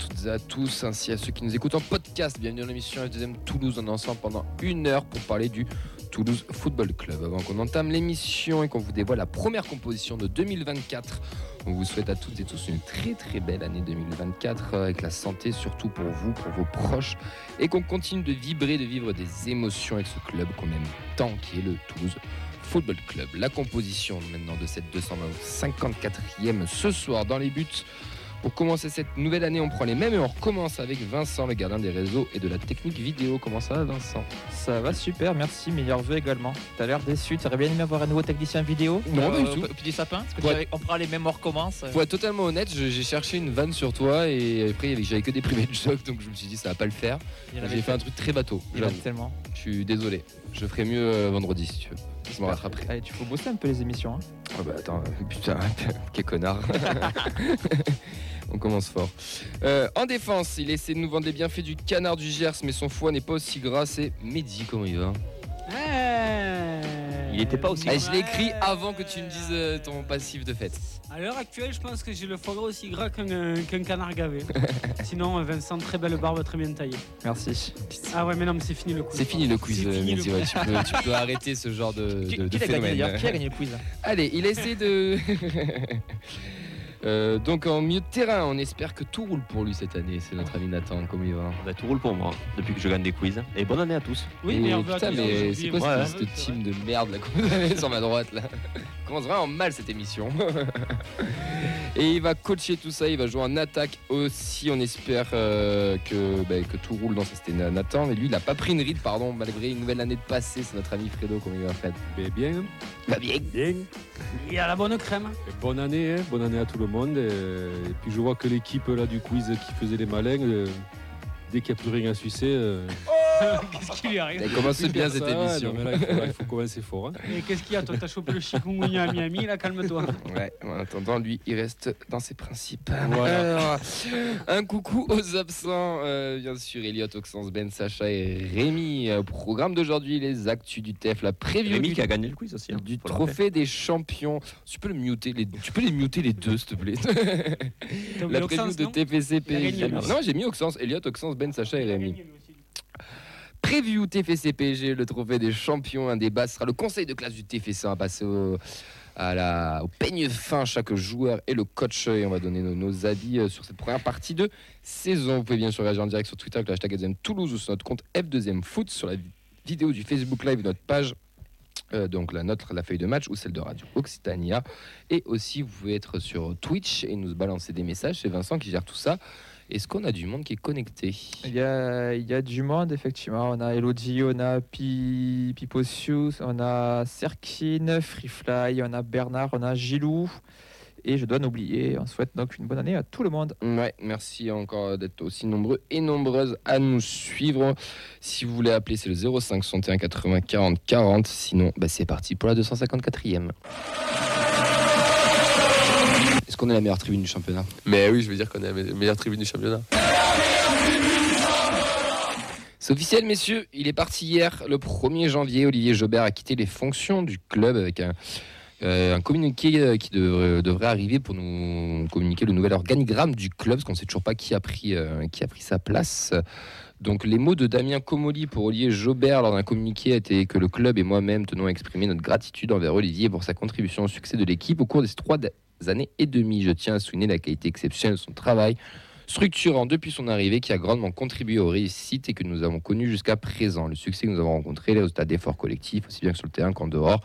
toutes à tous, ainsi à ceux qui nous écoutent en podcast. Bienvenue dans l'émission F2M Toulouse. On est ensemble pendant une heure pour parler du Toulouse Football Club. Avant qu'on entame l'émission et qu'on vous dévoile la première composition de 2024, on vous souhaite à toutes et tous une très très belle année 2024 euh, avec la santé surtout pour vous, pour vos proches et qu'on continue de vibrer, de vivre des émotions avec ce club qu'on aime tant qui est le Toulouse Football Club. La composition maintenant de cette 254e ce soir dans les buts. Pour commencer cette nouvelle année, on prend les mêmes et on recommence avec Vincent, le gardien des réseaux et de la technique vidéo. Comment ça va, Vincent? Ça va super, merci. Meilleur vœu également. T'as l'air déçu, t'aurais bien aimé avoir un nouveau technicien vidéo? Non, pas du tout. Petit sapin Parce que Ouais. on prend les mêmes, on recommence. Pour être totalement honnête, j'ai cherché une vanne sur toi et après j'avais que des privés de choc donc je me suis dit ça va pas le faire. J'ai fait un truc très bateau. Tellement. Je suis désolé. Je ferai mieux euh, vendredi si tu veux. Je me rattraperai. Allez, tu faut bosser un peu les émissions. hein. Ah bah attends, euh, putain, quel connard. On commence fort. Euh, en défense, il essaie de nous vendre les bienfaits du canard du Gers, mais son foie n'est pas aussi gras. C'est Mehdi, comment il va? Il était pas aussi- Ah, Je l'ai écrit avant que tu me dises euh, ton passif de fête. À l'heure actuelle, je pense que j'ai le foie gras aussi gras qu'un euh, canard gavé. Sinon, Vincent, très belle barbe, très bien taillée. Merci. Ah ouais, mais non, mais c'est fini le coup. C'est fini le quiz, fini le Mehdi. ouais, tu, peux, tu peux arrêter ce genre de, Qui, de, qui de gagné phénomène. d'ailleurs Qui a gagné le quiz? Allez, il essaie de. Euh, donc en milieu de terrain, on espère que tout roule pour lui cette année. C'est notre ami Nathan, comment il va? Bah, tout roule pour moi depuis que je gagne des quiz. Et bonne année à tous. Oui, Et mais on veut putain, mais c'est quoi ouais, cette, team de merde là qu'on vous avez sur ma droite là? Commence vraiment mal cette émission. Et il va coacher tout ça, il va jouer en attaque aussi. On espère euh, que, bah, que tout roule dans ça. C'était Na- Nathan, mais lui il a pas pris une ride, pardon, malgré une nouvelle année de passé. C'est notre ami Fredo, comment il va Fred? Mais bien, bien. bien. Il a la bonne crème. Et bonne année, hein, bonne année à tout le monde. Et, puis je vois que l'équipe là du quiz qui faisait les malins, euh, dès qu'il n'y a plus rien à sucer, euh, Qu'est-ce qui lui arrive Il commence bien cette ça, émission. non, mais là, il, faut, là, il faut commencer fort. hein. Et qu'est-ce qu'il y a Toi, t'as chopé le chikungunya à Miami, là, calme-toi. Ouais, en attendant, lui, il reste dans ses principes. Voilà. Alors, un coucou aux absents, euh, bien sûr, Elliot, Oxens, Ben, Sacha et Rémi. Euh, programme d'aujourd'hui, les actus du TEF, la preview Rémi du, qui a gagné le quiz aussi. hein, du faut le rappeler. trophée des champions. Tu peux, le muter les, tu peux les muter les deux, s'il te plaît. T'as oublié la preview Oxens, de non TFCP. Il a gagné, lui. Non, j'ai mis Oxens, Elliot, Oxens, Ben, Sacha et Rémi. Preview TFC PSG, le trophée des champions. Un débat sera le conseil de classe du TFC. On va passer au, à la, au peigne fin chaque joueur et le coach. Et on va donner nos, nos avis euh, sur cette première partie de saison. Vous pouvez bien sûr réagir en direct sur Twitter avec le hashtag FDM Toulouse ou sur notre compte F2M Foot sur la vi- vidéo du Facebook Live, notre page. euh, donc la nôtre, la feuille de match ou celle de Radio Occitania. Et aussi, vous pouvez être sur Twitch et nous balancer des messages. C'est Vincent qui gère tout ça. Est-ce qu'on a du monde qui est connecté Il y a, il y a du monde, effectivement. On a Elodie, on a Pi, Piposius, on a Serkin, Freefly, on a Bernard, on a Gilou. Et je dois en oublier, on souhaite donc une bonne année à tout le monde. Ouais, merci encore d'être aussi nombreux et nombreuses à nous suivre. Si vous voulez appeler, c'est le 05 61 80 40 40. Sinon, bah, c'est parti pour la 254e. Est-ce qu'on est la meilleure tribune du championnat? Mais oui, je veux dire qu'on est la me- meilleure tribune du championnat. C'est officiel, messieurs. Il est parti hier, le 1er janvier. Olivier Jobert a quitté les fonctions du club avec un, euh, un communiqué euh, qui devrait, devrait arriver pour nous communiquer le nouvel organigramme du club, parce qu'on ne sait toujours pas qui a pris, euh, qui a pris sa place. Donc les mots de Damien Comoli pour Olivier Jobert lors d'un communiqué étaient que le club et moi-même tenons à exprimer notre gratitude envers Olivier pour sa contribution au succès de l'équipe au cours des trois années et demie. Je tiens à souligner la qualité exceptionnelle de son travail, structurant depuis son arrivée qui a grandement contribué aux réussites et que nous avons connues jusqu'à présent. Le succès que nous avons rencontré, les résultats d'efforts collectifs, aussi bien que sur le terrain qu'en dehors,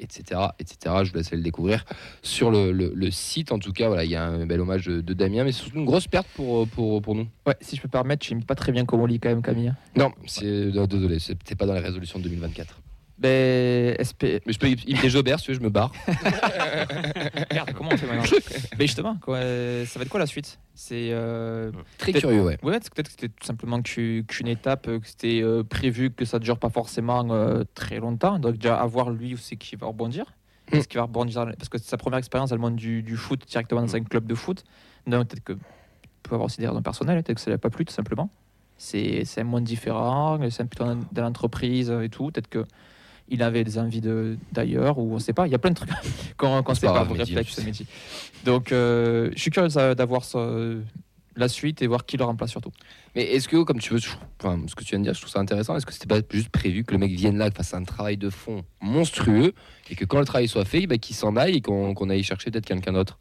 etc., etc. Je vous laisse le découvrir sur le, le- le site. En tout cas, voilà, il y a un bel hommage de, de Damien, mais c'est surtout une grosse perte pour, pour, pour nous. Ouais, si je peux me permettre, j'aime pas très bien comme on lit quand même, Camille. Non, c'est non, désolé, c'était pas dans les résolutions de 2024. Ben, SP... Mais je peux imiter Jobert, si tu veux, je me barre. Merde, comment on fait maintenant Ben justement, quoi, euh, ça va être quoi la suite? C'est euh, Très curieux, ouais. Ouais, c'est peut-être que c'était tout simplement qu'u- qu'une étape, euh, que c'était euh, prévu que ça ne dure pas forcément euh, très longtemps. Donc déjà, à voir lui où c'est qu'il va rebondir. Mm. Est-ce qu'il va rebondir Parce que c'est sa première expérience dans le monde du, du foot directement dans un club de foot. Donc peut-être que peut avoir aussi des raisons personnelles, peut-être que ça ne pas plu tout simplement. C'est c'est un monde différent, c'est plutôt dans dans l'entreprise et tout. Peut-être que il avait des envies de d'ailleurs ou on sait pas. Il y a plein de trucs qu'on qu'on C'est sait pas pas. réflexe. Mehdi. Donc euh, je suis curieux d'a- d'avoir la suite et voir qui le remplace surtout. Mais est-ce que, comme tu veux, enfin, ce que tu viens de dire, je trouve ça intéressant. Est-ce que c'était pas juste prévu que le mec vienne là, qu'il fasse un travail de fond monstrueux et que quand le travail soit fait, bah, qu'il s'en aille et qu'on qu'on aille chercher peut-être quelqu'un d'autre?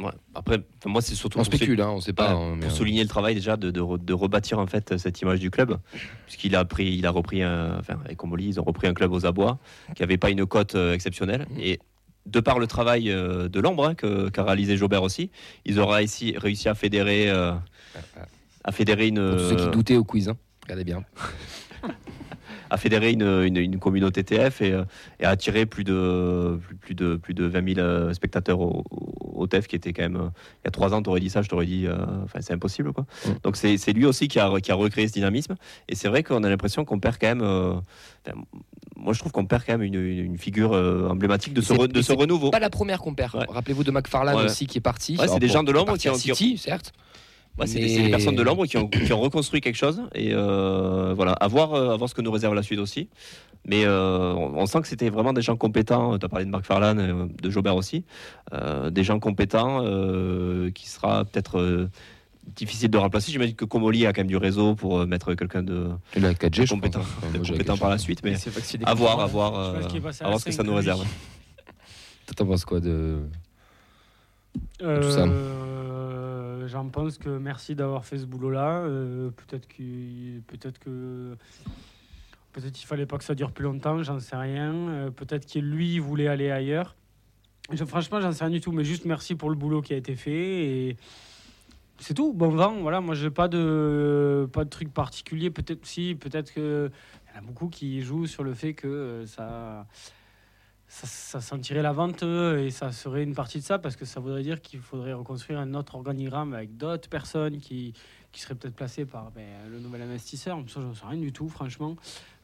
Ouais. Après, moi, c'est surtout On spécule, hein, on sait pas. Ouais, hein, mais, pour euh, souligner le travail déjà de, de re- de rebâtir en fait cette image du club, puisqu'il a pris, il a repris, un, enfin, avec Comoli, ils ont repris un club aux abois qui n'avait pas une cote euh, exceptionnelle Mhm. et de par le travail euh, de l'ombre hein, qu'a réalisé Jobert aussi, ils auraient ici réussi à fédérer, euh, à fédérer une, pour ceux qui doutaient au quiz, hein. regardez bien. à fédérer une, une, une communauté TF et, euh, et à attirer plus de, plus, plus de, plus de 20 000 euh, spectateurs au, au- TF qui était quand même. euh, il y a trois ans, tu aurais dit ça, je t'aurais dit. euh, Enfin, c'est impossible. Quoi. Mm. Donc, c'est lui aussi qui a, qui a recréé ce dynamisme. Et c'est vrai qu'on a l'impression qu'on perd quand même. moi, je trouve qu'on perd quand même une, une- figure emblématique de ce, re- de ce renouveau. Pas la première qu'on perd. Ouais. Rappelez-vous de McFarlane Ouais. aussi qui est parti. Ouais, c'est des gens de l'ombre qui ont- City, certes. Ouais, c'est des, personnes de l'ombre qui ont, qui ont reconstruit quelque chose. Et euh, voilà, à voir, euh, à voir ce que nous réserve la suite aussi. Mais euh, on, on sent que c'était vraiment des gens compétents. Tu as parlé de Marc Farlan, de Jobert aussi. Euh, des gens compétents euh, qui sera peut-être euh, difficile de remplacer. J'imagine que Comoli a quand même du réseau pour mettre quelqu'un de, Il a 4G, je compétent, pense. compétent 4G. par la suite. Mais à voir, à voir, euh, à ce que ça 5, nous réserve. T'en penses quoi de. Euh. J'en pense que merci d'avoir fait ce boulot-là. Euh, peut-être que que peut-être fallait pas que ça dure plus longtemps. J'en sais rien. Euh, peut-être que lui voulait aller ailleurs. Je, franchement, j'en sais rien du tout. Mais juste merci pour le boulot qui a été fait et c'est tout. Bon vent. Voilà. Moi, j'ai pas de pas de truc particulier. Peut-être si. Peut-être que y en a beaucoup qui jouent sur le fait que ça ça, ça sentirait la vente euh, et ça serait une partie de ça parce que ça voudrait dire qu'il faudrait reconstruire un autre organigramme avec d'autres personnes qui, qui seraient peut-être placées par ben, le nouvel investisseur. Ça, j'en sais rien du tout, franchement.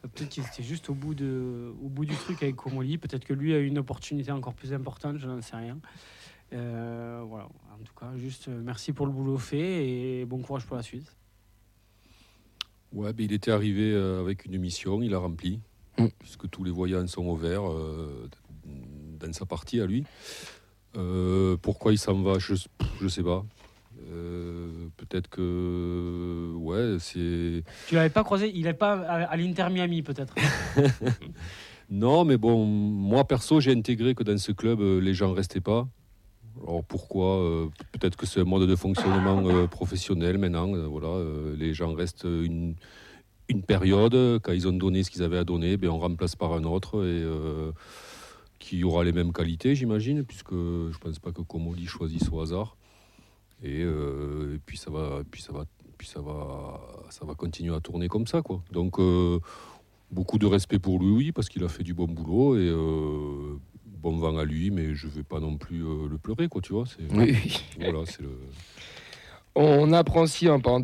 Euh, Peut-être qu'il était juste au bout, de, au bout du truc avec Comoli. Peut-être que lui a eu une opportunité encore plus importante, je n'en sais rien. Euh, voilà. En tout cas, juste merci pour le boulot fait et bon courage pour la suite. Ouais, ben, il était arrivé avec une mission, il a rempli, Mm. puisque tous les voyants sont au vert euh, dans sa partie à lui. Euh, pourquoi il s'en va, je ne sais pas. Euh, Peut-être que. Ouais, c'est. Tu l'avais pas croisé Il n'est pas à, à l'Inter Miami, peut-être Non, mais bon, moi perso, j'ai intégré que dans ce club, euh, les gens restaient pas. Alors pourquoi Euh, Peut-être que c'est un mode de fonctionnement euh, professionnel maintenant. voilà, euh, les gens restent une, une période. Quand ils ont donné ce qu'ils avaient à donner, ben, on remplace par un autre et qui aura les mêmes qualités, j'imagine, puisque je pense pas que Comoli choisisse au hasard. Et, euh, et puis ça va, puis ça va, puis ça va, ça va continuer à tourner comme ça, quoi. Donc euh, beaucoup de respect pour lui, oui, parce qu'il a fait du bon boulot et euh, bon vent à lui, mais je vais pas non plus le pleurer, quoi, tu vois. C'est, oui. Voilà, c'est le. On apprend aussi en parlant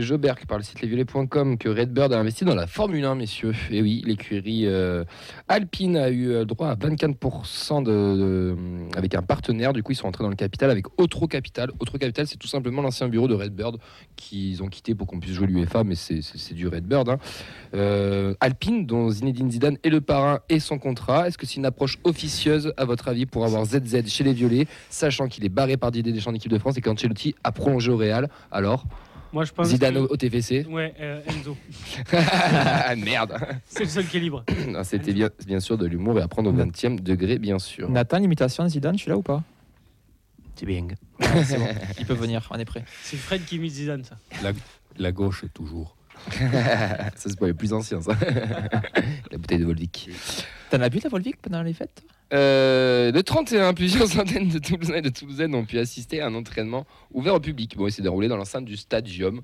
Jobert qui par le site lesviolets.com que Redbird a investi dans la Formule 1, messieurs. Et oui, l'écurie euh, Alpine a eu euh, droit à 24% de, de- avec un partenaire. Du coup, ils sont entrés dans le capital avec Otro Capital. Otro Capital, c'est tout simplement l'ancien bureau de Redbird qu'ils ont quitté pour qu'on puisse jouer l'UEFA, mais c'est- du Redbird. hein. Euh, Alpine, dont Zinedine Zidane est le parrain et son contrat. Est-ce que c'est une approche officieuse, à votre avis, pour avoir ZZ chez les Violets, sachant qu'il est barré par Didier Deschamps d'équipe de France et qu'Ancelotti a prolongé au Real Alors, Moi, je pense Zidane que- au, TFC Ouais, euh, Enzo. Merde C'est le seul qui est libre. C'était bien, bien sûr de l'humour et à prendre au 20e degré, bien sûr. Nathan, l'imitation de Zidane, tu l'as ou pas C'est bien. Bon, il peut venir, on est prêt. C'est Fred qui imite Zidane, ça. La gauche, toujours. ça, c'est pour les plus anciens, ça. La bouteille de Volvic. T'en as bu de la Volvic pendant les fêtes Euh, le 31, plusieurs centaines de Toulousains et de Toulousaines ont pu assister à un entraînement ouvert au public. Bon, il s'est déroulé dans l'enceinte du Stadium.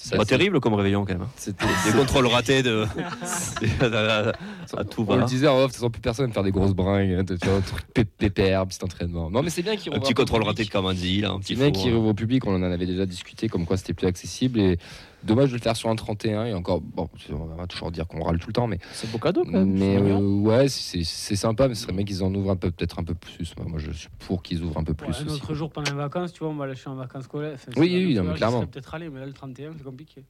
C'est pas terrible comme réveillon quand même. hein. C'était Des contrôles ratés de. à, à tout On le va. disait en off, de toute façon, plus personne ne faire des grosses bringues, hein, de faire un truc pé- pépère, petit entraînement. Non, mais c'est bien qu'il Un petit contrôle raté de Kamandi, là, un petit C'est bien faux, qui hein. rouvre au public, on en avait déjà discuté, comme quoi c'était plus accessible. Et dommage de le faire sur un 31. Et encore, bon, on va toujours dire qu'on râle tout le temps, mais, C'est beau cadeau quand même. mais euh, ouais, c'est sympa, mais ce serait bien qu'ils en ouvrent peu, peut-être un peu plus. Moi, je suis pour qu'ils ouvrent un peu plus Ouais, un aussi. autre jour pendant les vacances, tu vois, on va lâcher en vacances scolaires. Enfin, Oui, oui, non, mais clairement. peut-être allé, mais là, le 31, c'est compliqué.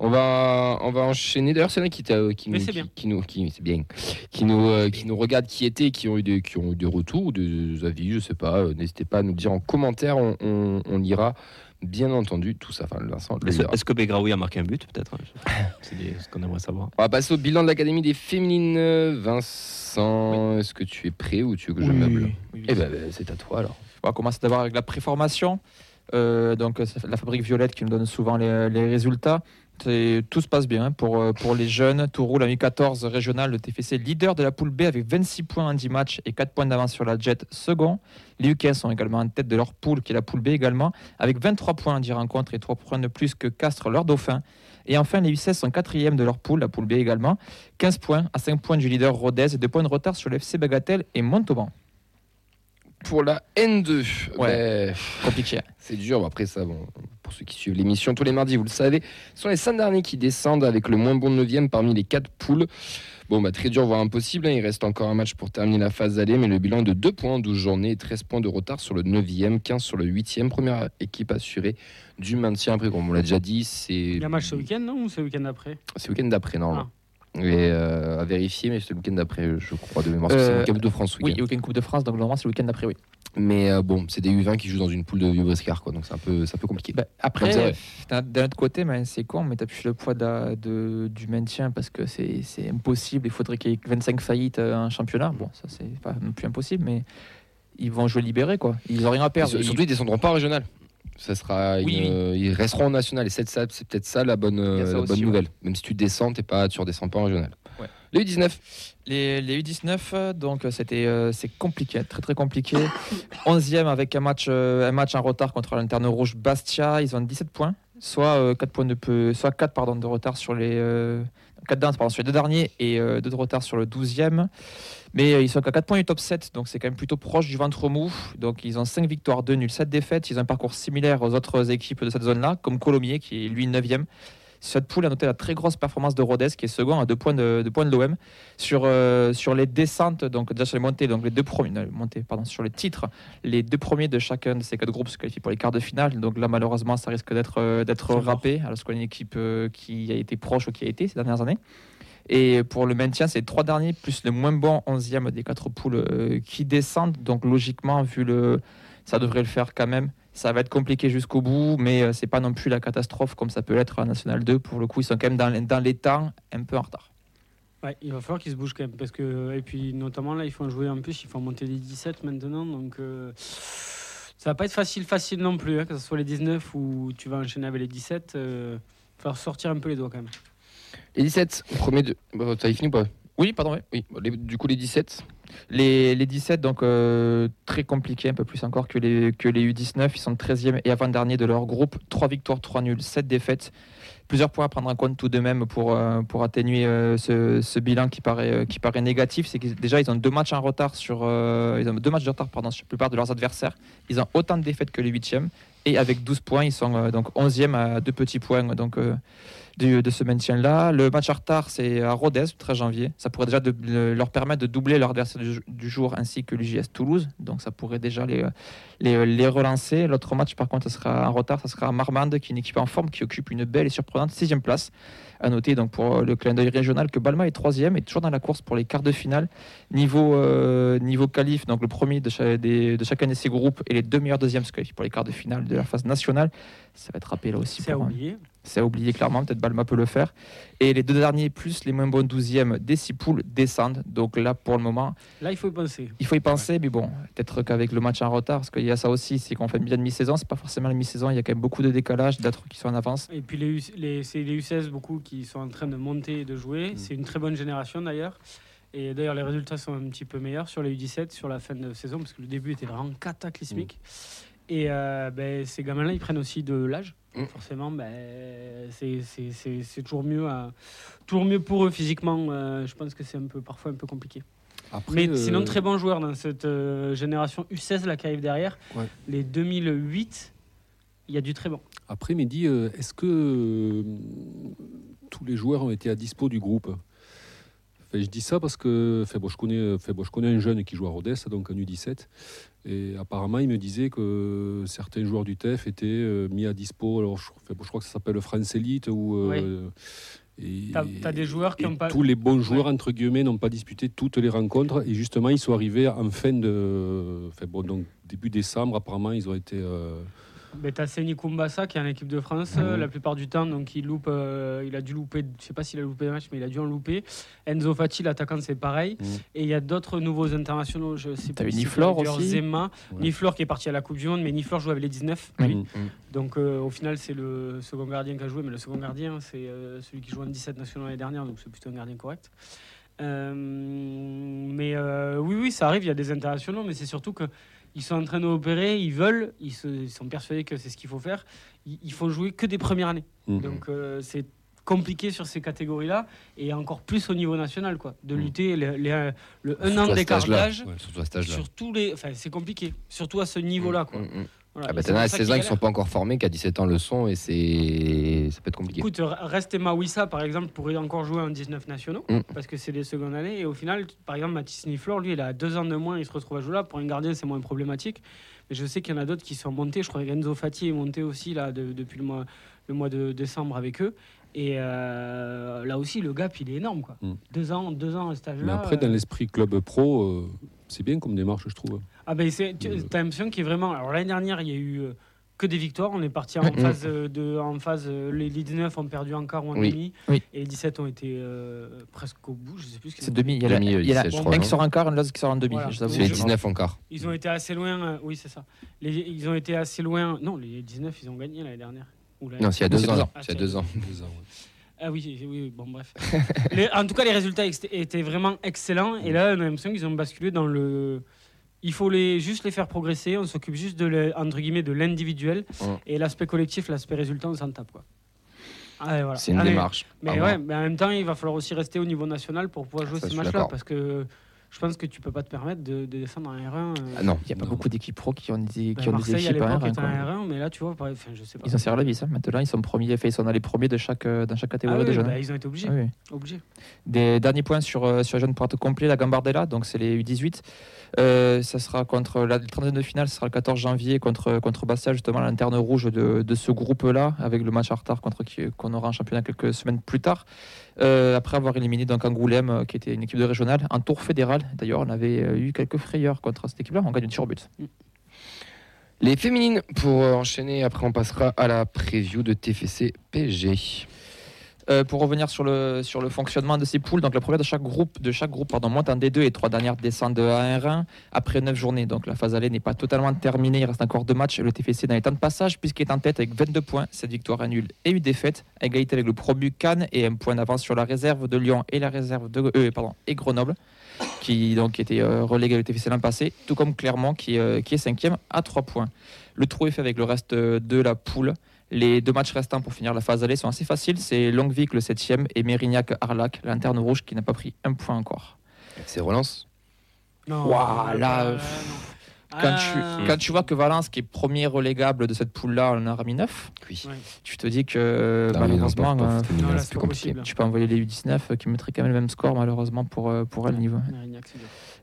On va, on va enchaîner. D'ailleurs, c'est là qui, Mais nous- qui, nous, qui, c'est bien, qui nous, euh, qui nous regarde, qui était, qui ont eu des, qui ont eu des retours, des avis, je sais pas. euh, N'hésitez pas à nous dire en commentaire. On, on, on lira, bien entendu, tout ça. Enfin, Vincent le Est-ce est-ce que Begraoui a marqué un but, peut-être C'est des- ce qu'on aimerait savoir. On va passer au bilan de l'Académie des féminines. Vincent, est-ce que tu es prêt ou tu veux que je meuble Oui, oui. Eh ben, ben, c'est à toi alors. On va commencer d'abord avec la préformation. Euh, donc, c'est la fabrique Violette qui nous donne souvent les, les résultats. Tout se passe bien pour, euh, les jeunes. Touroul a mis 14 régional, le TFC leader de la poule B avec 26 points en 10 matchs et 4 points d'avance sur la Jet second. Les UK sont également en tête de leur poule, qui est la poule B également, avec 23 points en 10 rencontres et 3 points de plus que Castres, leur dauphin. Et enfin, les U16 sont quatrième de leur poule, la poule B également, 15 points à 5 points du leader Rodez et 2 points de retard sur le FC Bagatelle et Montauban. Pour la N2, Ouais. ben, Compliqué. C'est dur. Après ça, bon, pour ceux qui suivent l'émission tous les mardis, vous le savez, ce sont les 5 derniers qui descendent avec le moins bon 9 parmi les 4 poules. Bon, bah, très dur, voire impossible. hein. Il reste encore un match pour terminer la phase aller, mais le bilan est de 2 points en 12 journées et 13 points de retard sur le 9e, 15 sur le 8e. Première équipe assurée du maintien. Après, comme on l'a déjà dit, c'est Il y a un match ce week-end, non Ou c'est le week-end après c'est le week-end d'après, normalement. Ah. Et euh, à vérifier, mais c'est le week-end d'après, je crois, de mémoire. C'est Euh, le week-end de France. ce Oui, week-end. il y a aucune Coupe de France, donc normalement c'est le week-end d'après, oui. Mais euh, bon, c'est des U20 qui jouent dans une poule de vieux briscards, quoi. Donc c'est un peu, c'est un peu compliqué. Bah, après, d'un autre côté, c'est con, mais tu plus le poids de, de- du maintien parce que c'est c'est impossible. Il faudrait qu'il y ait 25 faillites euh, en championnat. Bon, ça c'est pas non plus impossible, mais ils vont jouer libérés, quoi. Ils n'ont rien à perdre. Sur- Surtout, ils descendront pas en régional. Ça sera Oui, une- euh, Ils resteront en national. Et c'est ça- c'est peut-être ça la bonne, ça la aussi, bonne ouais. nouvelle. Même si tu descends, t'es pas, tu redescends pas en régional. Ouais. Le U19, Les, les U19, euh, donc euh, c'était euh, c'est compliqué, très très compliqué. 11e avec un match, euh, un match en retard contre la lanterne rouge Bastia. Ils ont 17 points, soit 4 points de peu, soit 4 pardon, de retard sur les 4 d'avance, sur les deux derniers et 2 de retard sur le 12e. Mais euh, ils sont qu'à 4 points du top 7, donc c'est quand même plutôt proche du ventre mou. Donc ils ont 5 victoires, 2 nuls, 7 défaites. Ils ont un parcours similaire aux autres équipes de cette zone-là, comme Colomiers qui est lui 9e. Cette poule a noté la très grosse performance de Rodez qui est second à 2 points de, deux points de l'OM. Sur, euh, sur les descentes, donc déjà sur les montées, donc les deux premiers, non, les montées, pardon, sur les titres, les deux premiers de chacun de ces quatre groupes se qualifient pour les quarts de finale. Donc là, malheureusement, ça risque d'être euh, d'être râpé, alors qu'on est une équipe euh, qui a été proche ou qui a été ces dernières années? Et pour le maintien, c'est trois derniers plus le moins bon 11e des quatre poules qui descendent. Donc logiquement, vu le, ça devrait le faire quand même. Ça va être compliqué jusqu'au bout, mais euh, c'est pas non plus la catastrophe comme ça peut l'être à National 2. Pour le coup, ils sont quand même dans, les- dans les temps un peu en retard. Ouais, il va falloir qu'ils se bougent quand même. Parce que, et puis, notamment, là, ils font jouer en plus, ils font monter les 17 maintenant. Donc, euh, ça va pas être facile, facile non plus. hein, que ce soit les 19 ou tu vas enchaîner avec les 17. Il va falloir sortir un peu les doigts quand même. les 17, premier de. Bon, T'as fini ou pas? Oui, pardon, oui. Les- du coup, les 17. Les, les 17, donc euh, très compliqués, un peu plus encore que les, que les U19. Ils sont 13e et avant-dernier de leur groupe. 3 victoires, 3 nuls, 7 défaites. Plusieurs points à prendre en compte tout de même pour, euh, pour atténuer euh, ce, ce bilan qui paraît, qui paraît négatif. C'est que déjà, ils ont deux matchs en retard sur. ils ont deux matchs de retard pardon, sur la plupart de leurs adversaires. Ils ont autant de défaites que les 8e. Et avec 12 points, ils sont donc 11e à deux petits points donc, du- de ce maintien-là. Le match en retard, c'est à Rodez, le 13 janvier. Ça pourrait déjà de- leur permettre de doubler leur adversaire du, du jour ainsi que l'UJS Toulouse. Donc ça pourrait déjà les, les, les relancer. L'autre match, par contre, ça sera en retard. Ça sera à Marmande, qui est une équipe en forme qui occupe une belle et surprenante sixième place. À noter donc pour le clin d'œil régional que Balma est troisième et toujours dans la course pour les quarts de finale. Niveau, euh, niveau qualif, donc le premier de, cha- des- de chacun de ces groupes et les deux meilleurs deuxièmes pour les quarts de finale de la phase nationale. Ça va être rappelé là aussi. C'est à euh, oublier. C'est à oublier clairement, peut-être Balma peut le faire. Et les deux derniers, plus les moins bons 12e des six poules, descendent. Donc là, pour le moment, Là, il faut y penser. il faut y penser, mais bon, peut-être qu'avec le match en retard, parce qu'il y a ça aussi, c'est qu'on fait bien de mi-saison, c'est pas forcément la mi-saison, il y a quand même beaucoup de décalage, d'autres qui sont en avance. Et puis, les, U- les, c'est les U16 beaucoup qui sont en train de monter et de jouer. C'est une très bonne génération d'ailleurs. Et d'ailleurs, les résultats sont un petit peu meilleurs sur les U17 sur la fin de saison parce que le début était vraiment cataclysmique. Et euh, ben, ces gamins-là, ils prennent aussi de l'âge. Mm. Forcément, ben, c'est, c'est toujours, mieux à- toujours mieux pour eux physiquement. Euh, je pense que c'est un peu, parfois un peu compliqué. Après, Mais euh, sinon, très bons joueurs dans cette euh, génération U16 là, qui arrive derrière. Ouais. Les 2008, il y a du très bon. Après, Mehdi, euh, est-ce que euh, tous les joueurs ont été à dispo du groupe? Enfin, je dis ça parce que enfin, bon, je, connais, enfin, bon, je connais un jeune qui joue à Rodez, donc un U17. Et apparemment, il me disait que certains joueurs du TEF étaient euh, mis à dispo. Alors, je, enfin, bon, je crois que ça s'appelle France Elite. Ou, euh, et- des joueurs qui pas- Tous les bons joueurs, entre guillemets, n'ont pas disputé toutes les rencontres. Et justement, ils sont arrivés en fin de. Enfin, bon, donc début décembre, apparemment, ils ont été. euh, Mais t'as Seni Kumbasa qui est en équipe de France Mhm. la plupart du temps, donc il loupe, euh, il a dû louper, je sais pas s'il a loupé des matchs, mais il a dû en louper. Enzo Fati, l'attaquant, c'est pareil. Mhm. Et il y a d'autres nouveaux internationaux, je sais T'as plus eu Niflor aussi Zema, Ouais. Niflor qui est parti à la Coupe du Monde, mais Niflor joue avec les 19. Oui. lui. Mm. Donc euh, au final, c'est le second gardien qui a joué, mais le second gardien, c'est euh, celui qui joue en 17 nationaux l'année dernière, donc c'est plutôt un gardien correct. Mais oui, oui, ça arrive, il y a des internationaux, mais c'est surtout que ils sont en train d'opérer, ils veulent, ils, se- ils sont persuadés que c'est ce qu'il faut faire. Ils, ils font jouer que des premières années. Mhm. Donc euh, c'est compliqué sur ces catégories-là, et encore plus au niveau national, quoi, de Mhm. lutter les- les- le un an d'écart d'âge. Ouais. Sur tous les, enfin, c'est compliqué, surtout à ce niveau-là, quoi. Voilà. Ah bah t'en as pour à ça 16 ans qui galèrent. sont pas encore formés, qui à 17 ans le sont, et c'est ça peut être compliqué. Écoute, Reste par exemple, pourrait encore jouer en 19 nationaux, Mm. parce que c'est des secondes années. Et au final, par exemple, Mathis Niflor, lui, il a deux ans de moins, il se retrouve à jouer là. Pour un gardien, c'est moins problématique. Mais je sais qu'il y en a d'autres qui sont montés. Je crois que Enzo Fati est monté aussi là, de- depuis le mois, le mois de décembre avec eux. Et euh, là aussi, le gap, il est énorme. Quoi. Mm. Deux ans, deux ans à cet âge-là. Mais après, dans euh, l'esprit club pro, euh, c'est bien comme démarche, je trouve. Ah ben c'est, tu as l'impression qu'il est vraiment. Alors l'année dernière, il y a eu que des victoires. On est parti en Mm. phase euh, de, en phase. les, les 19 ont perdu en quart ou en Oui. demi, Oui. et les 17 ont été euh, presque au bout. Je sais plus. ce C'est demi. Il y a, la- Demi, il y a la- 17, je un crois, qui non sort en quart, un autre qui sort en demi. Voilà. C'est les je- 19 encore. fait. Ils ont été assez loin. euh, oui, c'est ça. Les- ils ont été assez loin. Non, les 19, ils ont gagné l'année dernière. Non, s'il y a deux C'est ans. deux ans. S'il y a deux ans. Deux ans, ouais. Ah oui, oui, oui, bon bref. Les- en tout cas, les résultats étaient vraiment excellents. Et là, on a l'impression qu'ils ont basculé dans le. Il faut les, juste les faire progresser. On s'occupe juste de le- entre guillemets de l'individuel Ouais. et l'aspect collectif, l'aspect résultat, on s'en tape quoi. Ah, voilà. C'est une Allez. démarche. Mais Ah, ouais, mais en même temps, il va falloir aussi rester au niveau national pour pouvoir jouer Ça, ces matchs-là parce que je pense que tu peux pas te permettre de, de descendre en R1. euh, Ah non. Il n'y a pas Non. beaucoup d'équipes pro qui ont des, ben, qui ont des Marseille à équipes R1, en quoi. R1, mais là tu vois, pareil, je sais pas. Ils ont serré la vis. hein. Maintenant, ils sont premiers. Ils sont dans les premiers de chaque, euh, dans chaque Ah catégorie oui, de jeunes. bah, ils ont été obligés. Ah oui. obligés. Des derniers points sur, euh, sur les jeunes pour être complet, la Gambardella, donc c'est les U18. Euh, ça sera contre la le 32 de finale, ce sera le 14 janvier contre, contre Bastia, justement, la lanterne rouge de, de ce groupe-là, avec le match en retard contre qui qu'on aura en championnat quelques semaines plus tard. Euh, après avoir éliminé donc Angoulême, euh, qui était une équipe de régionale, en tour fédéral. D'ailleurs, on avait euh, eu quelques frayeurs contre cette équipe-là, on gagne une sur but. Les féminines, pour enchaîner, après on passera à la preview de TFC PSG. Euh, pour revenir sur le, sur le fonctionnement de ces poules, donc la première de chaque groupe, de chaque groupe pardon, monte en D2 et trois dernières descendent à 1 après 9 journées. Donc la phase aller n'est pas totalement terminée, il reste encore deux matchs. Le TFC dans les temps de passage puisqu'il est en tête avec 22 points, 7 victoires, un nul et une défaite, à égalité avec le promu Cannes et un point d'avance sur la réserve de Lyon et la réserve de euh, pardon, et Grenoble qui donc était euh, relégué le TFC l'an passé, tout comme Clermont qui, euh, qui est cinquième à 3 points. Le trou est fait avec le reste euh, de la poule. Les deux matchs restants pour finir la phase aller sont assez faciles. C'est Longuevic le 7e et Mérignac-Arlac, la lanterne rouge qui n'a pas pris un point encore. C'est relance? Non, Ouah, là, euh, pff, non. Quand, Ah, tu, quand tu vois que Valence, qui est premier relégable de cette poule-là, en a remis 9, Oui. Ouais. tu te dis que Non, malheureusement, euh, non, c'est plus compliqué. possible. tu peux envoyer les U19 euh, qui mettraient quand même le même score, malheureusement, pour, euh, pour elle niveau.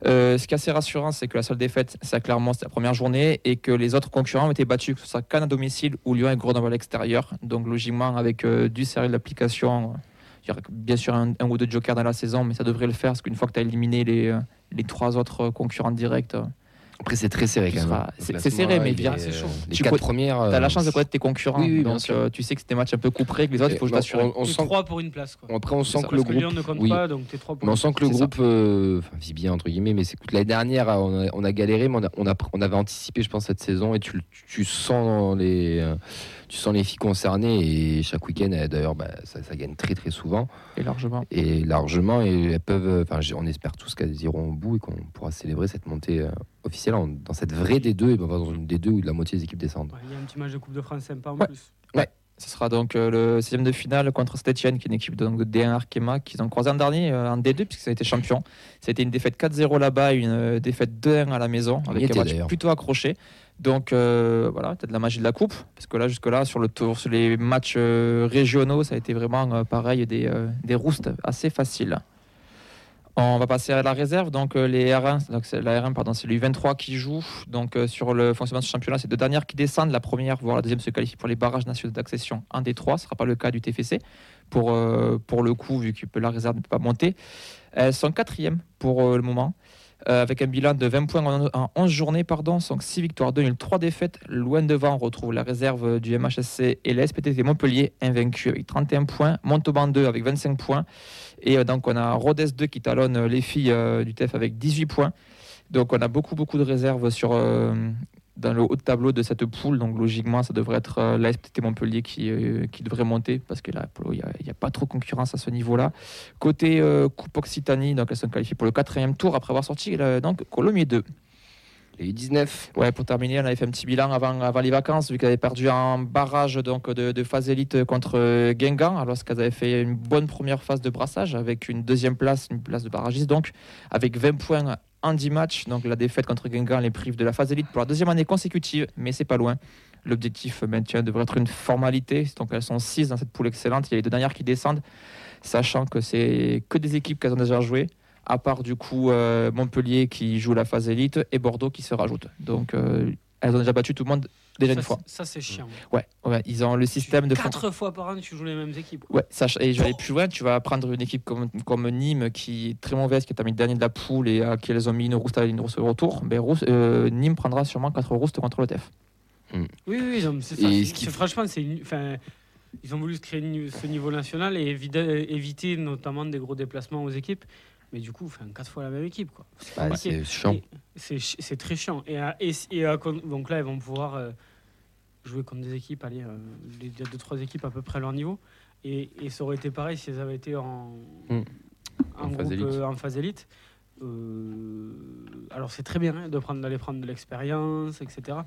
Euh, ce qui est assez rassurant, c'est que la seule défaite, c'est c'était la première journée, et que les autres concurrents ont été battus, que ce soit Cannes à domicile ou Lyon et Grenoble à l'extérieur. Donc logiquement, avec euh, du sérieux de l'application, il y aura bien sûr un, un ou deux jokers dans la saison, mais ça devrait le faire, parce qu'une fois que tu as éliminé les, les trois autres concurrents directs, euh, Après, c'est très serré quand même. c'est- serré, classement, mais bien, est, c'est chaud. euh, Les Tu quatre premières. tu as euh, la chance de connaître tes concurrents. oui, oui, bien donc sûr. euh, tu sais que c'est des matchs un peu couperés, que les autres, il faut juste assurer. on, sent, trois pour une place. Quoi. après, on sent ça, que le que Lyon groupe. ne compte oui. pas, donc t'es trois pour Mais on sent que le groupe euh, vit bien entre guillemets, mais c'est que l'année dernière on a, on a galéré, mais on, a, on, a- on avait anticipé, je pense, cette saison et tu, tu sens les euh, tu sens les filles concernées et chaque week-end euh, d'ailleurs bah, ça, ça gagne très très souvent Et largement. et largement et elles peuvent, euh, enfin on espère tous qu'elles iront au bout et qu'on pourra célébrer cette montée officielle en- dans cette vraie D2 et pas dans une D2 où la moitié des équipes descendent. Ouais, Il y a un petit match de Coupe de France sympa en Ouais. plus. Ce sera donc euh, le 16 de finale contre Stetchen, qui est une équipe de, donc, de D1 Arkema, qu'ils ont croisé en dernier euh, en D2, puisque ça a été champion. Ça a été une défaite 4-0 là-bas et une euh, défaite 2-1 à la maison, On avec était, un match plutôt accroché. Donc euh, voilà, peut-être la magie de la coupe, parce que là, jusque-là, sur, le tour, sur les matchs euh, régionaux, ça a été vraiment euh, pareil, des, euh, des roustes assez faciles. On va passer à la réserve. Donc euh, les R1, donc c'est la R1 pardon, c'est le 23 qui joue. Donc euh, sur le fonctionnement de ce championnat, c'est deux dernières qui descendent. La première, voire la deuxième, se qualifie pour les barrages nationaux d'accession. Un des trois, ce ne sera pas le cas du TFC pour euh, pour le coup vu que la réserve ne peut pas monter. Elles sont quatrièmes pour le moment. avec un bilan de 20 points en, en 11 journées, pardon, donc 6 victoires, 2 nuls, 3 défaites. Loin devant, on retrouve la réserve du MHSC et l'SPTT Montpellier, invaincu avec 31 points, Montauban 2 avec 25 points. Et euh, donc on a Rodez 2 qui talonne euh, les filles euh, du TEF avec 18 points. Donc on a beaucoup beaucoup de réserves sur, dans le haut de tableau de cette poule. Donc logiquement ça devrait être la SPTT Montpellier qui, qui devrait monter parce que là il n'y a, pas trop de concurrence à ce niveau-là. Côté Coupe Occitanie, donc elles sont qualifiées pour le quatrième tour après avoir sorti donc Colomiers 2. Les U19. Ouais, pour terminer, on avait fait un petit bilan avant, les vacances, vu qu'elles avaient perdu en barrage donc, de, phase élite contre euh, Guingamp, alors qu'elles avaient fait une bonne première phase de brassage, avec une deuxième place, une place de barragiste, donc avec 20 points en 10 matchs. Donc la défaite contre Guingamp les prive de la phase élite pour la deuxième année consécutive, mais c'est pas loin. L'objectif maintien devrait être une formalité, donc elles sont 6 dans cette poule excellente. Il y a les deux dernières qui descendent, sachant que c'est que des équipes qu'elles ont déjà jouées à part du coup euh, Montpellier qui joue la phase élite et Bordeaux qui se rajoute. Donc euh, elles ont déjà battu tout le monde déjà ça, une fois. Ça, c'est chiant. Ouais, ouais, ils ont le système de Quatre fois par an, tu joues les mêmes équipes. Ouais, sach- et je vais aller plus loin, tu vas prendre une équipe comme, comme Nîmes qui est très mauvaise, qui est terminée dernier de la poule et à qui elles ont mis une rouste à une rouste au retour. Ben, rouste- euh, Nîmes prendra sûrement 4 roustes contre le TEF. Oui, oui, non, mais c'est ça. Ce Franchement, c'est une- enfin, ils ont voulu se créer ce niveau national et éviter, éviter notamment des gros déplacements aux équipes. Mais du coup, enfin, quatre fois la même équipe. Quoi. C'est chiant. C'est très chiant. Et, à- et, et à con- donc là, ils vont pouvoir euh, jouer contre des équipes, allez, euh, les- deux, trois équipes à peu près à leur niveau. Et, et ça aurait été pareil si elles avaient été en, Hmm. en, En phase groupe, élite. euh, en phase élite. Euh, alors c'est très bien hein, de prendre d'aller prendre de l'expérience, etc.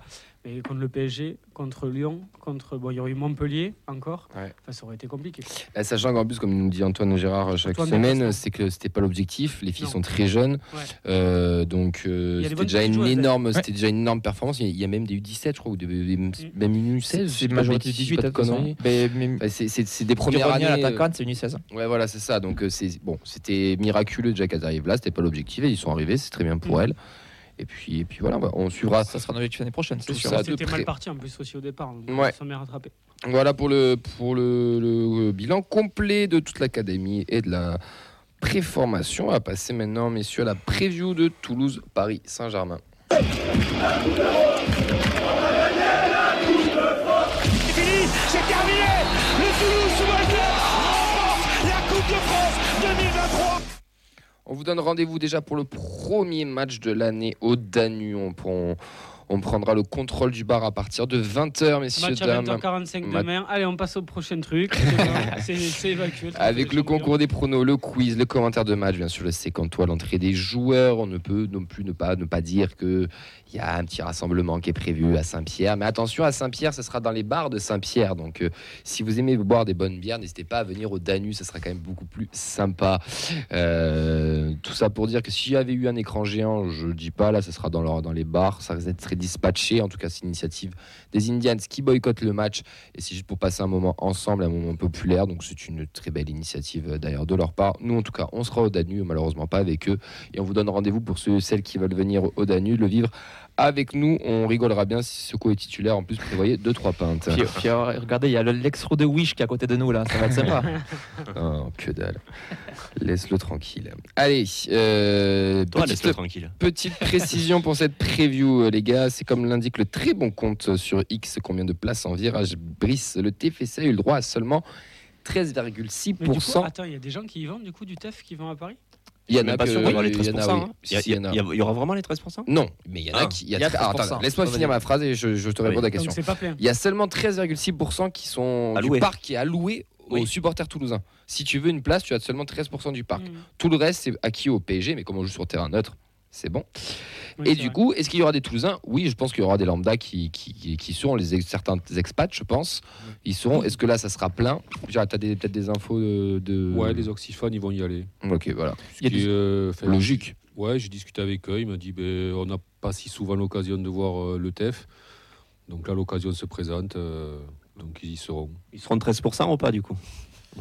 Mais contre le PSG, contre Lyon, contre bon, il y aurait eu Montpellier encore. Ouais. Enfin, ça aurait été compliqué. Bah, sachant qu'en plus, comme nous dit Antoine Gérard chaque Antoine semaine, c'est que c'était pas l'objectif. Les filles Non. sont très jeunes, Ouais. Euh, donc euh, c'était déjà une joueuses, énorme, c'était déjà une énorme performance. Il y a- même des U17, je crois, ou des, des- même une U16. C'est majorité 18 pas de à conneries. conneries. Bah, c'est- des premières Première années. euh, attaquante, c'est une U16. Ouais, voilà, c'est ça. Donc, c'est bon, c'était miraculeux déjà qu'elles arrivent là. C'était pas l'objectif et ils sont arrivés. C'est très bien pour Mm. elles. Et puis, et puis voilà, bah, on suivra. Ça sera un objectif l'année prochaine, c'est sûr. ça. C'était mal parti en plus aussi au départ. Donc Ouais. Ils sont bien rattrapés. Voilà pour le pour le, le bilan complet de toute l'académie et de la préformation. On va passer maintenant, messieurs, à la preview de Toulouse, On vous donne rendez-vous déjà pour le premier match de l'année au Danube. On, on prendra le contrôle du bar à partir de 20h, messieurs, Match à dames. 20h45 Ma- demain. Allez, on passe au prochain truc. C'est évacué. Avec le concours des pronos, le quiz, le commentaire de match, bien sûr, le séquentois, l'entrée des joueurs. On ne peut non plus ne pas, ne pas dire qu'il y a un petit rassemblement qui est prévu à Saint-Pierre. Mais attention, à Saint-Pierre, ce sera dans les bars de Saint-Pierre. Donc, euh, si vous aimez boire des bonnes bières, n'hésitez pas à venir au Danube. Ce sera quand même beaucoup plus sympa. Euh, tout ça pour dire que s'il y avait eu un écran géant, je ne dis pas, là, ce sera dans, leur- dans les bars. Ça risque d'être très dispatché. En tout cas, c'est l'initiative des Indians qui boycottent le match. Et c'est juste pour passer un moment ensemble, un moment populaire. Donc c'est une très belle initiative euh, d'ailleurs de leur part. Nous en tout cas, on sera au Danube, malheureusement pas avec eux. Et on vous donne rendez-vous pour ceux celles qui veulent venir au Danube, le vivre avec nous. On rigolera bien si Soko est titulaire. En plus, prévoyez 2-3 pintes. Puis, puis, euh, regardez, il y a le l'ex de Wish qui est à côté de nous là, ça va être sympa. Oh, que dalle. Laisse-le tranquille. Allez, euh, Toi, petite- laisse-le tranquille. Petite précision pour cette preview, euh, les gars. C'est comme l'indique le très bon compte sur X, combien de places en virage Brice. Le TFC a eu le droit à seulement Mais du coup, 13,6%. attends, il y a des gens qui y vont du coup du TEF qui vont à Paris? Il y en a pas sûr d'avoir les il y en 13%. a, oui. hein. Il y aura vraiment les 13% Non, mais il y en a Ah. qui. Il y a très- alors, 13%. attends, Laisse-moi finir ma phrase et je, te réponds à la question. c'est pas plein. Il y a seulement 13,6% qui sont du parc qui est alloué aux supporters toulousains. Si tu veux une place, tu as seulement 13% du parc. Mmh. Tout le reste, c'est acquis au PSG, mais comme on joue sur terrain neutre, c'est bon. Oui, Et du vrai. coup, est-ce qu'il y aura des Toulousains Oui, je pense qu'il y aura des lambda qui, qui, qui- seront les ex- certains expats, je pense. Ils seront. Est-ce que là, ça sera plein Tu as peut-être des infos de. de- Ouais, les oxyphones, ils vont y aller. Ok, voilà. Ce qui est, euh, fait- Logique. Ouais, j'ai discuté avec eux. Il m'a dit ben, on n'a pas si souvent l'occasion de voir euh, le TEF. Donc là, l'occasion se présente. euh, donc ils y seront. Ils seront 13% ou pas du coup?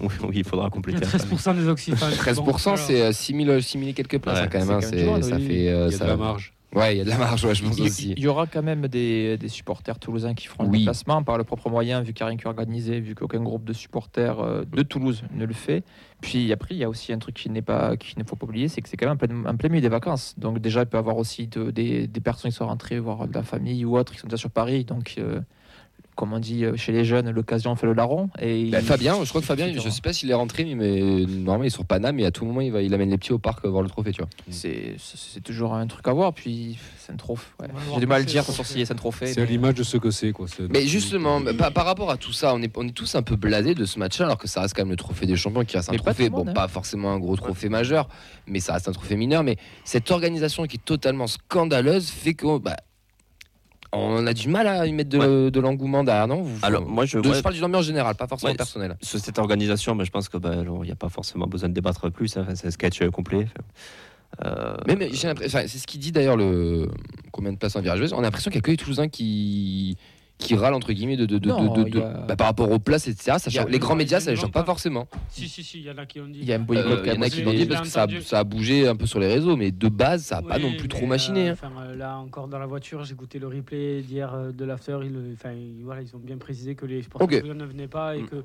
Oui, oui, il faudra Il y a compléter. après. 13% des occitans. 13%, c'est euh, 6000 6000 et quelques places Ouais, hein, quand même. c'est hein, même ça oui. fait. euh, Il y a ça- de la marge. Ouais, il y a de la marge, ouais, je pense Il, aussi. il y aura quand même des, des supporters toulousains qui feront Oui. le déplacement par le propre moyen, vu qu'il n'y a rien qui est organisé, vu qu'aucun groupe de supporters euh, de Toulouse ne le fait. Puis après, il y a aussi un truc qui n'est pas, qu'il ne faut pas oublier, c'est que c'est quand même en plein, en plein milieu des vacances. Donc déjà, il peut y avoir aussi de- des, des personnes qui sont rentrées voir de la famille ou autres qui sont déjà sur Paris. Donc, euh, comme on dit euh, chez les jeunes, l'occasion fait le larron. Et il- Fabien, je crois que Fabien, je sais pas s'il est rentré, mais normalement il est sur Paname et à tout moment il, va, il amène les petits au parc euh, voir le trophée, tu vois. c'est c'est toujours un truc à voir. Puis c'est un trophée. ouais. J'ai du mal à le dire c'est un trophée. C'est à mais- l'image de ce que c'est. quoi. C'est- Mais justement, bah, par, par rapport à tout ça, on est, on est tous un peu blasés de ce match-là, alors que ça reste quand même le trophée des champions qui reste un Mais trophée, monde, bon, hein. pas forcément un gros trophée majeur, mais ça reste un trophée mineur. Mais cette organisation qui est totalement scandaleuse fait que bah, on a du mal à y mettre de, de l'engouement derrière, non? Vous- Alors, moi, je. de- ouais, je parle d'une ambiance générale, pas forcément Ouais, personnelle. sur cette organisation, mais je pense qu'il n'y a pas forcément besoin de débattre plus. hein. C'est un sketch euh, complet. Euh, Mais, mais c'est ce qu'il dit d'ailleurs le combien de places en virageuse. On a l'impression qu'il y a que les Toulousains qui qui râlent entre guillemets de, de, de, Non, de- de- il y a- bah, par rapport aux places, etc. Ça change- les grands médias, ça les gens change pas forcément. Si, si, si, il y en a qui ont dit. Il y a un boycott Euh, y en a qui l'ont dit parce que ça a, entendu. ça a bougé un peu sur les réseaux, mais de base, ça a pas non plus trop machiné. euh, hein. enfin, euh, là, encore dans la voiture, j'ai goûté le replay d'hier euh, de l'after. Ils, enfin, ils- voilà, ils ont bien précisé que les toulousains ne venaient pas et Mm. que,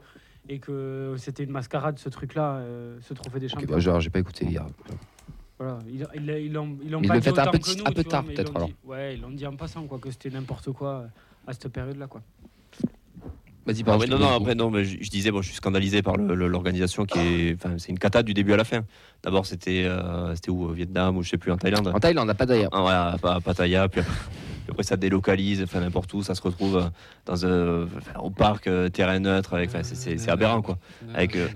et que c'était une mascarade, ce truc-là, euh, ce trophée des champions. bah, genre, j'ai pas écouté hier. Voilà, ils, ils, ils l'ont ils l'ont Mais pas le dit fait un peu- tard, peut-être, dit- Ouais, ils l'ont dit en passant, quoi, que c'était n'importe quoi à cette période-là, quoi. Vas-y, Ah pardon. ouais, je non, non, après, non, mais je, je disais, bon, je suis scandalisé par l'organisation qui est. Enfin, c'est une cata du début à la fin. D'abord, c'était euh, c'était où Au Vietnam ou je sais plus, en Thaïlande. En Thaïlande, on n'a pas d'ailleurs. Ah, ouais, à, à Pattaya, puis après, ça délocalise, enfin n'importe où, ça se retrouve euh, dans un, enfin, au parc, euh, terrain neutre, avec, enfin, c'est- aberrant quoi. Avec, euh,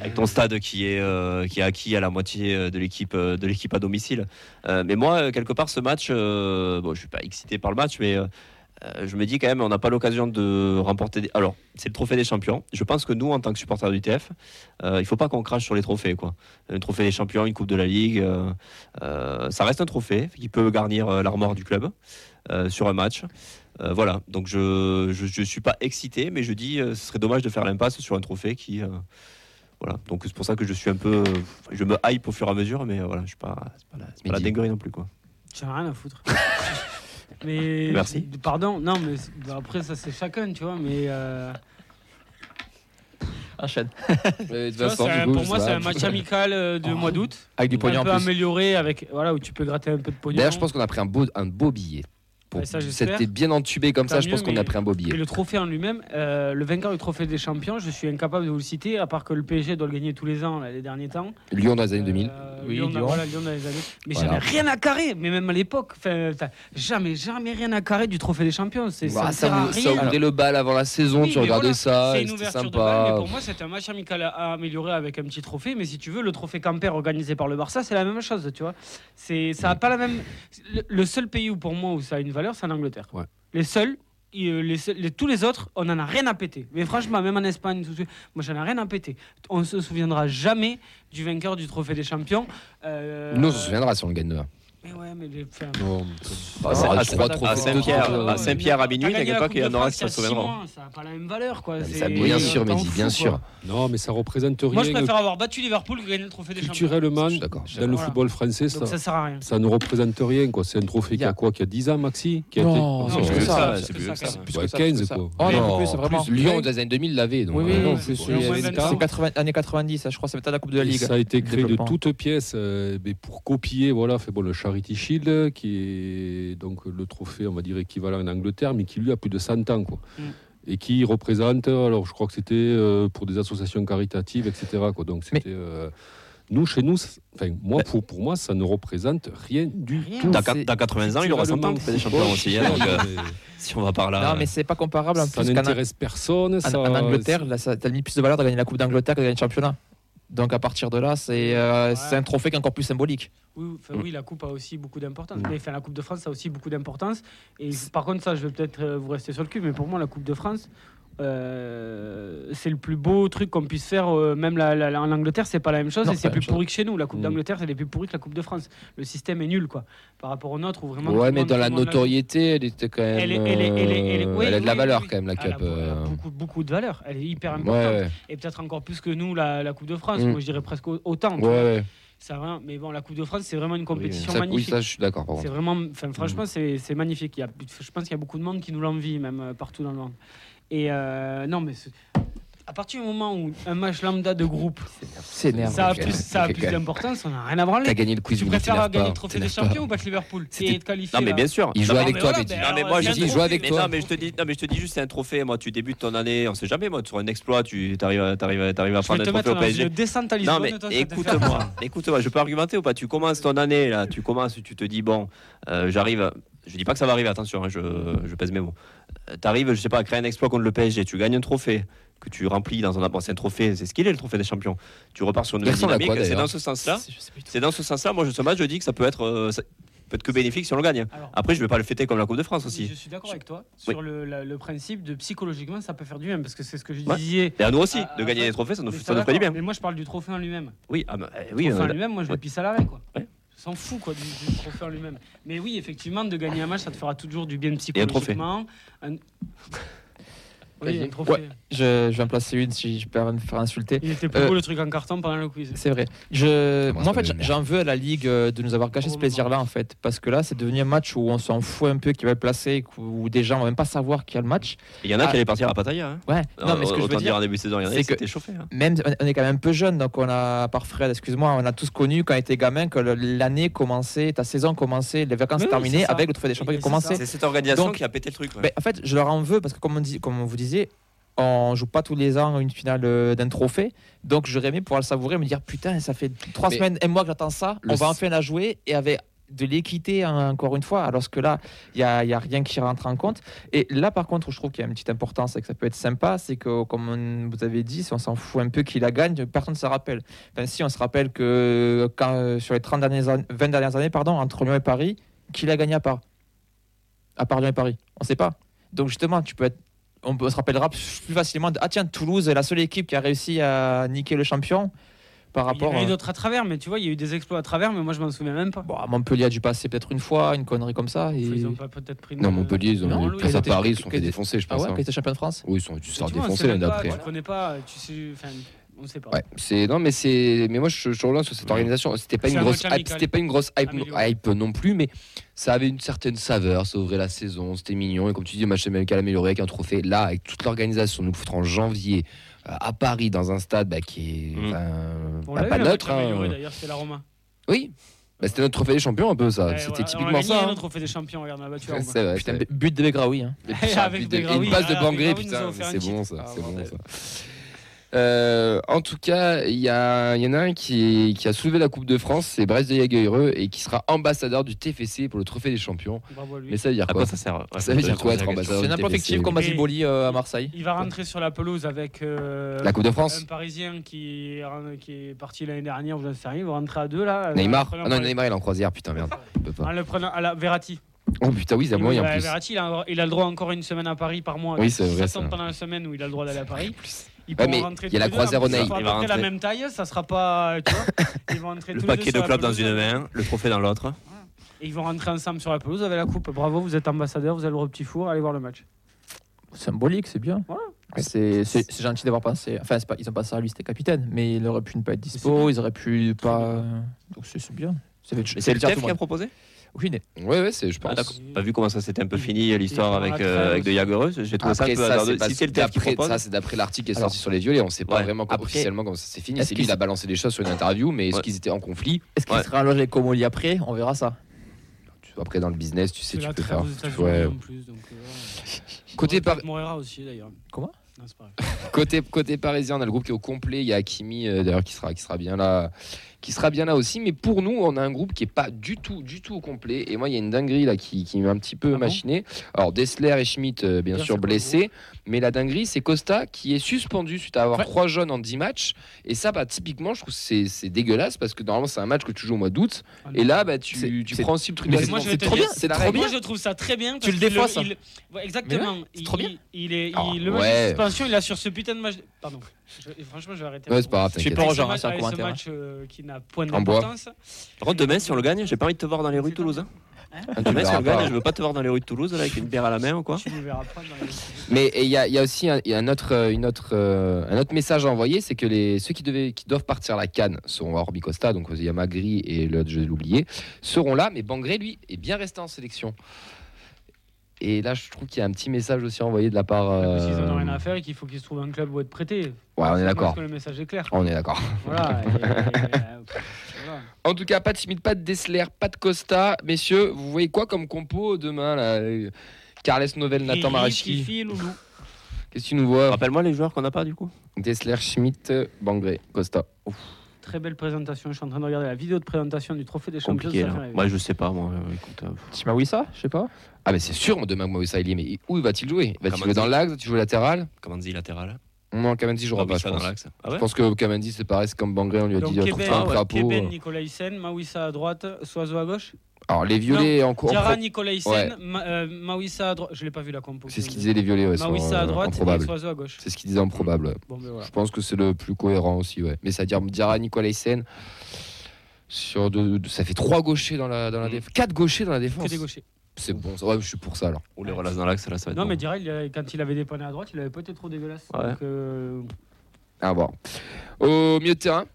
avec ton stade qui est, euh, qui est acquis à la moitié euh, de l'équipe euh, de l'équipe à domicile. Euh, mais moi, euh, quelque part, ce match, euh, bon, je suis pas excité par le match, mais euh, je me dis quand même, on n'a pas l'occasion de remporter. Des... Alors, c'est le trophée des champions. Je pense que nous, en tant que supporters du TF, euh, il faut pas qu'on crache sur les trophées. Quoi. Un trophée des champions, une coupe de la Ligue, euh, euh, ça reste un trophée qui peut garnir l'armoire du club euh, sur un match. Euh, voilà, donc je je, je suis pas excité, mais je dis euh, ce serait dommage de faire l'impasse sur un trophée qui. euh, voilà, donc c'est pour ça que je suis un peu. Je me hype au fur et à mesure, mais euh, voilà, je suis pas, c'est pas, la, pas la dinguerie non plus. Quoi. J'en ai rien à foutre. mais Merci. Pardon, non, mais bah, après ça c'est chacun, tu vois, mais euh, Enchaîne. Mais de tu vois, toute façon, c'est un- coup, pour je moi sais c'est pas. un match amical euh, de Oh. mois d'août, Avec du pognon un en peu plus. amélioré avec voilà où tu peux gratter un peu de pognon. D'ailleurs, je pense qu'on a pris un beau, un beau billet. Pour Ouais, ça, j'espère. C'était bien entubé comme ça, je pense mieux, qu'on a mais- pris un beau Et billet. le trophée en lui-même, euh, le vainqueur du trophée des champions, je suis incapable de vous le citer, à part que le PSG doit le gagner tous les ans là, les derniers temps. Lyon dans les années 2000. Euh, Oui, Lyon, Lyon. voilà, Lyon dans les années. Mais Voilà. j'avais rien à carrer, mais même à l'époque, enfin, t'as jamais, jamais rien à carrer du trophée des champions. C'est, Bah, ça, ça, sert à ouvre- ça rien. ouvrait le bal avant la saison, Oui, tu mais regardais voilà, ça, c'est et une c'était ouverture de balle, mais sympa. pour moi, c'était un match amical à, à améliorer avec un petit trophée. Mais si tu veux, le trophée Camper organisé par le Barça, c'est la même chose, tu vois. C'est, ça a pas la même. Le, le seul pays où pour moi où ça a une valeur, c'est en Angleterre. Ouais. Les seuls. Euh, tous les autres, on en a rien à péter. Mais franchement, même en Espagne, moi j'en ai rien à péter. On se souviendra jamais du vainqueur du trophée des champions. Euh, Nous, on se souviendra si on le gagne demain. Mais ouais, mais les, enfin, Non, Ah, à, à- trois à trophées, Saint-Pierre, à trophées. Saint-Pierre à T'as minuit, gagné pas Coupe qu'il y en aura France qui il y se a six souviendront. mois, Ça n'a pas la même valeur, quoi. Mais C'est- ça, bien sûr, t'en Mehdi, fous, bien quoi. sûr. non, mais ça représente rien. Moi, je préfère avoir battu Liverpool que gagner le trophée des champions. culturellement, Je suis d'accord. dans le Voilà. football français, ça, Donc ça sert à rien. ça ne représente rien. quoi. C'est un trophée Il qui a- quoi Qui a 10 ans, Maxi qui a Non, été- Non, c'est plus plus que ça. ça, c'est plus plus que que ça. ça. Plus Ouais, que ça, 15, plus que ça. quoi. Oh non, Non, plus, c'est vraiment. Lyon dans les années 2000 l'avait. donc, Oui, oui, euh, oui, non, c'est- c'est- c'est- c'est- moins c'est 25. 80 années 90, je crois, c'est peut-être la Coupe de la Ligue. Ça a été créé de Développement. toutes pièces euh, mais pour copier voilà, fait, bon, le Charity Shield, qui est donc le trophée, on va dire, équivalent en Angleterre, mais qui lui a plus de 100 ans. Quoi. Mm. Et qui représente, alors je crois que c'était euh, pour des associations caritatives, etc. Quoi. Donc Mais- c'était. euh, nous, chez nous, enfin, moi, pour, pour moi, ça ne représente rien du Rien. tout. Dans, quat- dans 80 ans, il aura 100 ans, des champions aussi. hein, donc, euh, si on va par là. Non, mais c'est pas comparable en ça n'intéresse personne. en- ça- en Angleterre, là, ça t'as mis plus de valeur de gagner la Coupe d'Angleterre que de gagner le championnat. Donc à partir de là, c'est euh, Ouais. c'est un trophée qui est encore plus symbolique. Oui, enfin, oui, la Coupe a aussi beaucoup d'importance. Mm. Mais enfin, la Coupe de France a aussi beaucoup d'importance. Et par contre, ça, je vais peut-être euh, vous rester sur le cul, mais pour moi, la Coupe de France, euh, c'est le plus beau truc qu'on puisse faire. euh, même la, la- la- en Angleterre, c'est pas la même chose Non, et c'est plus pourri que chez nous. La Coupe Mm. d'Angleterre, c'est plus pourri que la Coupe de France. Le système est nul, quoi, par rapport au nôtre où vraiment. Ouais, mais monde- dans la notoriété, elle était quand même. Elle, est- elle, est- elle, est- euh, oui, elle a de la oui, valeur oui. quand même, la euh. beaucoup, beaucoup de valeur. Elle est hyper Ouais, importante. ouais. Et peut-être encore plus que nous, la, Coupe de France. Mm. Moi, je dirais presque au- autant. Ouais, ouais. Ça va, mais bon, la Coupe de France, c'est vraiment une Oui, compétition ça, oui, magnifique. ça, je suis d'accord. C'est vraiment, enfin, franchement, c'est c'est magnifique. Il y a, je pense qu'il y a beaucoup de monde qui nous l'envie, même partout dans le monde. Et euh, non, mais à partir du moment où un match lambda de groupe, ça a plus, ça a plus d'importance, on n'a rien à branler. T'as gagné le quiz, Tu mais préfères gagner le trophée des champions pas. ou battre Liverpool et être qualifié Non, mais bien sûr. Il joue mais- avec mais toi, ben Non, mais moi, je dis, il joue avec Mais toi. non, mais je te dis, non, mais je te dis juste, c'est un trophée. Moi, tu débutes ton année, on sait jamais. Moi, sur un exploit, tu arrives, à- prendre un trophée au PSG. Non mais écoute-moi, écoute-moi, je peux argumenter ou pas? Tu commences ton année là, tu commences, tu te dis bon, euh, j'arrive. Je dis pas que ça va arriver, attention, hein, je, je pèse mes mots. Tu arrives, je sais pas, à créer un exploit contre le PSG, tu gagnes un trophée que tu remplis dans un un trophée, c'est ce qu'il est le trophée des champions. Tu repars sur une nouvelle dynamique. quoi, C'est dans ce sens-là. Je. C'est dans ce sens-là. Moi, je ce match, je dis que ça peut être, euh, ça peut être que bénéfique si on le gagne. Alors, Après, je vais pas le fêter comme la Coupe de France Je aussi. suis d'accord avec toi Oui. sur le, la- le principe de psychologiquement ça peut faire du bien parce que c'est ce que je Ouais. disais. Et à nous aussi, Ah, de ah, gagner ouais. des trophées, ça nous, ça nous je ferait du bien. Mais moi je parle du trophée en lui-même. Oui, ah, bah, eh Le oui. trophée en lui-même, moi je ouais. le pisse à l'arrêt quoi. Ouais. S'en fous quoi du, du trophée en lui-même. Mais oui, effectivement, de gagner un match, ça te fera toujours du bien Et un trophée. psychologiquement. Un- Oui. Ouais. Je, je vais en placer une si je peux me faire insulter. Il était plus Euh, beau le truc en carton pendant le quiz. C'est vrai. Je, moi, en fait, j'en veux à la Ligue euh, de nous avoir gâché ce le plaisir-là, en fait. Parce que là, c'est devenu un match où on s'en fout un peu qui va être placé, où des gens vont même pas savoir qu'il y a le match. Il y en a Ah. qui allaient partir à Pattaya. Hein. Ouais, non, mais ce que je veux dire, en début de saison, il y en a qui chauffés. hein. même, on est quand même un peu jeune, donc on a, à part Fred, excuse-moi, on a tous connu quand on était gamin que le- l'année commençait, ta saison commençait, les vacances Oui, terminaient avec le trophée des champions qui commençait. ça. C'est cette organisation Donc- qui a pété le truc. ouais. Ben, en fait, je leur en veux parce que, comme on, dit, comme on vous on joue pas tous les ans une finale euh, d'un trophée. Donc, j'aurais aimé pouvoir le savourer, me dire putain, ça fait trois Mais semaines, un mois que j'attends ça, on va enfin la jouer et avec de l'équité hein, encore une fois, alors que là, il n'y a, y a rien qui rentre en compte. Et là, par contre, je trouve qu'il y a une petite importance et que ça peut être sympa, c'est que, comme on- vous avez dit, si on s'en fout un peu qui la gagne, personne ne se rappelle. Enfin, si, on se rappelle que quand, euh, sur les 30 dernières an- 20 dernières années, pardon, entre Lyon et Paris, qui l'a gagné à part? À part Lyon et Paris On ne sait pas. Donc justement, tu peux être, on, se rappellera plus facilement. De, ah tiens, Toulouse est la seule équipe qui a réussi à niquer le champion par Il y rapport. en a eu euh, d'autres à travers, mais tu vois, il y a eu des exploits à travers, mais moi je m'en souviens même pas. bon, à Montpellier a dû passer peut-être une fois, une connerie comme ça. Et... Ils ont pas peut-être pris. Non, Montpellier, ils ont Non, eu Louis, face à Paris, ils sont fait défoncer, je Ah pense. ouais, hein. qui était champion de France Oui, ils sont dû se faire défoncer l'année d'après. Tu connais pas, tu sais, on sait pas. Ouais, c'est non mais c'est mais moi je, je reviens sur cette organisation, c'était pas C'est une un grosse hype, c'était pas une grosse hype, non plus mais ça avait une certaine saveur, ça ouvrait la saison, c'était mignon et comme tu dis match amical amélioré avec un trophée là avec toute l'organisation nous le foutre en janvier euh, à Paris dans un stade bah, qui est Mm. bah, pas neutre hein. d'ailleurs, c'était la Roma. Oui. Bah, c'était notre trophée des champions un peu ça, Ouais, c'était typiquement on a gagné ça. hein. notre trophée des champions, regarde, on a battu. C'est vrai. Putain, c'est but de Begraoui. Hein. Et puis, Avec but de- et Begraoui, une passe de ah, Bangré, putain, un c'est bon ça, Ah, c'est bon ça. Euh, en tout cas, il y, a- il y en a un qui, qui a soulevé la Coupe de France, c'est Brest de Yagueureux, et qui sera ambassadeur du TFC pour le Trophée des Champions. Bravo à lui. Mais ça veut dire À quoi ça sert Ouais, Ça veut dire quoi, c'est être ambassadeur C'est n'importe TFC, fictif comme Basile Boli euh, à Marseille. Il va rentrer sur la pelouse avec euh, La Coupe de France un Parisien qui, qui est parti l'année dernière, ou j'en sais rien. Il va rentrer à deux là. Neymar Ah non, Neymar il est en croisière, putain merde. Il peut pas. En le prenant à la Verratti. Oh putain, oui, c'est en plus. Verratti, il a, il a le droit encore une semaine à Paris par mois. Oui, c'est vrai, Ça tombe pendant la semaine où il a le droit d'aller à Paris. Ils Ouais, mais rentrer il y a la au seront à Il va près la rentrer. même taille, ça sera pas. Tu vois Ils vont rentrer Le tous les deux paquet de clubs dans une main, le trophée dans l'autre. Et ils vont rentrer ensemble sur la pelouse avec la coupe. Bravo, vous êtes ambassadeur, vous avez le petit four, allez voir le match. Symbolique, c'est bien. Voilà. C'est gentil d'avoir pensé. Enfin, pas, ils ont pas ça à lui, c'était capitaine, mais il aurait pu ne pas être dispo, ils auraient pu pas. Donc c'est bien. C'est le à TEF qui le a proposé? Aucune idée. Ouais, ouais, c'est, je Ah, pense. d'accord. T'as vu comment ça s'était un peu fini l'histoire avec, euh, avec de Jagereux J'ai trouvé ça un peu ça, hasardeux. c'est parce Si c'est le que TEF qui d'après- propose. ça, c'est d'après l'article qui est Alors, sorti sur les violets. On sait pas ouais. vraiment Après, officiellement comment ça s'est fini. est-ce C'est lui, qu'il il a balancé des choses sur une interview, mais est-ce qu'ils étaient en conflit? Est-ce qu'il sera loge avec Comoli après? On verra ça. Après, dans le business, tu sais, tu peux faire. Ouais. plus. Donc, euh. Côté, par- Moreira aussi d'ailleurs. Comment? Non, c'est pas grave. côté, côté parisien, on a le groupe qui est au complet. Il y a Hakimi, euh, d'ailleurs, qui sera, qui sera bien là. Qui sera bien là aussi, mais pour nous, on a un groupe qui est pas du tout, du tout au complet. Et moi, il y a une dinguerie là qui, qui m'a un petit peu Ah bon machiné. Alors, Dessler et Schmitt, euh, bien Bien sûr, le blessés. Mais la dinguerie, c'est Costa qui est suspendu suite à avoir Ouais. trois jaunes en 10 matchs. Et ça, bah, typiquement, je trouve que c'est c'est dégueulasse parce que normalement, c'est un match que tu joues au mois d'août. Et là, bah, tu, tu prends aussi le truc mais de la c'est- moi, je C'est trop bien, c'est c'est la trop. Moi, je trouve ça très bien. Tu le défauses. il- ouais, exactement. c'est trop bien. Il, est, Ah, il- le match ouais. intervention, il a sur ce putain de match. Pardon. Je- franchement, je vais arrêter. Ouais, c'est pas grave, Je suis pas Roger, ce hein, match- c'est un commentaire. match euh, qui n'a point En bois. d'importance. Par contre, demain, si on le gagne, j'ai pas envie de te voir dans les rues de Toulouse. hein. Ah, tu Demain, si on le gagne, je veux pas te voir dans les rues de Toulouse là, avec une bière à la main ou quoi. Tu ne verras pas dans les. Mais il y, a- il y a aussi un, y a un autre, euh, une autre, euh, un autre message à envoyer, c'est que les, ceux qui, devaient, qui doivent partir à la Cannes sont Orbi Costa, donc il y a Magri et l'autre, je vais l'oublier, seront là, mais Bangré, lui, est bien resté en sélection. Et là, je trouve qu'il y a un petit message aussi envoyé de la part. Parce qu'ils en euh, ont rien à faire et qu'il faut qu'ils se trouvent un club où être prêté. Ouais, on est d'accord. Parce que le message est clair. On est d'accord. Voilà. et- et- et- voilà. En tout cas, pas de Schmidt, pas de Dessler, pas de Costa. Messieurs, vous voyez quoi comme compo demain là euh, Carles Novel, Nathan Loulou. Qu'est-ce que tu nous vois Rappelle-moi les joueurs qu'on n'a pas du coup. Dessler, Schmidt, Bangré, Costa. Très belle présentation. Je suis en train de regarder la vidéo de présentation du Trophée des Champions. Compliqué là. rêver. Moi, je sais pas moi. euh, écoute, euh, Timawissa, je sais pas. Ah, mais c'est sûr, demain, Moussa il y est, mais où va-t-il jouer? Va-t-il jouer dans l'axe? Va-t-il jouer latéral? Kamandi latéral. Non, Kamandi jouera pas, je Mawissa dans pense. Ah Je ouais pense que Kamandi, c'est pareil, c'est comme Bangré, on lui a Donc dit Keben, trouve un crapaud. Keben, Nicolas Hyssen, Mawissa à droite, Soiseau à gauche. Alors, les violets en cours. Diarra, Nicolas Hyssen, Ouais. Ma- euh, Mawissa à droite. Je l'ai pas vu la compo. C'est ce qu'ils disaient les violets, ouais, sont, Mawissa à droite. Soiseau à gauche. C'est ce qu'ils disaient improbable. Bon, ben voilà. Je pense que c'est le plus cohérent aussi, ouais. Mais c'est-à-dire Diarra, Nicolas Hyssen, sur deux- deux- ça fait trois gauchers dans la, dans la Mm. défense. Quatre gauchers dans la Que défense. des gauchers. C'est bon, ça. ouais, je suis pour ça alors. Ou les relaces dans l'axe là, ça va être Non, bon. mais a- quand il avait dépanné à droite, il avait pas été trop dégueulasse. Ouais. Donc, euh, À voir. Au milieu de terrain,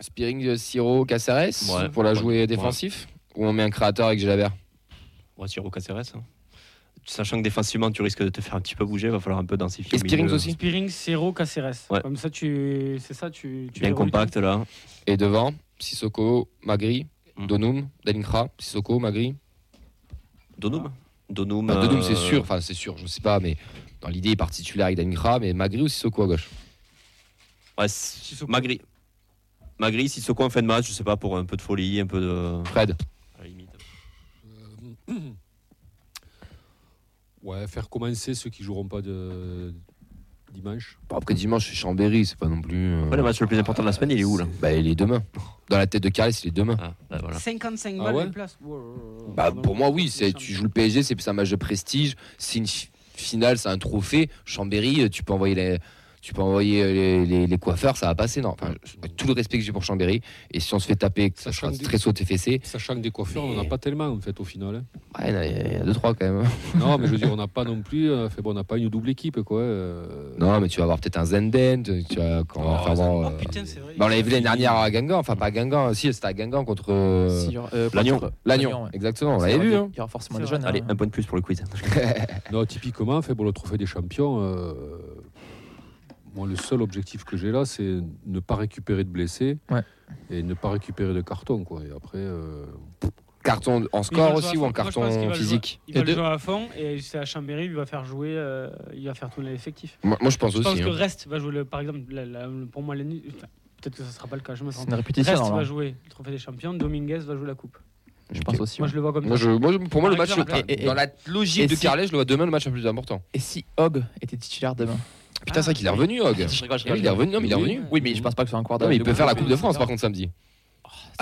Spearing, euh, Siro, Caceres Ouais. pour la Ouais. jouer défensif. Ou on met un créateur avec Jalabert? Ouais, Siro Caceres. hein. Sachant que défensivement, tu risques de te faire un petit peu bouger, il va falloir un peu densifier. Et au Spearings milieu. aussi? Spearing, Cero, Caceres. Ouais. Comme ça, tu, c'est ça, tu, tu Bien les relis compact là. Et devant, Sissoko, Magri, Mm. Donum, Delinkra, Sissoko, Magri. Donum. Donum. Bah, Donum, euh, c'est sûr, enfin c'est sûr, je sais pas, mais dans l'idée, il part titulaire avec Delinkra, mais Magri ou Sissoko à gauche? Ouais, Sissoko. Magri. Magri, Sissoko en fin de match, je sais pas, pour un peu de folie, un peu de. Fred. à la limite. Ouais, faire commencer ceux qui joueront pas de... dimanche. Bon, après dimanche, c'est Chambéry, c'est pas non plus. euh, Ouais, le match le plus important de la semaine, il est où là? Bah, il est demain. Dans la tête de Carles, il est demain. ah, bah, voilà. 55 Ah balles ouais wow, wow. Bah, pour moi, oui, c'est tu joues le PSG, c'est plus un match de prestige. C'est une fi- finale, c'est un trophée. Chambéry, euh, tu peux envoyer les, tu peux envoyer euh, les, les- les coiffeurs, ça va passer. Non, enfin, tout le respect que j'ai pour Chambéry. Et si on se fait taper, ça Sachant sera très sauté fessé. Sachant que des coiffeurs, on n'en a pas tellement en fait au final. hein. Ouais, il y en a- deux trois quand même. non, mais je veux dire, on n'a pas non plus. euh, fait, bon, on n'a pas une double équipe quoi. euh. Non, mais tu vas avoir peut-être un Zenden. Tu vas quand on va Oh, putain, c'est vrai. on l'avait vu l'année dernière à Guingamp, enfin pas à Guingamp, si c'était à Guingamp contre euh, Si, euh, Lannion. contre- Lannion, ouais. exactement, on Il y l'avait aura vu. hein. Il y aura forcément des jeunes. Allez, hein. un point de plus pour le quiz. Non, typiquement, fait, bon, le trophée des champions. Moi, le seul objectif que j'ai là, c'est ne pas récupérer de blessés Ouais. et ne pas récupérer de cartons. Quoi. Et après, euh, Carton en score aussi ou en. Moi, je carton physique Il va le deux. jouer à fond et c'est à Chambéry, il va faire jouer, euh, il va faire tourner l'effectif. moi, moi, je pense Je aussi. pense que hein. Rest va jouer, le, par exemple, la- la- pour moi, enfin, Peut-être que ça sera pas le cas, je me trompe. une répétition. Rest alors, va jouer le trophée des champions, Dominguez va jouer la coupe. Je pense aussi. Moi, ouais. je le vois comme Moi, ça. je, moi, pour moi, le match, et- et- dans la logique et de si- Carlet, je le vois demain le match le plus important. Et si Hogg était titulaire demain? Putain, c'est vrai qu'il est revenu, Hog. Je rigole, je Eh Il est revenu, non, mais il est Oui. revenu. Oui, mais je pense pas que ce soit encore Non, mais il peut faire la Coupe de France par contre samedi.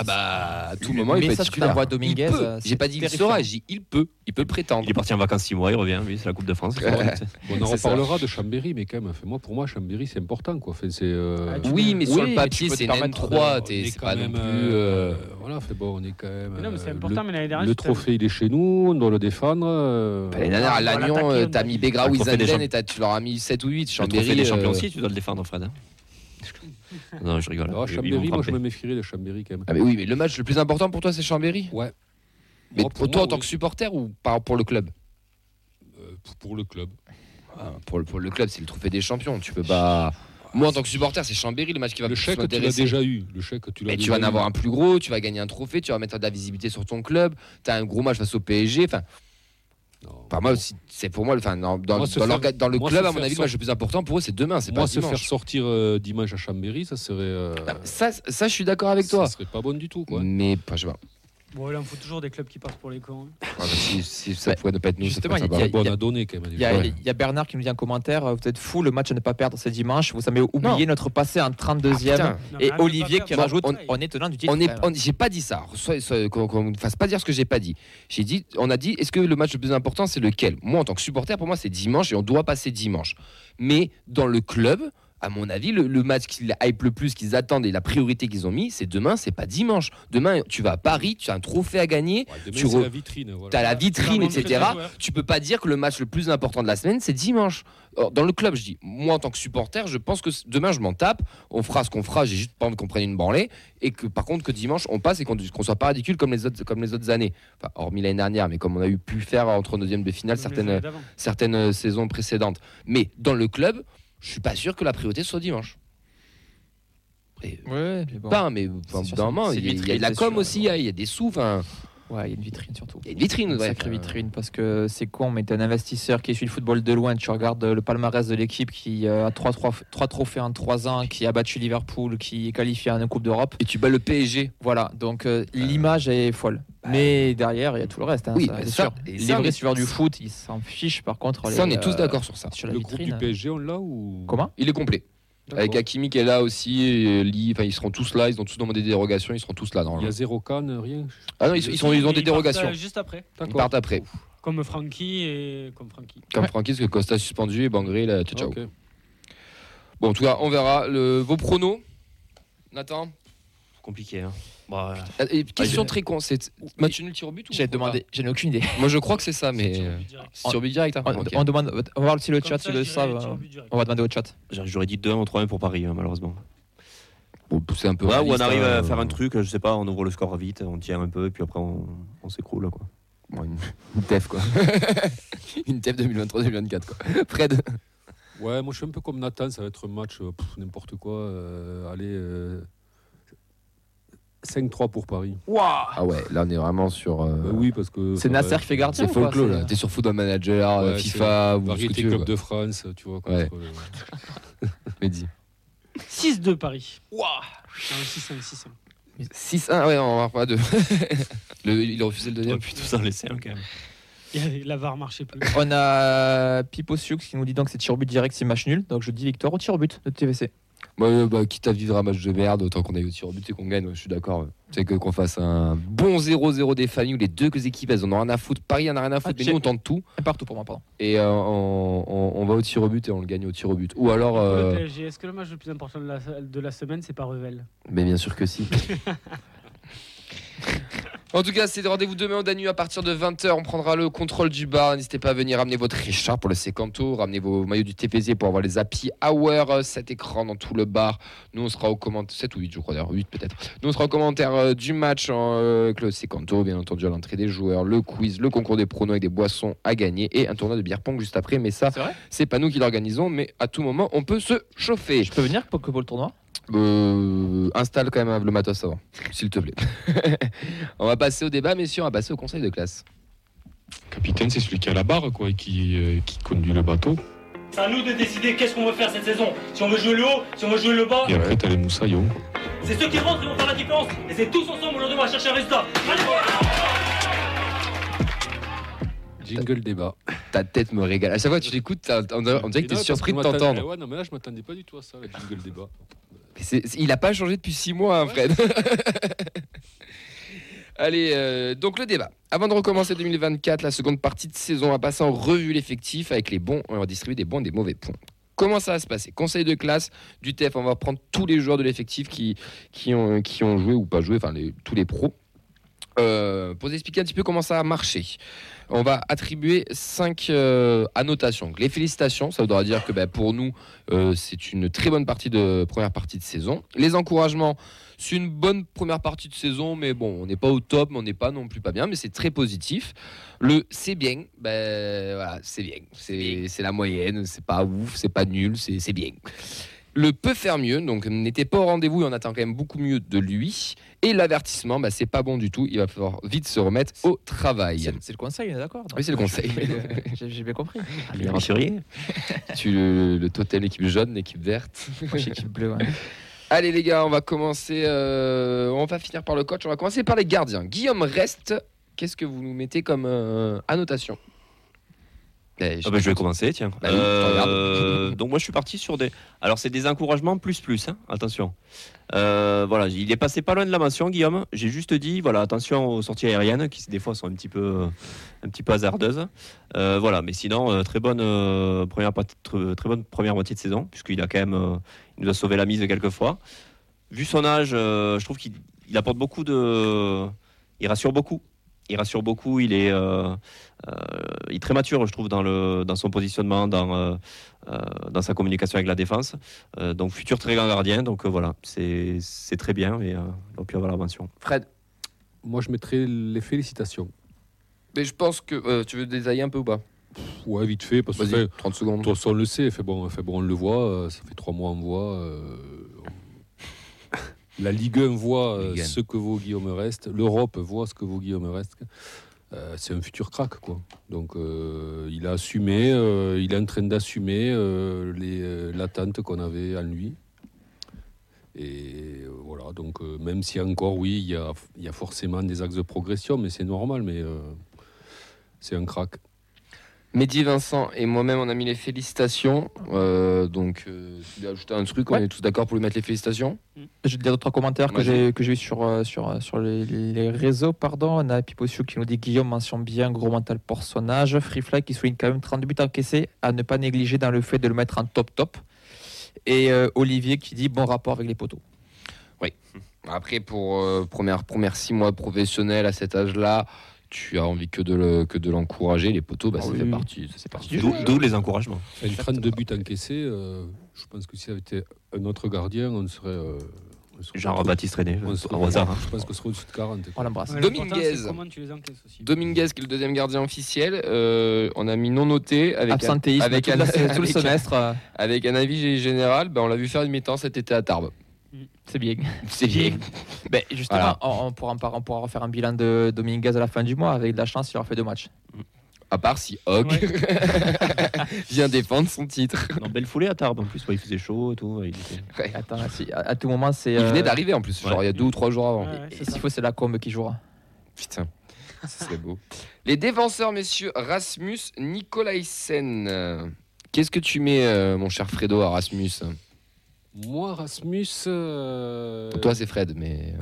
Ah bah, à tout moment, il peut être message que titulaire. Il Dominguez, euh, J'ai pas dit qu'il terrifiant. sera, j'ai dit il peut. Il peut prétendre. Il est parti en vacances 6 mois, il revient, lui, c'est la Coupe de France. on en ça. reparlera de Chambéry, mais quand même, moi, pour moi, Chambéry, c'est important. Quoi. C'est, euh, Ah, Oui, mais sur Oui, le papier, c'est une permettre N3. on t'es- est C'est quand pas non même, plus. euh, Voilà, fait, bon, on est quand même. Mais non, mais c'est important, mais l'année dernière. Le trophée, il est chez nous, on doit le défendre. euh, L'année dernière, à va Lannion, t'as mis Begra Le ou trophée des Zanden et tu leur as mis 7 ou 8. Le trophée Chambéry. des champions aussi, tu dois le défendre, Fred. hein. non, je rigole. ils Chambéry, moi, je me méfierais de Chambéry quand même. Ah, mais oui, mais le match le plus important pour toi, c'est Chambéry? Ouais. Mais pour pour toi, moi, en tant oui. que supporter ou pour le club? Euh, pour- le club. Ah, pour, le- pour le club, c'est le trophée des champions. Tu peux pas. Moi, en tant que supporter, c'est Chambéry le match qui va Le plus chèque, tu l'as déjà eu. Le chèque, tu l'as Mais tu vas en avoir un plus gros, tu vas gagner un trophée, tu vas mettre de la visibilité sur ton club, tu as un gros match face au PSG. Enfin, Non. par moi, aussi, c'est pour moi, enfin, dans, dans, Moi, dans faire- le moi, club, à mon faire avis, le sort- match le plus important pour eux, c'est demain, c'est pas se faire dimanche. sortir euh, dimanche à Chambéry, ça serait. euh, Ça, ça, je suis d'accord avec toi. Ça serait pas bon du tout, quoi. Mais pas, je sais pas. Bon, il en faut toujours des clubs qui passent pour les cons. hein. Bah, si, si ça pourrait ne pas être nous, Justement, il y a- sympa. Bon, il y on a- a donné quand même. Il y, a, Ouais. il y a Bernard qui nous dit en commentaire euh, vous êtes fou, le match à ne pas perdre, c'est dimanche. Vous avez oublié notre passé en 32e. putain. Non, mais et ne Olivier perdre, qui rajoute on- on est tenant du titre. On on- j'ai pas dit ça. Qu'on me fasse pas dire ce que j'ai pas dit. J'ai dit, on a dit, est-ce que le match le plus important c'est lequel? Moi, en tant que supporter, pour moi, c'est dimanche et on doit passer dimanche. Mais dans le club, à mon avis, le, le match qui hype le plus, qu'ils attendent et la priorité qu'ils ont mis, c'est demain. C'est pas dimanche. Demain, tu vas à Paris, tu as un trophée à gagner. Ouais, tu re- la vitrine. voilà. As la vitrine, etc. Tu peux pas dire que le match le plus important de la semaine, c'est dimanche. Or, Dans le club, je dis, moi en tant que supporter, je pense que demain je m'en tape, on fera ce qu'on fera, j'ai juste pas envie qu'on prenne une branlée, et que par contre que dimanche on passe et qu'on qu'on soit pas ridicule comme les autres, comme les autres années. Enfin, hormis l'année dernière, mais comme on a eu pu faire entre deuxième de finale certaines, certaines euh, saisons précédentes. Mais dans le club, je suis pas sûr que la priorité soit dimanche. Après, Ouais, mais bon. pas, mais d'un moment, il y, a- de la com sûr. aussi, il y a- il y a des sous, enfin, Ouais, il y a une vitrine surtout. il y a une vitrine. Une ouais, sacrée enfin, vitrine parce que c'est con, mais t'es un investisseur qui suit le football de loin. Tu regardes euh, le palmarès de l'équipe qui euh, a trois, trois, trois trophées en trois ans, qui a battu Liverpool, qui est qualifié à une Coupe d'Europe. Et tu bats le PSG. Voilà, donc euh, l'image est folle. mais derrière, il y a tout le reste. hein, oui, ça, bah, c'est ça, sûr. et Les vrais suiveurs du foot, ils s'en fichent. Par contre, Ça, on est tous euh, d'accord sur ça. Sur la Le groupe du PSG, on l'a ou Comment? Il est complet. Avec Hakimi qui est là aussi, et Lee, enfin, ils seront tous là, ils ont tous demandé des dérogations, ils seront tous là. Il y a zéro canne, rien Ah non, ils, ils sont, ils ont des partent, dérogations. euh, juste après, Ils partent après. comme Francky et comme Francky. Comme Francky, parce que Costa suspendu et Bangré, là, ciao, ciao. Ok. Bon, en tout cas, on verra. Le, vos pronos Nathan? Compliqué. Hein. Bah, Ah, et Question Ouais, très con, c'est match nul tir au but ou J'ai pas demandé, je n'ai aucune idée. Moi, je crois que c'est ça, mais. euh. Tir au but direct, hein On, demande, on va voir si le chat, ils le savent. euh, direct. On va demander au chat. j'aurais dit 2-1 ou 3-1 pour Paris, hein, malheureusement. Bon, c'est un peu. Ouais, ou on arrive hein, à faire un euh, truc, je sais pas, on ouvre le score vite, on tient un peu, et puis après on, on s'écroule. Quoi. bon, une, une TEF, quoi. une TEF 2023-2024, quoi. Fred Ouais, moi je suis un peu comme Nathan, ça va être un match euh, n'importe quoi. euh, allez, euh, 5-3 pour Paris. Ah ouais, là, on est vraiment sur. euh, Bah oui, parce que. C'est Nasser qui fait gardien C'est folklore, là. T'es sur Football Manager, euh, Ouais, FIFA, ou ce que Variété tu veux. Club quoi. de France, tu vois. Ouais. euh, Mehdi. 6-2 Paris. Non, 6-1, 6-1. 6-1, ouais, on va pas de. Le- il a refusé le Ouais, deuxième. putain, ça laisser un quand même. La VAR marchait plus. On a Pipo Sioux qui nous dit donc c'est tir au but direct, c'est match nul. Donc je dis victoire au tir au but de TVC. Ouais, bah, quitte à vivre un match de merde, autant qu'on aille au tir au but et qu'on gagne, ouais, je suis d'accord. C'est que qu'on fasse un bon 0-0 des familles où les deux équipes elles en ont rien à foutre. Paris en a rien à foutre, mais j'ai- nous on tente tout partout pour moi, pardon. et euh, on, on- on va au tir au but et on le gagne au tir au but. Ou alors, euh, est-ce que le match le plus important de la, de la semaine, c'est pas Revel? Mais bien sûr que si. En tout cas, c'est rendez-vous demain au Danube à partir de 20h. On prendra le contrôle du bar. N'hésitez pas à venir ramener votre Richard pour le Secanto, ramenez vos maillots du TPZ pour avoir les happy hour, 7 écrans dans tout le bar. Nous, on sera au commentaire, 7 ou 8, je crois d'ailleurs, 8 peut-être. Nous, on sera au commentaire euh, du match euh, avec le Secanto, bien entendu, à l'entrée des joueurs, le quiz, le concours des pronos avec des boissons à gagner et un tournoi de bière pong juste après. Mais ça, C'est pas nous qui l'organisons, mais à tout moment, on peut se chauffer. Je peux venir pour que pour le tournoi? Euh, installe quand même le matos avant, s'il te plaît. on va passer au débat, messieurs, on va passer au conseil de classe. capitaine, c'est celui qui a la barre, quoi, et qui, euh, qui conduit le bateau. C'est à nous de décider qu'est-ce qu'on veut faire cette saison. Si on veut jouer le haut, si on veut jouer le bas. Et après, t'as les moussaillons. C'est ceux qui rentrent qui vont faire la différence. Et c'est tous ensemble aujourd'hui on va chercher un résultat. Allez Jingle débat. Ta tête me régale. À chaque fois que tu l'écoutes, on dirait que t'es surpris de t'entendre. Ouais, non, mais là je m'attendais pas du tout à ça, le jingle débat. Mais c'est- c'est- Il a pas changé depuis 6 mois, hein, Fred. Allez, euh, donc le débat. Avant de recommencer 2024, la seconde partie de saison, on va passer en revue l'effectif avec les bons. On va distribuer des bons et des mauvais points. Comment ça va se passer? Conseil de classe du TF, on va prendre tous les joueurs de l'effectif qui, qui, ont, qui ont joué ou pas joué, enfin les- tous les pros, euh, pour vous expliquer un petit peu comment ça a marché. On va attribuer 5 annotations. Donc, les félicitations, ça voudra dire que bah, pour nous, euh, c'est une très bonne partie de première partie de saison. Les encouragements, c'est une bonne première partie de saison, mais bon, on n'est pas au top, mais on n'est pas non plus pas bien, mais c'est très positif. Le c'est bien, ben voilà, c'est bien. C'est la moyenne, c'est pas ouf, c'est pas nul, c'est c'est bien. Le peut faire mieux, donc n'était pas au rendez-vous et on attend quand même beaucoup mieux de lui. Et l'avertissement, bah, c'est pas bon du tout, il va falloir vite se remettre au travail. C'est le conseil, on est d'accord Oui, c'est le conseil. J'ai bien compris. Aventuriers tu le, le totem, l'équipe jaune, l'équipe verte. Moi, équipe bleue, ouais. Allez les gars, on va commencer. euh, on va finir par le coach. On va commencer par les gardiens. Guillaume reste. Qu'est-ce que vous nous mettez comme euh, annotation? Eh, Ah bah, je vais commencer, tiens. Bah Euh, donc moi je suis parti sur des. Alors c'est des encouragements plus plus, hein, attention. Euh, voilà, il est passé pas loin de la mention, Guillaume. J'ai juste dit, voilà, attention aux sorties aériennes qui des fois sont un petit peu, un petit peu hasardeuses. Euh, voilà, mais sinon très bonne première très, très bonne première moitié de saison puisqu'il a quand même, il nous a sauvé la mise quelques fois. Vu son âge, je trouve qu'il il apporte beaucoup de, il rassure beaucoup. Il rassure beaucoup. Il est, euh, euh, il est très mature, je trouve, dans, le, dans son positionnement, dans, euh, dans sa communication avec la défense. Euh, donc, futur très grand gardien. Donc, euh, voilà, c'est c'est très bien. Et euh, a pu avoir la mention. Fred, Moi, je mettrais les félicitations. mais je pense que euh, tu veux détailler un peu ou pas? Ouais, vite fait, parce que Vas-y, fait, 30 secondes. de toute façon, on le sait. Fait bon, fait bon, on le voit. ça fait trois mois, on voit. La Ligue 1 voit euh, Ligue 1. ce que vaut Guillaume Reste. L'Europe voit ce que vaut Guillaume Reste. Euh, c'est un futur crack, quoi. Donc, euh, il a assumé, euh, il est en train d'assumer les, l'attente qu'on avait en lui. Et voilà, donc même si encore, oui, il y a, il y a forcément des axes de progression, mais c'est normal, mais c'est un crack. Mehdi, Vincent et moi-même, on a mis les félicitations. Euh, donc, euh, tu veux ajouter un truc, on Ouais. est tous d'accord pour lui mettre les félicitations Je vais te dire deux trois commentaires que j'ai que j'ai eu sur euh, sur euh, sur les, les réseaux pardon. On a Piposiu qui nous dit Guillaume mention bien gros mental pour son âge. Freefly qui souligne quand même 32 buts encaissés à ne pas négliger dans le fait de le mettre en top top. Et euh, Olivier qui dit bon rapport avec les poteaux. Après, pour première, première six mois professionnels à cet âge-là, tu as envie que de le- que de l'encourager. Les poteaux, bah, Ah ça, oui, fait oui. partie, ça fait partie du D'où les encouragements. Une 32 buts encaissés, euh, je pense que si ça avait été un autre gardien, on serait. euh, on serait Genre autour- Baptiste René, au hasard. hein. Je pense qu'on serait au-dessus de 40. On l'embrasse. Ouais, Dominguez. l'important, c'est Comment tu les encaisses aussi. Dominguez, qui est le deuxième gardien officiel, euh, on a mis non noté avec, un, Absentéisme avec, tout, un, la- tout le semestre. euh, avec un avis général. bah, on l'a vu faire une mi-temps cet été à Tarbes. C'est bien. C'est bien. Ben, justement, Voilà. on, on pourra, on pourra refaire un bilan de Dominguez à la fin du mois. Avec de la chance, il aura fait deux matchs. À part si Hog vient défendre son titre. Non, belle foulée à Tarbes en plus. ouais, il faisait chaud et tout. il était- Ouais. Attends, si- à, à tout moment, c'est. Il venait euh, d'arriver en plus, genre il y a deux ou trois jours avant. S'il faut, c'est la combe qui jouera. Putain, ce serait beau. Les défenseurs, messieurs, Rasmus Nicolaisen. Qu'est-ce que tu mets, euh, mon cher Fredo, à Rasmus? Moi, Rasmus. euh, Pour toi, c'est Fred, mais.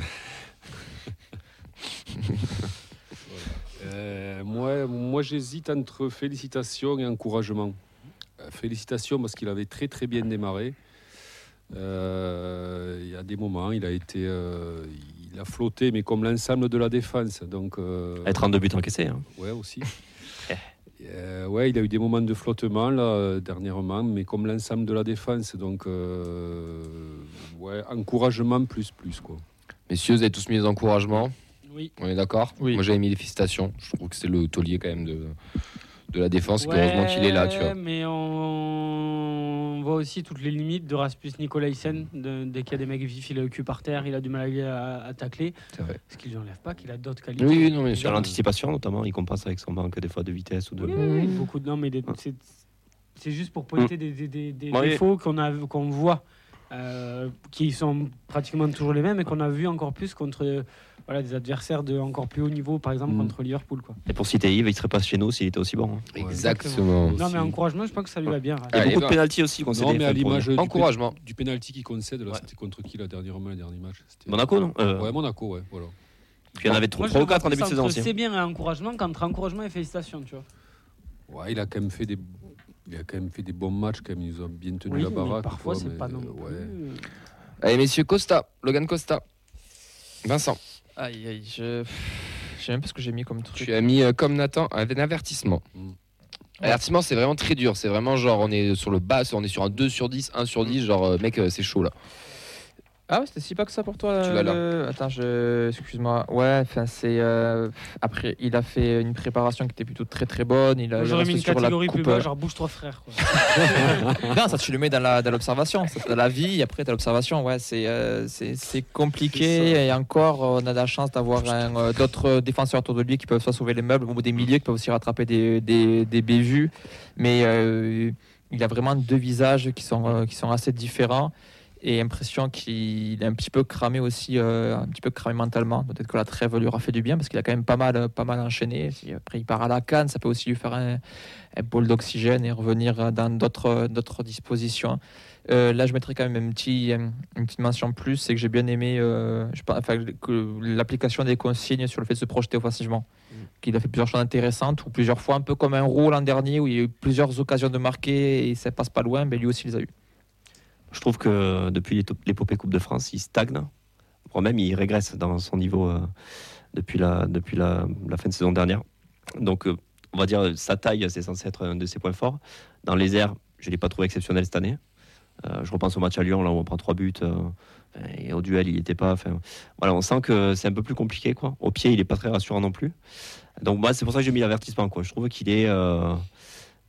Euh, moi, moi j'hésite entre félicitations et encouragement. Euh, félicitations parce qu'il avait très très bien démarré. Euh, Il y a des moments, il a été, euh, il a flotté, mais comme l'ensemble de la défense. Donc, euh, À 32 buts encaissés. hein. ouais aussi. Euh, ouais, il a eu des moments de flottement là euh, dernièrement, mais comme l'ensemble de la défense. Donc, euh, ouais, encouragement plus plus quoi. Messieurs, vous avez tous mis les encouragements? Oui. On est d'accord? Oui. Moi, j'avais mis les félicitations. Je trouve que c'est le taulier quand même de, de la défense. et heureusement qu'il est là, tu vois. Mais on voit aussi toutes les limites de Rasmus Nicolaisen. De- dès qu'il y a des mecs vifs, il a le cul par terre, il a du mal à, à tacler. C'est vrai. Ce qui ne lui enlève pas qu'il a d'autres qualités. Oui, oui, non, mais Sur l'anticipation, notamment, il compense avec son manque des fois de vitesse ou de. Oui, oui, oui, beaucoup de. Non, mais des- c'est, c'est juste pour pointer des, des, des, des Oui. défauts qu'on, a, qu'on voit, euh, qui sont pratiquement toujours les mêmes et qu'on a vu encore plus contre euh, voilà, des adversaires de encore plus haut niveau, par exemple Mm. contre Liverpool. Quoi. Et pour citer Yves, il serait pas chez nous s'il était aussi bon. hein. Exactement. Non, mais encouragement, je pense que ça lui va bien. Il y a Allez, beaucoup bah. de pénalties aussi qu'on Non, mais à l'image du, Encouragement. du penalty qu'il concède, là, Ouais. c'était contre qui la dernièrement, le dernier match Monaco, non? Euh, Ouais, Monaco, ouais, voilà. Puis il y en avait Moi, je 3 ou le vois 4 en début de saison aussi. hein. C'est bien un encouragement qu'entre encouragement et félicitations, tu vois. Ouais, il a quand même fait des, il a quand même fait des bons matchs, quand même. Ils ont bien tenu Oui, la mais baraque. parfois, c'est pas non euh, plus. ouais. Allez, messieurs, Costa. Logan Costa. Vincent, Aïe, aïe, je. Je sais même pas ce que j'ai mis comme truc. tu as mis euh, comme Nathan un avertissement. Mm. Avertissement, c'est vraiment très dur. C'est vraiment genre, on est sur le bas, on est sur un 2 sur 10, 1 sur 10. Genre, euh, mec, euh, c'est chaud là. Ah ouais, c'était si pas que ça pour toi Tu l'as là. le- Attends, je... excuse-moi. Ouais, enfin c'est. euh, Après, il a fait une préparation qui était plutôt très très bonne. Il a J'aurais mis une sur la catégorie plus bas, euh, genre bouge-toi frère. Quoi. Non, ça tu le mets dans la dans l'observation. Ça, Dans la vie, après t'as l'observation. Ouais, c'est euh, c'est c'est compliqué et encore on a la chance d'avoir euh, d'autres défenseurs autour de lui qui peuvent soit sauver les meubles ou des milieux qui peuvent aussi rattraper des des, des bévues. Mais euh, il a vraiment deux visages qui sont euh, qui sont assez différents. Et impression qu'il est un petit peu cramé aussi, euh, un petit peu cramé mentalement. Peut-être que la trêve lui aura fait du bien parce qu'il a quand même pas mal, pas mal enchaîné. Si après il part à la canne, ça peut aussi lui faire un, un bol d'oxygène et revenir dans d'autres, d'autres dispositions. Euh, là, je mettrais quand même un petit, euh, une petite mention plus, c'est que j'ai bien aimé euh, je enfin, l'application des consignes sur le fait de se projeter offensivement. Qu'il a fait plusieurs choses intéressantes, ou plusieurs fois, un peu comme un roux l'an dernier, où il y a eu plusieurs occasions de marquer et ça passe pas loin, mais lui aussi il les a eu. Je trouve que depuis l'ép- l'épopée Coupe de France, il stagne, voire même il régresse dans son niveau euh, depuis, la, fin de saison dernière. Donc, euh, on va dire, sa taille, c'est censé être un de ses points forts. Dans les airs, je ne l'ai pas trouvé exceptionnel cette année. Euh, je repense au match à Lyon, là où on prend trois buts. et au duel, il n'était pas. Enfin, voilà, on sent que c'est un peu plus compliqué. Au pied, il n'est pas très rassurant non plus. Donc, moi, c'est pour ça que j'ai mis l'avertissement. Je trouve qu'il est.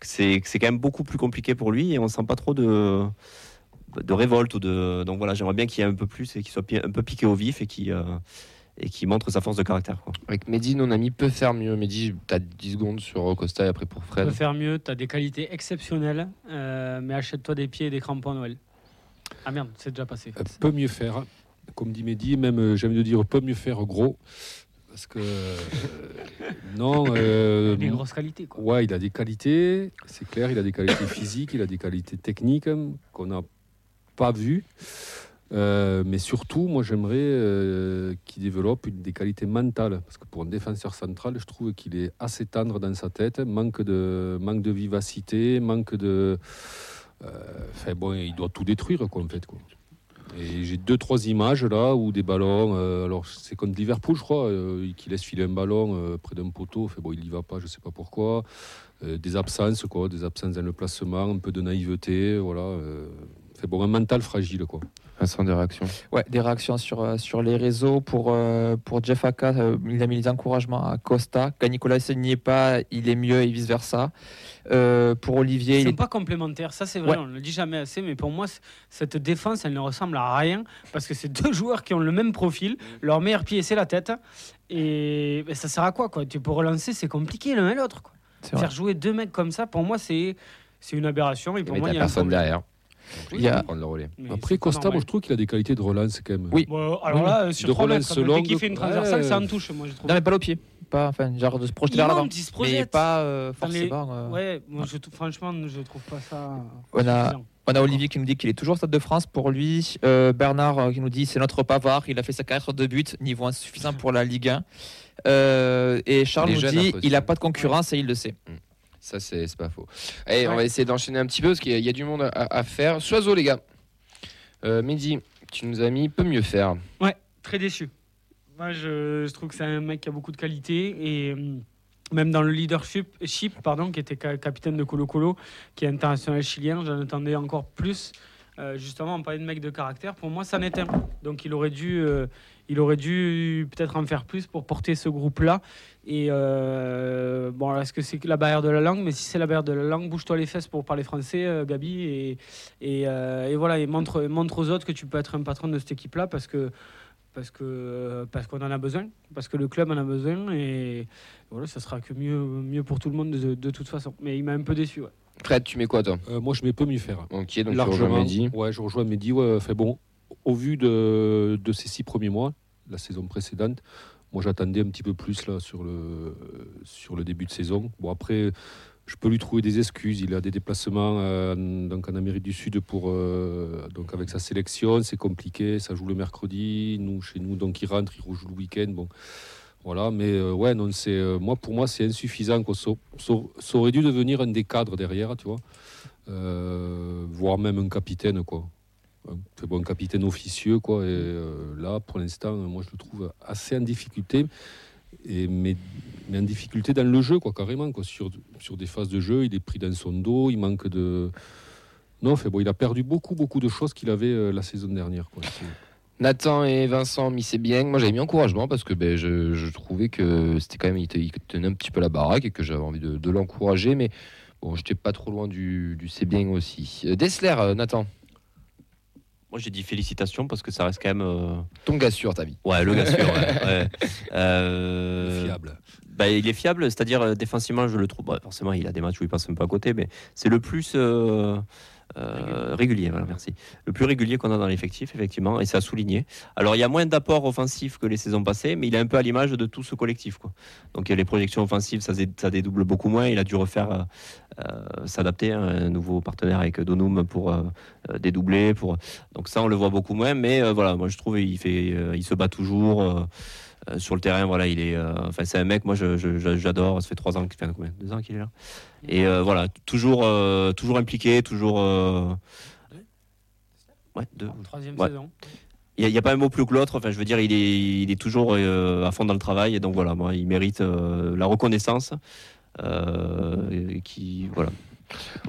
c'est c'est quand même beaucoup plus compliqué pour lui et on sent pas trop de de révolte ou de donc voilà j'aimerais bien qu'il y ait un peu plus et qu'il soit un peu piqué au vif et qui et qui montre sa force de caractère quoi. Avec Mehdi, mon ami peut faire mieux. Mehdi, t'as 10 secondes sur Costa et après pour Tu Fred. peux faire mieux, tu as des qualités exceptionnelles, euh, mais achète-toi des pieds et des crampons à Noël. Ah merde, c'est déjà passé. Euh, peut mieux faire. Comme dit Mehdi, même euh, j'aime de dire peut mieux faire gros. Parce que euh, non, euh, des grosses qualités. Quoi. ouais, il a des qualités, c'est clair, il a des qualités physiques, il a des qualités techniques hein, qu'on n'a pas vues. Euh, mais surtout, moi j'aimerais euh, qu'il développe une, des qualités mentales. Parce que pour un défenseur central, je trouve qu'il est assez tendre dans sa tête, manque de, manque de vivacité, manque de. euh, Enfin bon, il doit tout détruire quoi, en fait. Quoi. J'ai deux, trois images là où des ballons. alors c'est contre Liverpool, je crois, qui laisse filer un ballon près d'un poteau. Enfin, bon, il y va pas, je sais pas pourquoi. Des absences, quoi, des absences dans le placement, un peu de naïveté, voilà. Fait bon, un mental fragile, quoi. Vincent, des réactions. Ouais, des réactions sur, euh, sur les réseaux. Pour, euh, pour Jeff Aka, euh, il a mis les encouragements à Costa. Quand Nicolas n'y est pas, il est mieux et vice-versa. Euh, pour Olivier, Ils il sont pas complémentaires, ça c'est vrai, Ouais. on ne le dit jamais assez, mais pour moi, cette défense, elle ne ressemble à rien, parce que c'est deux joueurs qui ont le même profil, leur meilleur pied c'est la tête, et ben, ça sert à quoi, quoi? Tu peux relancer, c'est compliqué l'un et l'autre. c'est vrai. Faire jouer deux mecs comme ça, pour moi, c'est c'est une aberration, et pour Mais moi, il y a personne derrière. Oui, Il y a- oui, Prendre le relais. mais Après, c'est pas Costa, moi, je trouve qu'il a des qualités de relance quand même. Oui. Bon, alors là, euh, sur De 3 mètres, relance mec qui longue, fait une ouais. transversale, ça en touche, moi je trouve. Non, mais pas au pied. Pas, enfin, genre de se projeter Il vers l'avant. monte, il se Mais projette. pas euh, Dans les- forcément. euh, Ouais, moi, je, trou- franchement, je trouve pas ça. On a- suffisant. On a Olivier qui nous dit qu'il est toujours au Stade de France pour lui. Euh, Bernard euh, qui nous dit c'est notre Pavard. Il a fait sa carrière de but, niveau insuffisant pour la Ligue 1. Euh, et Charles Les nous dit peu il n'a pas de concurrence et il le sait. Ça, c'est pas faux. Allez, on Ouais. va essayer d'enchaîner un petit peu parce qu'il y, a- il y a du monde à, à faire. Soiseau, les gars. Euh, Mehdi, tu nous as mis peut mieux faire. Très déçu. Moi, je, je trouve que c'est un mec qui a beaucoup de qualité et hum, même dans le leadership, Chip, pardon, qui était ca- capitaine de Colo Colo, qui est international chilien, j'en attendais encore plus. Euh, justement, on parlait de mec de caractère. Pour moi, ça n'était un. Donc, il aurait dû, euh, il aurait dû peut-être en faire plus pour porter ce groupe-là. Et euh, bon, alors, est-ce que c'est la barrière de la langue? Mais si c'est la barrière de la langue, bouge-toi les fesses pour parler français, euh, Gabi. Et, et, euh, et voilà, et montre, montre aux autres que tu peux être un patron de cette équipe-là parce que parce que parce qu'on en a besoin, parce que le club en a besoin et voilà, ça sera que mieux mieux pour tout le monde de, de toute façon. Mais il m'a un peu déçu. Ouais. Fred, tu mets quoi, toi? Euh, moi, je mets peut mieux faire. Ok, donc tu rejoins Largement. Mehdi. Ouais, je rejoins Mehdi. Ouais, fait bon, au vu de, de ces six premiers mois, la saison précédente, moi j'attendais un petit peu plus là sur le, sur le début de saison. Bon, après, je peux lui trouver des excuses. Il a des déplacements euh, en- Amérique du Sud pour, euh, donc avec sa sélection. C'est compliqué. Ça joue le mercredi. Nous, chez nous, donc il rentre, il rejoue le week-end. Bon. Voilà, mais euh, ouais, non, c'est moi pour moi c'est insuffisant. Ça, aurait dû devenir un des cadres derrière, tu vois, voire même un capitaine, quoi. Un, c'est bon, capitaine officieux, quoi. Euh, là, pour l'instant, moi je le trouve assez en difficulté, et mais, en difficulté dans le jeu, quoi, carrément, quoi. Sur, sur des phases de jeu, il est pris dans son dos, il manque de. Non, fait bon, il a perdu beaucoup, beaucoup de choses qu'il avait euh, la saison dernière, quoi. Nathan et Vincent c'est bien. Moi, j'avais mis encouragement parce que ben, je, trouvais que c'était quand même, il, te- il tenait un petit peu la baraque et que j'avais envie de, l'encourager. Mais bon, j'étais pas trop loin du, du c'est aussi. Euh, Dessler, Nathan, Moi j'ai dit félicitations parce que ça reste quand même euh, ton gars sûr, ta vie. ouais le gars sûr. ouais, ouais. Euh, Fiable. Bah, il est fiable, c'est-à-dire euh, défensivement, je le trouve. bah, forcément, il a des matchs où il passe un peu à côté, mais c'est le plus euh, euh, régulier. Voilà, merci. Le plus régulier qu'on a dans l'effectif, effectivement, et c'est à souligner. Alors, il y a moins d'apports offensifs que les saisons passées, mais il est un peu à l'image de tout ce collectif. Quoi. Donc, a les projections offensives, ça, dé- ça dédouble beaucoup moins. Il a dû refaire euh, euh, s'adapter à un nouveau partenaire avec Donum pour dédoubler. Donc, ça, on le voit beaucoup moins, mais voilà, moi, je trouve il fait, il se bat toujours. Euh, sur le terrain, voilà, il est. euh, Enfin, c'est un mec, moi, j'adore. Ça fait trois ans, qu'il fait combien? Deux ans qu'il est là. Et euh, voilà, toujours, toujours impliqué, toujours. Ouais, deux. Troisième Ouais. saison. Il n'y a, pas un mot plus que l'autre. Enfin, je veux dire, il est, il est toujours à fond dans le travail. Et donc voilà, moi, il mérite la reconnaissance. euh, qui, voilà.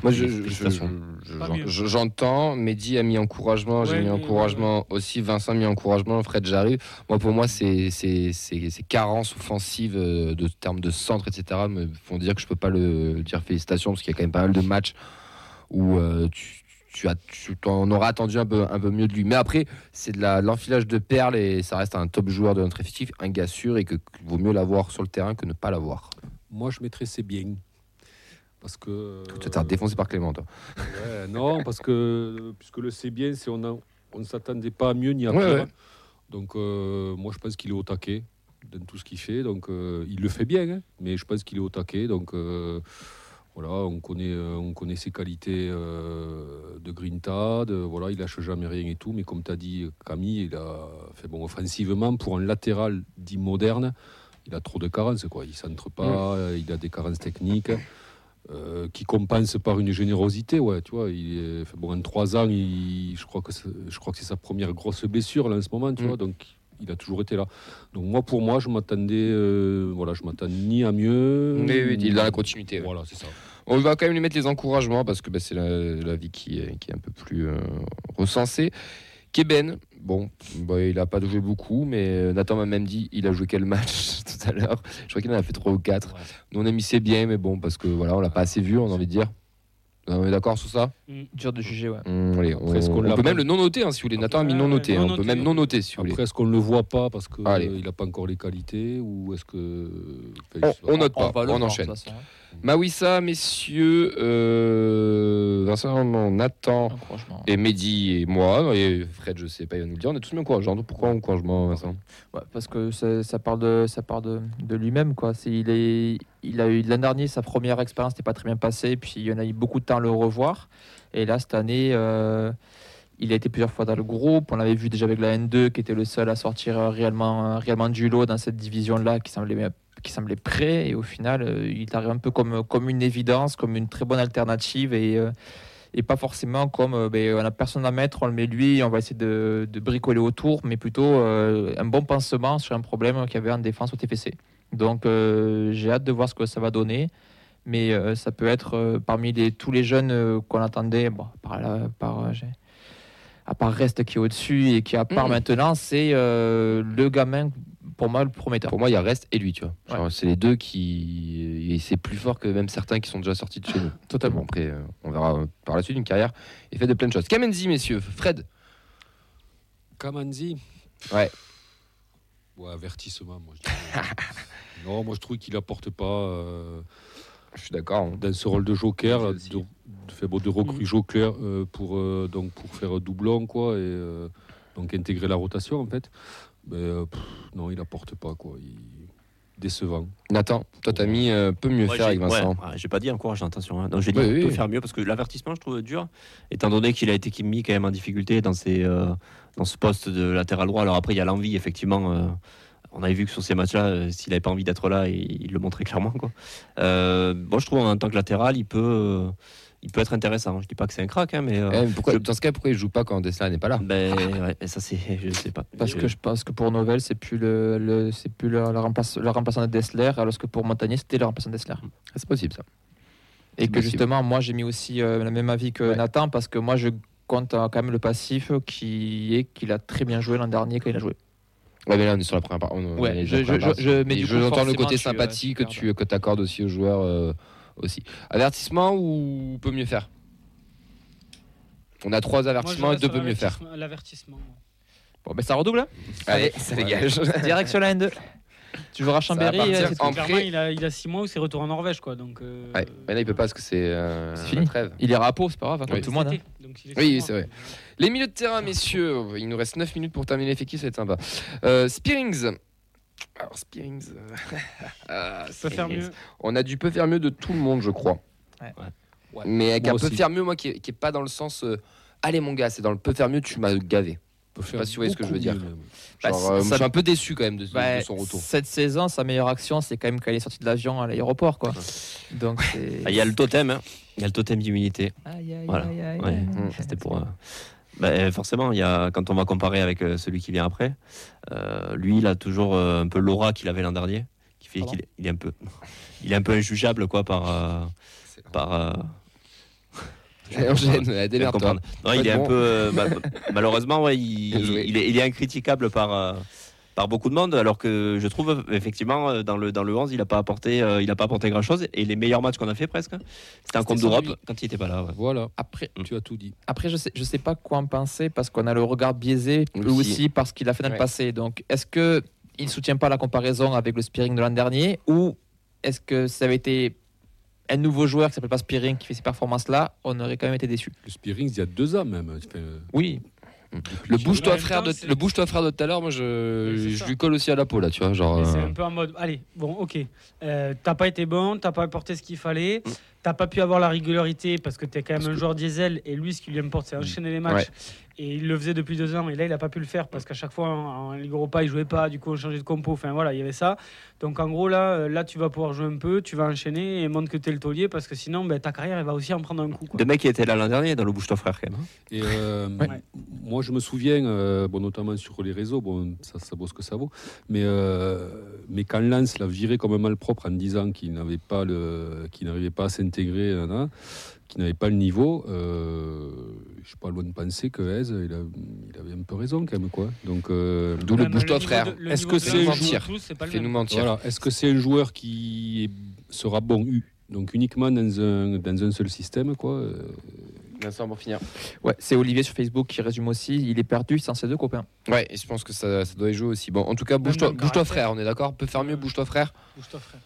Moi, je- je- je- je- j'entends. Mehdi a mis encouragement, j'ai Ouais, mis encouragement aussi. Vincent a mis encouragement. Fred j'arrive. Moi, pour moi, ces c'est, c'est, ces carences offensives euh, de termes de centre, etc., me font dire que je peux pas le dire félicitations parce qu'il y a quand même pas mal de matchs où euh, tu, tu as, tu en auras attendu un peu, un peu mieux de lui. Mais après, c'est de la, l'enfilage de perles et ça reste un top joueur de notre effectif, un gars sûr et que qu'il vaut mieux l'avoir sur le terrain que ne pas l'avoir. Moi, je mettrais c'est bien. Parce que. Tu vas te faire défoncer par Clément, toi. Ouais, non, parce que puisque le c'est bien, c'est on, ne s'attendait pas à mieux ni à Ouais, pire. ouais. Donc euh, moi je pense qu'il est au taquet dans tout ce qu'il fait. Donc euh, il le fait bien, hein, mais je pense qu'il est au taquet. Donc euh, voilà, on connaît, on connaît ses qualités de grinta, de, voilà, il lâche jamais rien et tout. Mais comme tu as dit Camille, il a fait bon offensivement pour un latéral dit moderne. Il a trop de carences, quoi. Il centre pas, il a des carences techniques euh, qui compense par une générosité. Ouais, tu vois, il est, bon, en trois ans, il- je crois que c'est, je crois que c'est sa première grosse blessure là en ce moment, tu Mm. vois. Donc, il a toujours été là. Donc moi, pour moi, je m'attendais, euh, voilà, je m'attends ni à mieux. Oui, il est dans la continuité. ouais. Voilà, c'est ça. On va quand même lui mettre les encouragements parce que bah, c'est la, la vie qui est, qui est un peu plus euh, recensée. Keben, bon, bah, il a pas joué beaucoup, mais euh, Nathan m'a même dit il a joué quel match tout à l'heure. Je crois qu'il en a fait trois ou quatre. Nous on a mis c'est bien, mais bon, parce que voilà, on l'a pas assez vu, on a envie de dire. On est d'accord sur ça? Dur de juger, ouais. Allez, on, peut même le non noter hein, si vous voulez. Nathan a mis Ouais, non ouais, noté, non hein, on peut même non noter si vous voulez. Après, est-ce qu'on ne le voit pas parce qu'il Allez. n'a pas encore les qualités ou est-ce que. On, enfin, note pas, on voir, enchaîne. façon, hein. Mawissa, messieurs, euh, Vincent, Nathan, et Mehdi et moi, et Fred, je sais pas, il va nous le dire, on est tous mis encourageants. Donc pourquoi encouragement, Vincent? Ouais, parce que ça, ça part de, ça part de, de lui-même. Quoi. C'est, il, est, il a eu l'an dernier, sa première expérience n'était pas très bien passée, puis il y en a eu beaucoup de temps à le revoir. Et là, cette année, euh, il a été plusieurs fois dans le groupe. On l'avait vu déjà avec la N2, qui était le seul à sortir euh, réellement, euh, réellement du lot dans cette division-là, qui semblait, qui semblait prêt. Et au final, il arrive un peu comme, comme une évidence, comme une très bonne alternative. Et. Et pas forcément comme euh, ben, on a personne à mettre, on le met lui, on va essayer de, de bricoler autour, mais plutôt euh, un bon pansement sur un problème qu'il y avait en défense au TFC. Donc euh, j'ai hâte de voir ce que ça va donner, mais euh, ça peut être euh, parmi les, tous les jeunes euh, qu'on attendait, bon, par là, par, j'ai- à part Reste qui est au-dessus et qui à part Mhm. maintenant, c'est le gamin pour moi le prometteur. Pour moi, il y a Reste et lui, tu vois. Ouais. C'est les deux qui. Et c'est plus fort que même certains qui sont déjà sortis de chez nous. Totalement. Après, euh, on verra euh, par la suite une carrière est faite de plein de choses. Kamenzi, messieurs. Fred. Kamanzi Ouais. Ouais, avertissement, moi. Je non, moi je trouve qu'il apporte pas. euh, Je suis d'accord. hein. dans ce rôle de joker, de, de, fait, bon, de recrue joker euh, pour, euh, donc, pour faire doublon, quoi, et euh, donc intégrer la rotation, en fait. Mais euh, pff, non, il apporte pas, quoi. Il... Décevant. Nathan, toi, t'as mis euh, peu mieux Ouais, faire avec Vincent. ouais, ouais, j'ai pas dit encourageant, attention. hein. Non, j'ai dit Oui, peut oui. faire mieux parce que l'avertissement, je trouve dur, étant donné qu'il a été mis quand même en difficulté dans, ses, euh, dans ce poste de latéral droit. Alors après, il y a l'envie, effectivement. euh, on avait vu que sur ces matchs-là, euh, s'il n'avait pas envie d'être là, il, il le montrait clairement. Quoi. Euh, bon, je trouve en tant que latéral, il peut, euh, il peut être intéressant. Je dis pas que c'est un crack, hein, mais. euh, Eh, mais pourquoi, je- Dans ce cas, pourquoi il joue pas quand Dessler n'est pas là? Ben, ouais, ça, c'est. Je sais pas. Parce que je pense que pour Novell, c'est plus le, le- c'est plus le, le remplace- le remplaçant de Dessler, alors que pour Montagnier, c'était le remplaçant de Dessler. C'est possible, ça. Et C'est que possible. justement, moi, j'ai mis aussi euh, le même avis que Ouais. Nathan, parce que moi, je compte euh, quand même le passif qui est qu'il a très bien joué l'an dernier quand il a joué. Ouais, mais là, on est sur la première partie. Ouais, je- je- partie. je- mais du je coup, entends le côté tu, euh, sympathie que tu tu que accordes aussi aux joueurs euh, aussi. Avertissement ou peut mieux faire? On a trois Moi, avertissements et deux sur peut mieux faire. l'avertissement-. Bon, ben ça redouble. hein Allez, ça dégage. Direction la N2. Tu joueras Chambéry, euh, tout. en prêt. il a, il a six mois où c'est retour en Norvège, quoi. Donc, euh, Ouais, mais là, il peut pas parce que c'est euh, C'est la fini. trêve. Il ira à Pau, c'est pas grave, hein, comme Oui. tout le monde. hein. cet été. Donc, il est Oui, c'est vrai. Les milieux de terrain, messieurs, il nous reste 9 minutes pour terminer l'effectif, ça va être sympa. Euh, Spearings. Alors, Spearings. euh, ah, peut faire Spearings. mieux. On a du peu faire mieux de tout le monde, je crois. Ouais. Ouais. Mais avec Moi un peu faire mieux, moi, qui est, qui est pas dans le sens. euh, Allez, mon gars, c'est dans le peu faire mieux, tu m'as gavé. peut sais pas si vous voyez ce que je veux dire. Bah, Genre, euh, ça- je suis un peu déçu quand même de, de Bah, son retour. Cette saison, sa meilleure action, c'est quand même quand il est sorti de l'avion à l'aéroport. quoi. Donc, c'est. Ah, Il y a le totem, hein. il y a le totem aïe, Voilà. Ouais. Mm. C'était pour. euh, bah, euh, forcément, il y a, quand on va comparer avec euh, celui qui vient après, euh, lui, il a toujours euh, un peu l'aura qu'il avait l'an dernier, qui fait qu'il est, il est un peu, il est un peu injugeable quoi par, euh, par. euh, Allez, enchaîne, je viens de démerde-toi. comprendre. Non, il est Bon. un peu. ma- malheureusement, ouais, il est, il est incritiquable par. Euh, par beaucoup de monde, alors que je trouve effectivement euh, dans le, dans le 11, il n'a pas apporté, euh, il a pas apporté grand chose. Et les meilleurs matchs qu'on a fait presque, c'était en Coupe d'Europe quand il n'était pas là. ouais. Voilà, Après, tu as tout dit. après, je sais, je sais pas quoi en penser parce qu'on a le regard biaisé lui Aussi. aussi parce qu'il a fait dans le passé. Donc, est-ce que il soutient pas la comparaison avec le Spearing de l'an dernier ou est-ce que ça avait été un nouveau joueur qui s'appelle pas Spearing qui fait ces performances-là, on aurait quand même été déçu. Le Spearings, il y a deux ans même. Enfin, euh, Oui, Le bouge-toi frère de le bouge-toi frère de tout à l'heure, moi je, je lui colle aussi à la peau là, tu vois, genre. Et c'est euh, un peu en mode, allez, bon, ok, euh, t'as pas été bon, t'as pas apporté ce qu'il fallait, Mm. t'as pas pu avoir la régularité parce que t'es quand même Parce un que- joueur diesel et lui, ce qui lui importe, c'est enchaîner les matchs. Et il le faisait depuis deux ans et là, il a pas pu le faire parce qu'à chaque fois en, en Ligue Europa, il jouait pas, du coup, on changeait de compo. Enfin voilà, il y avait ça. Donc en gros, là, euh, là, tu vas pouvoir jouer un peu, tu vas enchaîner et montre que t'es le taulier parce que sinon, ben, ta carrière, elle va aussi en prendre un coup. quoi. De mecs qui étaient là l'an dernier dans le bouge-toi frère quand même. hein. Et euh, Ouais. moi, je me souviens, euh, bon, notamment sur les réseaux, bon, ça, ça vaut ce que ça vaut, mais, euh, mais quand Lens l'a viré comme un malpropre en disant qu'il n'avait pas le, qu'il n'arrivait pas à s'intégrer, qu'il n'avait pas le niveau, euh, je suis pas loin de penser que Hez, il, a- il avait un peu raison quand même, quoi. Donc, euh, D'où le Même bouge-toi niveau frère. Est-ce que c'est joueur mentir voilà. Est-ce que c'est un joueur qui est- sera bon U? Donc uniquement dans un, dans un seul système, quoi. euh, Vincent, pour finir. ouais, c'est Olivier sur Facebook qui résume aussi. Il est perdu sans ses deux copains. Ouais, et je pense que ça, ça doit y jouer aussi. Bon, en tout cas, bouge-toi bouge-toi caractère. frère, on est d'accord? Peut faire mieux, bouge-toi frère? Bouge-toi, frère.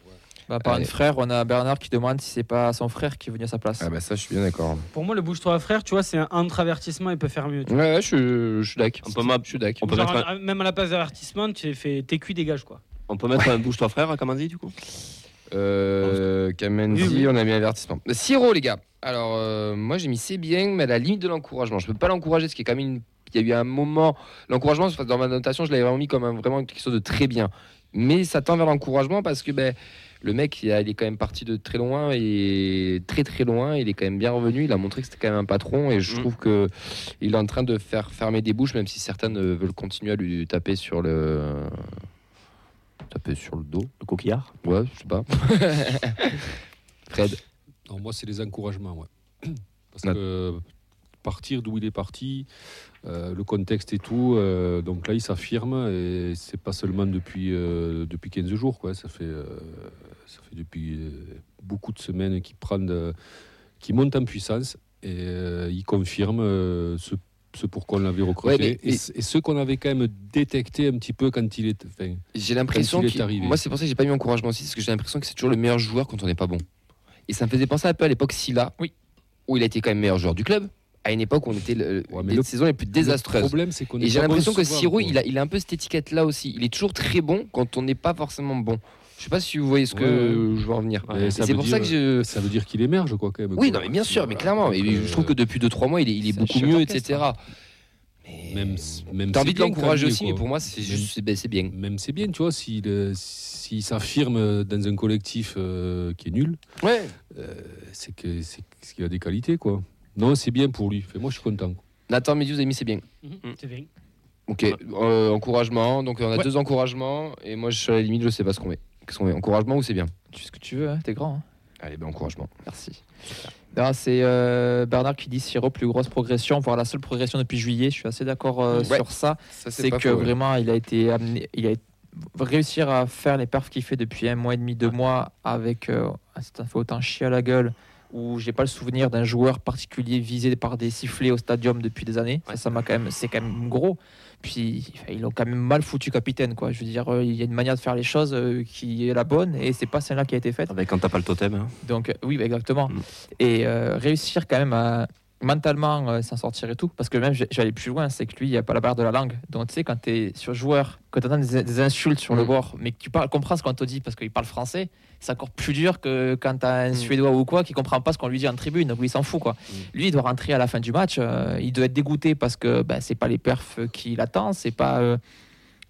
Bah, par Allez. un frère, on a Bernard qui demande si c'est pas son frère qui est venu à sa place. Ah bah ça, je suis bien d'accord. Pour moi, le bouge-toi, frère, tu vois, c'est un entre avertissement, il peut faire mieux. tu Ouais, vois. ouais, je, je suis d'accord. On peut ma- Je suis d'accord. on peut Genre, mettre à- même à la place d'avertissement, tu fais tes cuits dégage quoi. On peut mettre un bouge-toi frère, comme on dit du coup? Euh, Kamenzi, Oui, oui. on a mis avertissement. Siro, les gars. Alors, euh, moi, j'ai mis c'est bien, mais à la limite de l'encouragement. Je peux pas l'encourager, ce qui est quand même une. Il y a eu un moment. L'encouragement, dans ma notation, je l'avais vraiment mis comme un- vraiment quelque chose de très bien. Mais ça tend vers l'encouragement parce que ben, le mec, il, a- il est quand même parti de très loin et très très loin. Il est quand même bien revenu. Il a montré que c'était quand même un patron et je Mm. trouve que il est en train de faire fermer des bouches, même si certaines euh, veulent continuer à lui taper sur le taper sur le dos. Le coquillard? Ouais, je sais pas. Fred. Non, moi, c'est les encouragements. Ouais. Parce Non. que partir d'où il est parti, euh, le contexte et tout, euh, donc là, il s'affirme et c'est pas seulement depuis, euh, depuis 15 jours. Quoi. Ça, fait, euh, ça fait depuis euh, beaucoup de semaines qu'il prend de- qu'il monte en puissance et euh, il confirme euh, ce, ce pour quoi on l'avait recruté Ouais, mais- et, ce- et ce qu'on avait quand même détecté un petit peu quand il est. enfin, J'ai l'impression qu'il- arrivé. Moi, c'est pour ça que j'ai pas mis encouragement aussi, parce que j'ai l'impression que c'est toujours le meilleur joueur quand on n'est pas bon. Et ça me faisait penser un peu à l'époque Silla, Oui. où il a été quand même meilleur joueur du club, à une époque où on était le, Ouais, mais les le- saisons les plus Le désastreuses. problème, c'est qu'on Et est j'ai l'impression que Siro, il a, il a un peu cette étiquette-là aussi. Il est toujours très bon quand on n'est pas forcément bon. Je sais pas si vous voyez ce que Ouais, je veux en venir. Ouais, c'est veut pour dire- ça que je. Ça veut dire qu'il émerge, quoi, quand même. Oui, quoi. non, mais bien sûr, mais clairement. Je trouve que depuis 2-trois mois, il est, il beaucoup mieux, etc. Mais Même, même T'as envie de l'encourager aussi, mais pour moi, c'est ben, c'est bien. Même c'est bien, tu vois, s'il s'il s'affirme dans un collectif euh, qui est nul, Ouais. euh, c'est que c'est c'est qu'il a des qualités, quoi. Non, c'est bien pour lui. Fait, moi, je suis content. Nathan Médius a mis c'est bien. Mhm, C'est bien. Ok, euh, encouragement. Donc on a Ouais. deux encouragements et moi je suis à la limite, je sais pas ce qu'on met. Qu'est-ce qu'on met Encouragement ou c'est bien Tu fais ce que tu veux, hein, t'es grand. hein. Allez, ben encouragement. Merci. Non, c'est euh, Bernard qui dit Siro, plus grosse progression, voire la seule progression depuis juillet. Je suis assez d'accord euh, Ouais. sur ça. Ça C'est pas que faux, ouais. vraiment, il a été amené, il a été- réussir à faire les perfs qu'il fait depuis un mois et demi, deux mois, avec euh, un certain fait autant chier à la gueule où j'ai pas le souvenir d'un joueur particulier visé par des sifflets au stadium depuis des années. Ça, ça m'a quand même, c'est quand même gros. Puis ils ont quand même mal foutu capitaine, quoi. Je veux dire, euh, il y a une manière de faire les choses euh, qui est la bonne, et c'est pas celle-là qui a été faite. Avec quand t'as pas le totem. hein. Donc euh, oui, bah, exactement. Mm. Et euh, réussir quand même à mentalement euh, s'en sortir et tout, parce que même je je vais aller plus loin, c'est que lui, il n'y a pas la barre de la langue. Donc tu sais, quand tu es sur joueur, que tu entends des, des insultes sur le Mm. bord, mais que tu parles, comprends ce qu'on te dit parce qu'il parle français, c'est encore plus dur que quand tu as un Mm. Suédois ou quoi qui comprend pas ce qu'on lui dit en tribune, donc lui, il s'en fout. Quoi. Lui, il doit rentrer à la fin du match, euh, il doit être dégoûté parce que ben, c'est pas les perfs qu'il attend, c'est pas... euh,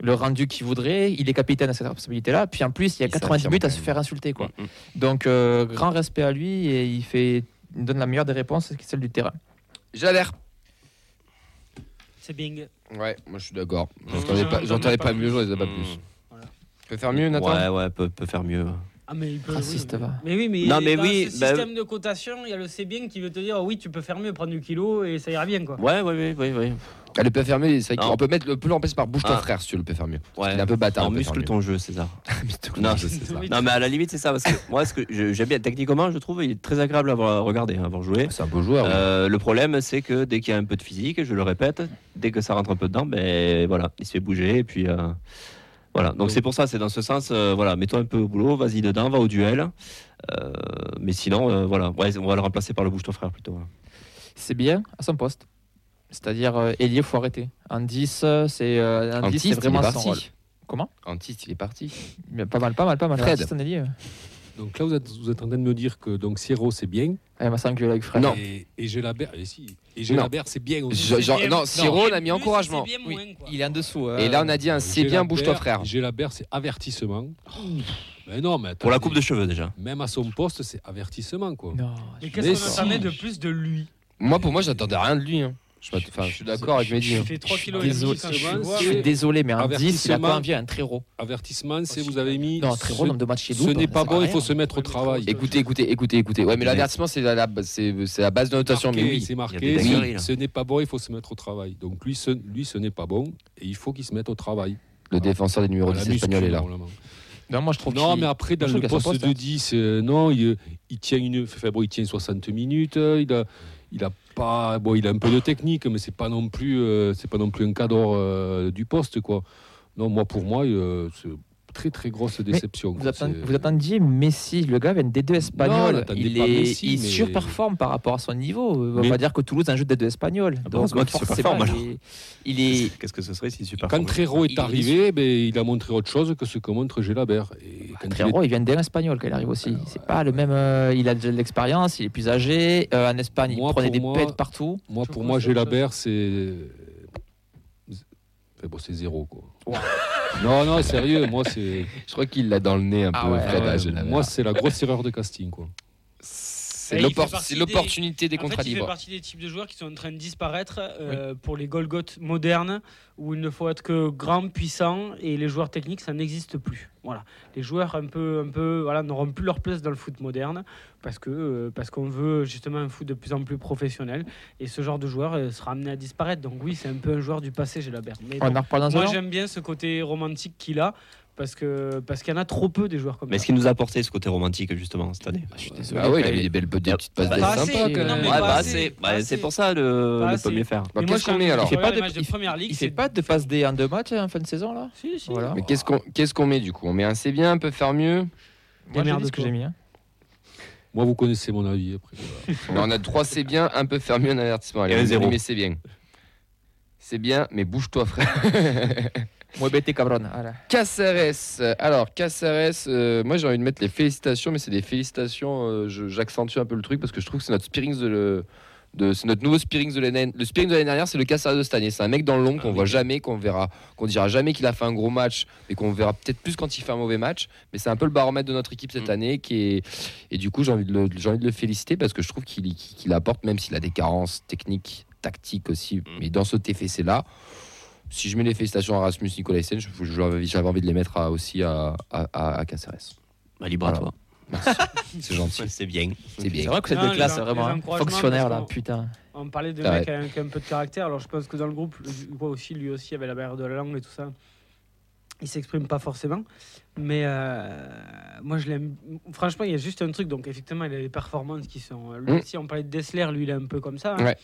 le rendu qu'il voudrait, il est capitaine à cette responsabilité-là. Puis en plus, il y a Il 90 s'affirme minutes à se faire insulter. Quoi. Mm, mm. Donc, grand respect à lui et il, fait, donne la meilleure des réponses, c'est celle du terrain. Jalère. C'est Bing. Ouais, moi je suis d'accord. Mmh. J'entendais pas, J'en j'entendais ai pas pas mieux, j'en ai pas Mmh. plus. Voilà. Peut faire mieux, Nathan? Ouais, ouais, peut, peut faire mieux. Ah mais il peut, Raciste, oui, mais- va. Mais oui, mais, Non, mais dans oui, ce bah- système de cotation, il y a le C'est bien qui veut te dire oui, tu peux faire mieux, prendre du kilo et ça ira bien quoi. Ouais, ouais, ouais, ouais. ouais. Ah, le peut faire mieux, c'est qu'on peut mettre le peut remplacer par bouge ton Ah. frère si tu le peux faire mieux. ouais. Il est un peu bâtard. Non, muscle ton jeu, César. Non, mais à la limite, c'est ça. Parce que moi, ce que j'aime bien techniquement, je trouve, il est très agréable à voir- à regarder, à voir jouer. C'est un beau joueur. ouais. Euh, le problème, c'est que dès qu'il y a un peu de physique, je le répète, dès que ça rentre un peu dedans, ben voilà, il se fait bouger. Et puis euh, voilà. Donc c'est pour ça, c'est dans ce sens, euh, voilà, mets-toi un peu au boulot, vas-y dedans, va au duel. Euh, mais sinon, euh, voilà, ouais, on va le remplacer par le bouge ton frère plutôt. voilà. C'est bien à son poste. C'est-à-dire, euh, Elie, il faut arrêter. En 10, euh, c'est euh, en 10, Antiste, c'est il est vraiment son parti. rôle. Comment? Antiste, il est parti. Mais Pas mal, pas mal, pas mal. Fred. Ailier. Donc là, vous êtes, vous êtes en train de me dire que donc Sierro, c'est bien. Ah, il m'a semblé que avec Fred. Non. Et, et Gélabert, et si. Et Gélabert, c'est bien aussi. Bien. non. Siro, on a mis encouragement. bien moins, il est en dessous. euh, Et là, on a dit un c'est bien, bouge ton frère. Gélabert, c'est avertissement. Mais non, mais attends, Pour la coupe de cheveux déjà. Même à son poste, c'est avertissement, quoi. Non. Mais qu'est-ce qu'on attendait de plus de lui? Moi, pour moi, j'attendais rien de lui. hein. Je, suis je d'accord avec Mehdi. Hein. 3 suis kilos et demi désolé, je. Je suis désolé, mais en 10, il a pas envie un très gros. Avertissement, c'est vous avez mis. Non, un très gros ce- nombre de matchs chez Ce nous. n'est pas bon, il faut se mettre au travail. Écoutez, écoutez, écoutez, écoutez. Ouais, mais l'avertissement, c'est la, base de notation. Mais oui. C'est marqué, ce- ce n'est pas bon, il faut se mettre au travail. Donc lui, ce, lui, ce n'est pas bon, et il faut qu'il se mette au travail. Le défenseur des numéros Voilà, 10 espagnol est là. Non, moi, je trouve Non, qu'il- mais après, dans je le poste poste, de 10, euh, non, il, il tient une, enfin, bon, il tient 60 minutes. euh, Il a, il a pas, bon, il a un peu de technique, mais c'est pas non plus, euh, c'est pas non plus un cadre euh, du poste, quoi. Non, moi, pour moi, euh, très très grosse déception. Vous, attend- vous attendiez Messi, le gars vient des deux espagnols. il est, Messi, il mais- surperforme par rapport à son niveau. On Mais- va dire que Toulouse a un jeu des deux espagnols. bah, Donc heureusement qu'il forcément, il est, il est- Qu'est-ce que ce serait si super Quand Trero Il est arrivé, ben, il a montré autre chose que ce que montre Gélabert. Et quand il est- Trero, il vient d'un espagnol quand il arrive aussi. C'est pas le même. euh, il a de l'expérience, il est plus âgé. Euh, en Espagne, Moi, il prenait des moi- pètes partout. Moi, pour moi, Gélabert, c'est. Bon, c'est zéro, quoi. non, non, sérieux, moi, c'est. Je crois qu'il l'a dans le nez un Ah peu, ouais, Fred. Ouais, moi, c'est la grosse erreur de casting, quoi. C'est des- l'opportunité des contrats il fait libres. partie des types de joueurs qui sont en train de disparaître euh, pour les Golgoth modernes où il ne faut être que grand, puissant et les joueurs techniques, ça n'existe plus. Voilà. Les joueurs un peu, un peu, voilà, n'auront plus leur place dans le foot moderne parce que euh, parce qu'on veut justement un foot de plus en plus professionnel et ce genre de joueur euh, sera amené à disparaître. Donc oui, c'est un peu un joueur du passé, j'ai la Mais On en un moi j'aime bien ce côté romantique qu'il a parce que parce qu'il y en a trop peu des joueurs comme Mais ça. est-ce qu'il nous a apporté ce côté romantique justement cette année Je suis désolé. Ah oui, il avait il- des belles des petites passes Pas d'ess assez, sympas quand non, même. mais Ouais, pas bah, assez, c'est pas bah, assez. c'est pour ça le, Pas le assez. peut mieux faire. Bah, Mais Qu'est-ce qu'on met alors fais pas de- il- première ligue. Il fait c'est- pas de passe D en deux matchs en fin de saison là Si, si. Voilà. Mais qu'est-ce qu'on qu'est-ce qu'on met du coup? On met un c'est bien, un peu faire mieux? Moi, ce que j'ai mis. hein. Moi, vous connaissez mon avis. Après, voilà. on a trois c'est bien, un peu faire mieux, un avertissement. Allez, Et un on zéro. met c'est bien. C'est bien, mais bouge-toi frère. Voilà. Caceres. Alors, Caceres, euh, moi j'ai envie de mettre les félicitations, mais c'est des félicitations, euh, je- j'accentue un peu le truc parce que je trouve que c'est notre Spearings de le. de- c'est notre nouveau Spearings de l'année. Le Spearings de l'année dernière, c'est le Caceres de cette année. C'est un mec dans le long qu'on Ah voit jamais, qu'on verra, qu'on dira jamais qu'il a fait un gros match, mais qu'on verra peut-être plus quand il fait un mauvais match. Mais c'est un peu le baromètre de notre équipe cette Mm. année, qui est et du coup j'ai envie de le, j'ai envie de le féliciter parce que je trouve qu'il qu'il- qu'il apporte, même s'il a des carences techniques, tactiques aussi, mais dans ce TFC là. Si je mets les félicitations à Rasmus Nicolaisen, j'avais envie de les mettre à- aussi à, à, à- à Caceres. Bah, libre à toi. C'est gentil, Ouais, C'est bien. c'est C'est bien. vrai que les classe, en- c'est vraiment les fonctionnaire là, putain. On parlait de Ah mec avec un peu de caractère, alors je pense que dans le groupe, aussi, lui aussi avait la barrière de la langue et tout ça. il s'exprime pas forcément. Mais euh, moi, je l'aime. Franchement, il y a juste un truc. Donc, effectivement, il a des performances qui sont. Lui Mm. aussi, on parlait de Dessler, lui, il est un peu comme ça. hein. Ouais.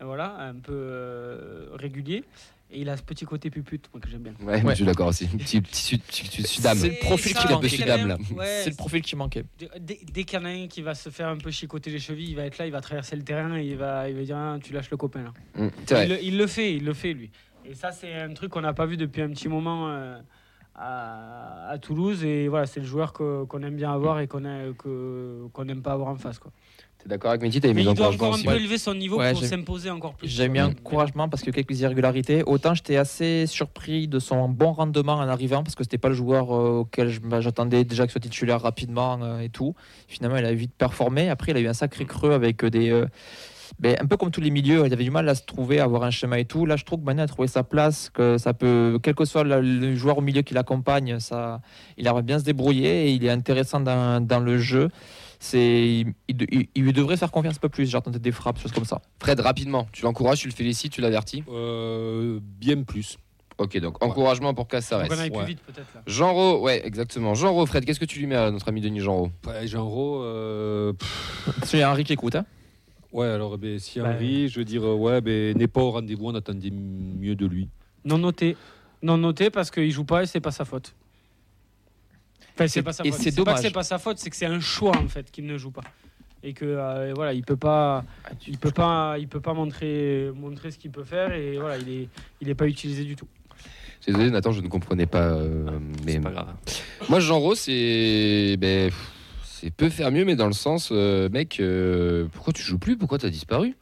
Voilà, un peu euh, régulier. Et il a ce petit côté pupute, moi, que j'aime bien. Ouais, Ouais. je suis d'accord aussi. Petit, petit, petit. C'est le profil qui même- ouais, c'est le profil qui manquait. Dès, qu'il y en a un qui va se faire un peu chicoter les chevilles, il va être là, il va traverser le terrain et il va, il va dire Ah, Tu lâches le copain là. Mm. Il, le- il le fait, il le fait lui. Et ça, c'est un truc qu'on n'a pas vu depuis un petit moment euh, à, à Toulouse. Et voilà, c'est le joueur que- qu'on aime bien avoir et qu'on que- qu'on n'aime pas avoir en face. Quoi. T'es d'accord avec Mehdi? Mais mis il doit encore un aussi. peu élever son niveau Ouais, pour s'imposer encore plus. J'ai mis un encouragement parce que quelques irrégularités. Autant j'étais assez surpris de son bon rendement en arrivant parce que c'était pas le joueur euh, auquel bah, j'attendais déjà qu'il soit titulaire rapidement euh, et tout. Finalement, il a vite performé. Après, il a eu un sacré creux avec euh, des. Ben, un peu comme tous les milieux, il avait du mal à se trouver, à avoir un schéma et tout. Là, je trouve que maintenant, il a trouvé sa place, que ça peut, quel que soit le, joueur au milieu qui l'accompagne, ça, il arrive bien à se débrouiller et il est intéressant dans, dans le jeu. C'est, il, il- il lui devrait faire confiance un peu plus. Genre tenter des frappes, choses comme ça. Fred, rapidement, tu l'encourages, tu le félicites, tu l'avertis? Euh, bien plus. Ok, donc encouragement pour Casares. Ouais. vite peut-être là. Jean Ro, ouais, exactement. Jean Ro, Fred, qu'est-ce que tu lui mets à notre ami Denis Jean Ro Ouais, Jean Ro, euh, pff, Il y a Henri qui écoute. Hein. Ouais, alors ben, si Bah, Henri, je veux dire, euh, ouais, ben, n'est pas au rendez-vous, on attendait mieux de lui. Non noté. Non noté parce qu'il joue pas et c'est pas sa faute. Enfin, c'est pas sa et faute. c'est pas que c'est pas sa faute, c'est que c'est un choix en fait qu'il ne joue pas. Et que euh, voilà, il peut pas, il peut pas, il peut pas montrer, montrer ce qu'il peut faire et voilà, il est, il est pas utilisé du tout. Désolé, Nathan, je ne comprenais pas. euh, mais C'est pas grave. moi, Jean Ro, c'est. Ben, pff, c'est peu faire mieux, mais dans le sens, euh, mec, euh, pourquoi tu joues plus? Pourquoi t'as disparu?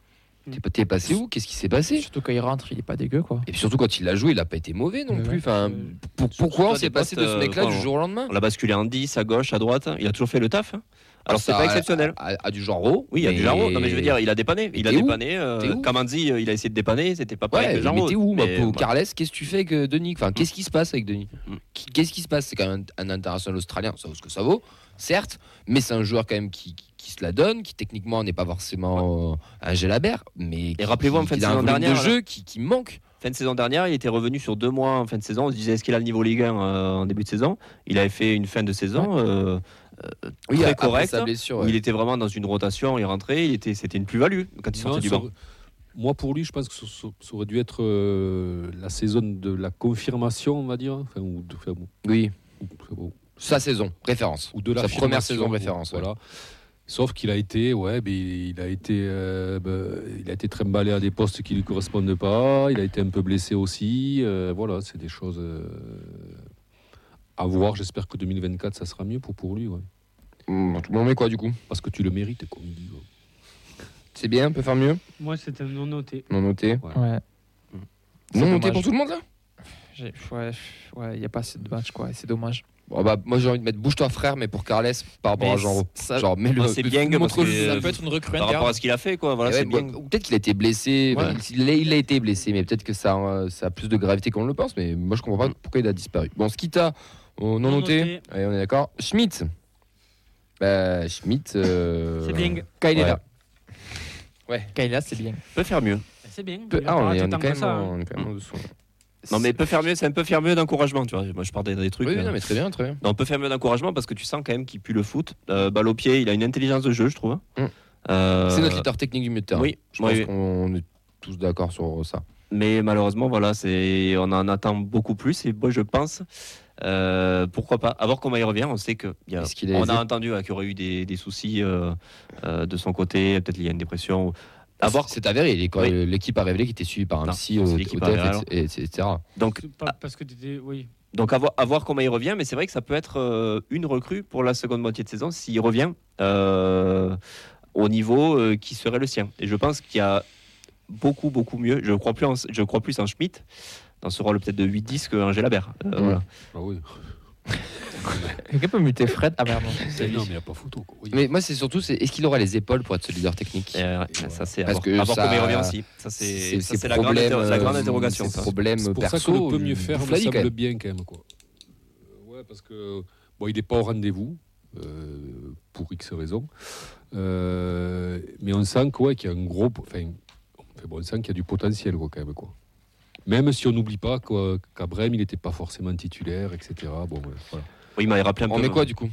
T'es pas- T'es passé où? Qu'est-ce qui s'est passé? Surtout quand il rentre, il est pas dégueu quoi. Et puis surtout, quand il a joué, il a pas été mauvais non Ouais, plus. ouais. Enfin, pour- pourquoi on toi, s'est des passé de ce euh, mec-là du jour au lendemain? On l'a basculé en 10 à gauche, à droite. Il a toujours fait le taf. hein. Alors c'est pas exceptionnel. À, à- à du Jean Ro. Oui, il y a du Jarreau. Non, mais je veux dire, il a dépanné. Il a dépanné. euh, où Kamandzi, euh, il a essayé de dépanner. C'était pas pareil mais t'es où, bah, Carles Qu'est-ce que tu fais avec euh, Denis Enfin, qu'est-ce qui se passe avec Denis Mm. Qu'est-ce qui se passe? C'est quand même un, international australien, ça vaut ce que ça vaut, certes, mais c'est un joueur quand même qui, qui- se la donne, qui techniquement n'est pas forcément euh, un Gelabert, mais qui, rappelez-vous, en fin de saison dernière, de jeu qui, qui manque. Fin de saison dernière, il était revenu sur deux mois en fin de saison. On se disait est-ce qu'il a le niveau Ligue 1 euh, en début de saison? Il avait fait une fin de saison euh, euh, Oui, très sa blessure. ouais. il était vraiment dans une rotation, il rentrait, il était, c'était une plus-value quand il Non, sortait du ça banc. aurait- Moi, pour lui, je pense que ça, ça- ça aurait dû être euh, la saison de la confirmation, on va dire. Enfin, ou, de, enfin, ou- Oui, ou- sa saison, référence. ou de Sa l'affirmation, première saison ou- référence. ouais. Voilà. Sauf qu'il a été, ouais, ben, il a été, euh, ben, il a été trimballé à des postes qui lui correspondent pas. Il a été un peu blessé aussi. euh, voilà, c'est des choses euh, à voir. J'espère que 2024, ça sera mieux pour, pour lui, ouais. Mm, On met quoi du coup? Parce que tu le mérites, comme il dit. ouais. C'est bien, on peut faire mieux? Moi, c'est un non noté. Non noté. Ouais. Non noté pour tout le monde là? J'ai- Ouais, ouais, il n'y a pas assez de match quoi. C'est dommage. Bon, bah, Moi j'ai envie de mettre bouge-toi frère, mais pour Carles par rapport Mais à Jean ça- Genre, mets-le. Ah, c'est bien que parce que- ça peut être une recrue Par rapport interne. à ce qu'il a fait, quoi. Voilà, Et ouais, c'est bien. bon, Peut-être qu'il a été blessé, Ouais. il, a, il a été blessé, mais peut-être que ça, euh, ça a plus de gravité qu'on le pense. Mais moi, je comprends pas Mm. pourquoi il a disparu. Bon, Skita, oh, non Non noté. noté. Allez, on est d'accord. Schmidt. Bah, Schmidt. euh, C'est bien. Est Ouais. là. Ouais. C'est bien. peut faire mieux. C'est bien. Peu- Ah, on est, raté on est tant quand que même ça, hein. en- on est quand même en dessous. Non, mais peut faire mieux, c'est un peu faire mieux d'encouragement, tu vois. Moi, je parle des, des trucs. Oui, euh, non, mais très bien, très bien. Non, on peut faire mieux d'encouragement parce que tu sens quand même qu'il pue le foot. Euh, balle au pied, il a une intelligence de jeu, je trouve. Mm. Euh, C'est notre leader technique du milieu de terrain. Oui, Je oui, pense oui. qu'on est tous d'accord sur ça. Mais malheureusement, voilà, c'est on en attend beaucoup plus. Et moi, je pense, euh, pourquoi pas? À voir comment il revient. On sait que y a- on a entendu ouais, qu'il y aurait eu des, des soucis euh, euh, de son côté, peut-être lié à une dépression. Voir. C'est avéré. Oui. L'équipe a révélé qu'il était suivi par un Non, psy au, au et- et- etc. Donc, pas parce que tu étais. Oui. donc à, voir, à voir comment il revient. Mais c'est vrai que ça peut être euh, une recrue pour la seconde moitié de saison s'il revient euh, au niveau euh, qui serait le sien. Et je pense qu'il y a beaucoup, beaucoup mieux. Je crois plus, en, je crois plus en Schmitt dans ce rôle peut-être de 8-10 qu'en Gelabert. Euh, Mm. voilà. Ah oui. Quelqu'un peut muter Fred Ah merde. non, c'est non, lui. mais il n'y a pas photo. quoi. Oui. Mais moi, c'est surtout, c'est est-ce qu'il aura les épaules pour être ce leader technique? Euh, ça c'est Parce que à voir ça- comment il revient aussi. Ça c'est ça, la, grande la grande euh, interrogation. C'est pour perso. ça que le peut mieux faire quand semble même. bien quand même. Quoi. Euh, Ouais, parce que bon, il n'est pas au rendez-vous euh, pour X raisons. Euh, mais on sent quoi, qu'il y a un gros. Enfin, enfin, bon, on sent qu'il y a du potentiel quoi, quand même. Quoi. Même si on n'oublie pas qu'à Brême, il n'était pas forcément titulaire, etc. Bon, voilà. Oui, il m'avait rappelé un On peu. met quoi du coup?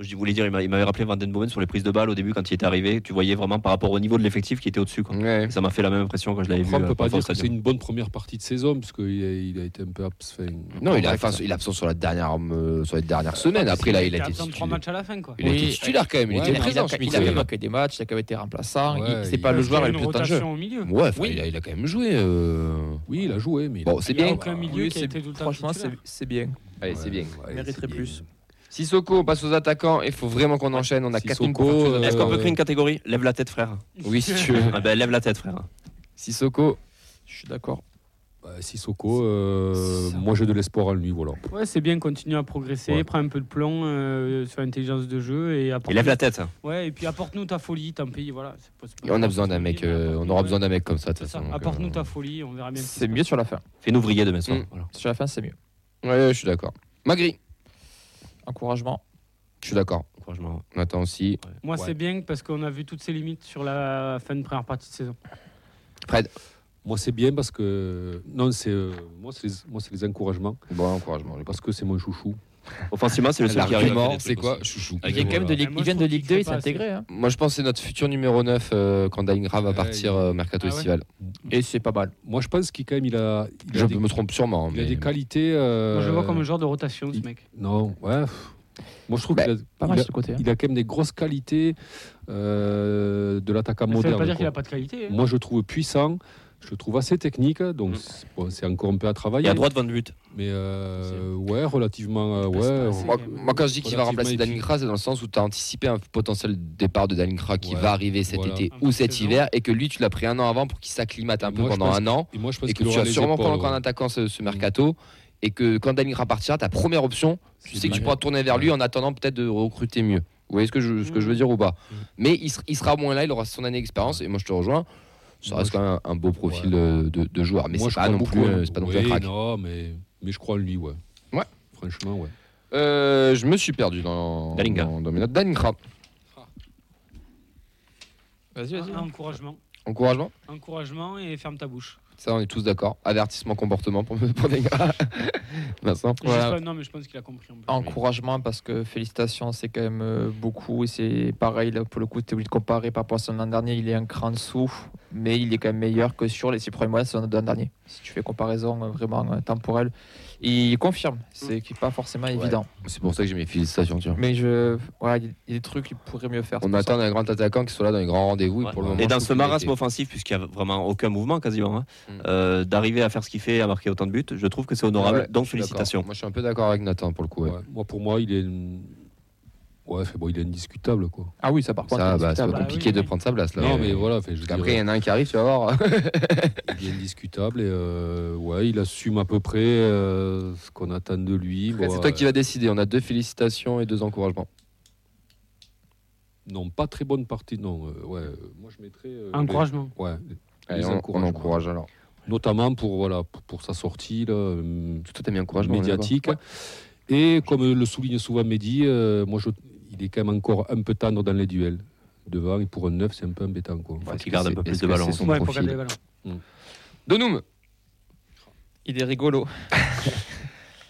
Je voulais dire, il m'a- il m'avait rappelé Van Den Bomen sur les prises de balles au début quand il était arrivé. Tu voyais vraiment par rapport au niveau de l'effectif qui était au-dessus. quoi. Ouais. Et Ça m'a fait la même impression quand je l'avais vu. On ne euh, peut pas dire que c'est une bonne première partie de saison, puisqu'il a, il a été un peu absent. Non, il, a, est absent sur la dernière, euh, sur les dernières semaines. Après, là, il a été absent de trois titulaire. matchs à la fin, quoi. Il a été titulaire quand même. Il Ouais, était il a, présent. il a, Schmitt, il a quand même. même des matchs, il a quand même été remplaçant. Ouais, il- c'est il- pas le Parce joueur qu'il le plus de jeu. Ouais, enfin, Oui. il, a, il a quand même joué. euh. Oui, il a joué, mais il Bon, a- c'est Il y a bien. aucun milieu Oui, qui a c'est- été tout le temps franchement, c'est bien. Allez, c'est bien. Il mériterait plus. Sissoko, on passe aux attaquants. Il faut vraiment qu'on enchaîne. On a 4 minutes chose. Est-ce qu'on peut Euh, créer une catégorie Lève la tête, frère. Oui, si tu veux. Ah ben, lève la tête, frère. Sissoko. Je suis d'accord. Bah, Sissoko, euh, moi j'ai de l'espoir en lui, voilà. Ouais, c'est bien, continue à progresser, Ouais. prends un peu de plomb euh, sur l'intelligence de jeu et apporte. Et lève la tête. Ouais, et puis apporte-nous ta folie, tant pis, voilà. Et on a grave, besoin ta d'un mec. euh, on aura besoin d'un mec comme ça. de toute C'est ça, Apporte-nous euh, ta folie, on verra bien. C'est mieux sur la fin. Fais-nous vriller demain soir. Voilà. Sur la fin, c'est mieux. Ouais, je suis d'accord. Magri. Encouragement. Je suis d'accord. Franchement. Nathan aussi. Moi, Ouais. c'est bien parce qu'on a vu toutes ses limites sur la fin de première partie de saison. Fred. Moi c'est bien parce que. Non, c'est euh, moi, c'est les, moi, c'est les encouragements. Bon, encouragement. Parce que c'est mon chouchou. Offensivement, c'est le seul qui arrive. c'est quoi. Chouchou. Il, même de. Ligue- Moi, il je vient de Ligue qu'il 2, fait il s'est pas assez. intégré. hein. Moi, je pense que c'est notre futur numéro 9 euh, quand Dalingra va partir il- euh, mercato Ah ouais estival. Et c'est pas mal. Moi je pense qu'il quand même il a, il a, Je des, me trompe sûrement. il a des qualités. euh, Moi, je le vois comme un genre de rotation, ce mec. Non, ouais. Moi je trouve Bah, qu'il a, Pas il mal a- ce côté. hein. il a quand même des grosses qualités euh, de l'attaquant Ça veut moderne. pas dire qu'il quoi. a pas de qualité. hein. Moi, je le trouve puissant. Je le trouve assez technique. Donc, Mm. c'est- bon, c'est encore un peu à travailler. Et à droite, Van But. Mais euh, ouais, relativement. euh, ouais, assez. Moi, quand même. moi, quand je dis qu'il va remplacer. Dalingra, c'est dans le sens où tu as anticipé un potentiel départ de Dalingra qui Ouais, va arriver cet voilà. été Un ou cet saison. hiver et que lui, tu l'as pris un an avant pour qu'il s'acclimate un peu Moi, pendant un an Et moi, je pense et que tu vas sûrement prendre encore un attaquant ce, ce mercato et que quand Dalingra partira, ta première option, tu sais que tu pourras tourner vers lui en attendant peut-être de recruter mieux. Vous voyez ce que je, ce que je veux dire ou pas Mm. Mais il, ser- il sera moins là, il aura son année d'expérience et moi je te rejoins. Ça reste je- quand même un beau profil Ouais. euh, de, de joueur, mais Moi, c'est je pas, crois non plus, en- euh, c'est pas non plus un crack. Non, mais, mais je crois en lui, ouais. Ouais. Franchement, ouais. Euh, je me suis perdu dans, Dalinga. dans, dans mes notes. Dalingra. Vas-y, vas-y. Un encouragement. Encouragement Encouragement et ferme ta bouche. Ça, on est tous d'accord. Avertissement comportement pour, pour les gars. Vincent Je Voilà. sais pas, non, mais je pense qu'il a compris. Encouragement parce que félicitations, c'est quand même euh, beaucoup. Et c'est pareil, là, pour le coup, tu es obligé de comparer par rapport à son l'an dernier. Il est un cran dessous, mais il est quand même meilleur que sur les six premiers mois de son l'an dernier. Si tu fais comparaison euh, vraiment euh, temporelle, il confirme. C'est qui est pas forcément évident. C'est pour ça que j'ai mes félicitations. Tu vois. Mais je, voilà, il y a des trucs qu'il pourrait mieux faire. c'est On pour attend un grand attaquant qui soit là dans les grands rendez-vous. Ouais. Et, pour le moment, Et je dans trouve ce qu'il a marasme été- offensif, puisqu'il n'y a vraiment aucun mouvement quasiment, hein, Mm. euh, d'arriver à faire ce qu'il fait, à marquer autant de buts, je trouve que c'est honorable. Ouais, donc je suis d'accord. félicitations. Moi, je suis un peu d'accord avec Nathan pour le coup. ouais. Ouais. Moi, pour moi, il est. Ouais, fait, bon, il est indiscutable, quoi. Ah oui, ça par contre. Ça, bah, c'est. Bah compliqué oui, de oui. prendre sa place là. non, mais voilà, fait, je qu'après, il y en a un qui arrive, tu vas voir. il est indiscutable et euh, ouais, il assume à peu près euh, ce qu'on attend de lui. Après, Bon, c'est toi euh, qui vas décider. On a deux félicitations et deux encouragements. Non, pas très bonne partie, non. euh, ouais, moi, je mettrais. Encouragement. les- ouais, Allez, Les on, on encouragements. encourage alors. notamment pour, voilà, pour, pour sa sortie là, euh, Toi, t'as mis encouragement. est médiatique. Et comme le souligne souvent Mehdi, euh, moi, je, il est quand même encore un peu tendre dans les duels. Devant, et pour un neuf, c'est un peu embêtant. Quoi. qu'il que garde un peu plus de ballon. Son Ouais, pour garder les ballons. Donoum. Il est rigolo.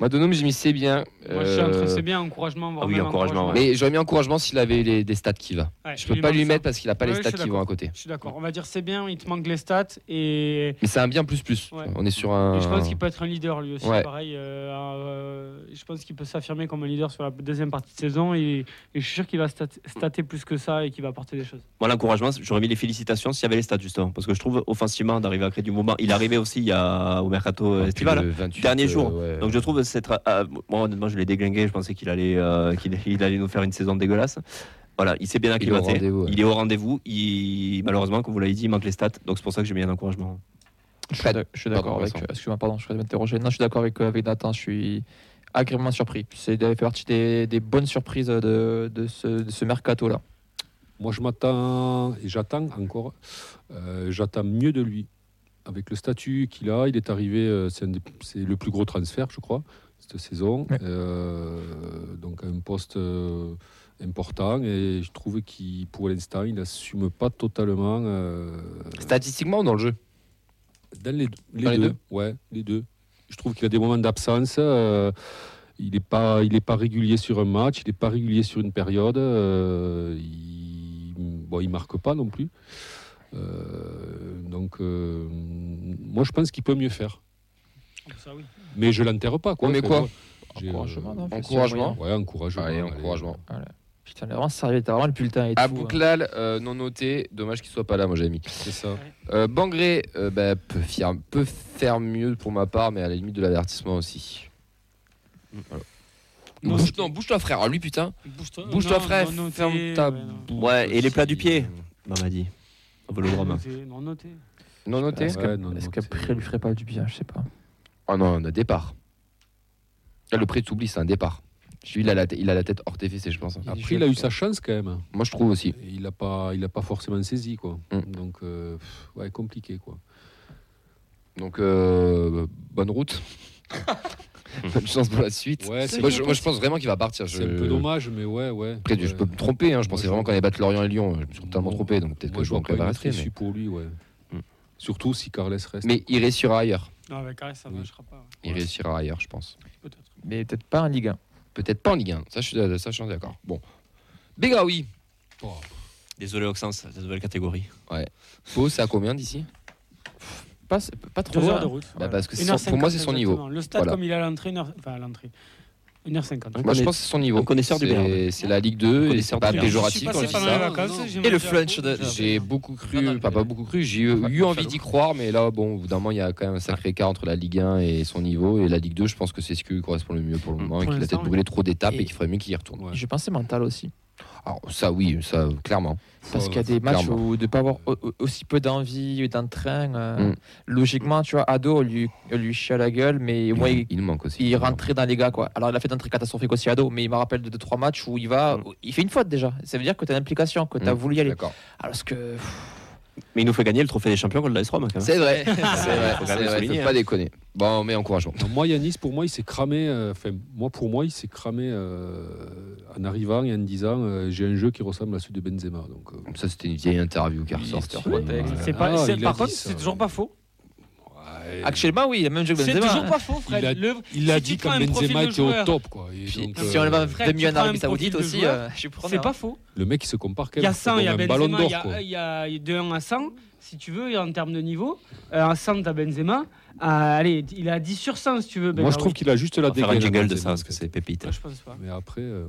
Moi, Donoum, j'ai mis c'est bien. Moi, je suis entre Euh, c'est bien, encouragement. voire Ah oui, même encouragement, ouais. Mais j'aurais mis encouragement s'il avait les- des stats qui va. Ouais, Je peux il pas manque lui ça. mettre parce qu'il a pas les je stats suis qui vont à côté. Je suis d'accord. On va dire c'est bien, il te manque les stats et. Mais c'est un bien plus plus. Ouais. On est sur un. et je pense qu'il peut être un leader lui aussi, Ouais. pareil. euh, euh, je pense qu'il peut s'affirmer comme un leader sur la deuxième partie de saison et, et je suis sûr qu'il va stat- stater plus que ça et qu'il va apporter des choses. Moi, l'encouragement, j'aurais mis les félicitations s'il y avait les stats, justement. Parce que je trouve offensivement d'arriver à créer du moment. Il est arrivé aussi il y a, au mercato euh, estival. Le 28, Dernier euh, jour. ouais. Donc je trouve euh, moi honnêtement je l'ai déglingué, je pensais qu'il allait, euh, qu'il il allait nous faire une saison dégueulasse. Voilà, il s'est bien Il est au acclimaté. rendez-vous, ouais. Il est au rendez-vous. Il, malheureusement, comme vous l'avez dit, il manque les stats. Donc c'est pour ça que j'ai mis un encouragement. Je suis d'accord avec. Excuse-moi, pardon, je vais m'interroger. Non, je suis d'accord avec, euh, avec Nathan. Je suis agréablement surpris. C'est fait partie des, des bonnes surprises de, de ce, de ce mercato-là. Moi, je m'attends et j'attends encore. euh, j'attends mieux de lui. Avec le statut qu'il a, il est arrivé. euh, c'est, un des- c'est le plus gros transfert, je crois, cette saison. Ouais. Euh, donc, un poste euh, important. Et je trouve qu'il, pour l'instant, il n'assume pas totalement. euh, Statistiquement ou dans le jeu? Dans les, les Dans les deux. deux Ouais, les deux. Je trouve qu'il a des moments d'absence. euh, il n'est pas, il est pas régulier sur un match, il n'est pas régulier sur une période. euh, il, bon, il marque pas non plus. Euh, donc, euh, moi, je pense qu'il peut mieux faire. Ça, oui. Mais je l'enterre pas. Quoi. J'ai, Encouragement, euh, non Encouragement. Ouais, encouragement. Allez, allez. encouragement. Putain, vraiment sérieux, t'as vraiment le bulletin et tout. hein. Abouklal, euh, non noté. Dommage qu'il soit pas là, moi j'avais mis. C'est ça. Euh, Bangré euh, bah, peut, faire, peut faire mieux pour ma part, mais à la limite de l'avertissement aussi. Voilà. Non, Bouge, bouge-toi, frère. Alors, lui, putain. Bouge-toi, frère. non noté, Ferme ta ouais, et les plats du pied Mamadi. Au Non vélodrome. noté, non noté. Non noté Est-ce Ouais, non, qu'après, c'est- lui ferait pas du bien Je sais pas. Ah non, on a départ. Là, le prix de s'oublie, c'est un départ. Lui, il a la, t- il a la tête hors TFC, je pense. Après, il a eu sa chance quand même. Moi, je trouve aussi. Il n'a pas, il a pas forcément saisi. Quoi. Mm. Donc, euh, ouais, compliqué. Quoi. Donc, euh, bonne route. bonne chance pour la suite. Ouais, moi, je, moi, je pense vraiment qu'il va partir. c'est Je... un peu dommage, mais ouais. ouais Après, je ouais. peux me tromper. hein. Je pensais je- vraiment qu'on allait battre Lorient et Lyon. Je me suis totalement trompé. Donc, peut-être que je je vois pas issue Mais... pour lui. Ouais. Mm. Surtout si Carles reste. mais il réussira ailleurs. Non, avec Carré, ça ne Oui. marchera pas. ouais. Il réussira ailleurs, je pense. Peut-être. Mais peut-être pas en Ligue 1. Peut-être pas en Ligue 1. Ça, je suis, ça, je suis d'accord. Bon. Begaoui. Oh, Désolé, Oxens, la nouvelle catégorie. Pau, c'est à combien d'ici? Pas, pas trop Deux heures de route. Bah, Parce que c'est 1h50 son- pour moi, c'est son niveau. Le stade, Voilà. comme il est à l'entrée, une heure- enfin à l'entrée. 1h50. Moi, je pense que c'est son niveau. Un connaisseur du C'est-. C'est la Ligue 2 et connaisseur c'est pas du péjoratif Je quand suis je dis passé pendant les ça. vacances, non. j'ai Et le à flunch de- j'ai- J'ai beaucoup cru, Non, non, pas, mais- pas beaucoup cru, j'ai eu, envie d'y croire, mais là, bon, au bout d'un moment, il y a quand même un sacré écart entre la Ligue 1 et son niveau. Et la Ligue 2, je pense que c'est ce qui lui correspond le mieux pour le moment, et Pour qu'il a l'instant, peut-être brûlé trop d'étapes et, Et- qu'il ferait mieux qu'il y retourne. Ouais. Je pensais mental aussi. Alors, ça, oui, ça, clairement. Parce qu'il y a des matchs clairement. où de ne pas avoir au- au- aussi peu d'envie d'entrain, euh, Mm. logiquement, tu vois, Ado, on lui, on lui chie à la gueule, mais moi, il, il manque aussi. il rentrait dans les gars, quoi. Alors, il a fait d'entrée catastrophique aussi, Ado, mais il me rappelle de 2-3 matchs où il va, Mm. il fait une faute déjà. Ça veut dire que tu as l'implication, que tu as Mm, voulu y aller. D'accord. Alors que. Mais il nous fait gagner le trophée des champions contre l'AS Rome. C'est vrai, c'est vrai, Faut vrai, souligner, faut hein. pas déconner. Bon, mais encourageant. Non, moi, Yanis, pour moi, il s'est cramé. euh, Enfin, moi, pour moi, il s'est cramé euh, en arrivant et en disant euh, j'ai un jeu qui ressemble à celui de Benzema. Donc, euh, Ça, c'était une vieille interview qui. Ouais. C'est pas, Ah, c'est- par dit contre, c'est toujours pas faux. Actuellement, oui, il a même jeu que C'est Benzema. toujours hein. pas faux, Fred. Il a- Le- il a si dit profil Benzema de était au top. Quoi. Et Puis, donc, si on euh, le va 2 millions en Arabie Saoudite de aussi, joueur, euh, je suis. C'est pas faux. le mec, il se compare quand Il même. y a 100, il y a comme un ballon Benzema, il y d'or. a, quoi. il y a de 1 à 100, si tu veux, en termes de niveau. Euh, à 100, t'as Benzema. Allez, il a 10 sur 100, si tu veux. Moi, je trouve qu'il a juste la On va faire un dégaine. jingle de Benzema, ça parce que c'est pépite. Je pense pas. Mais après, euh,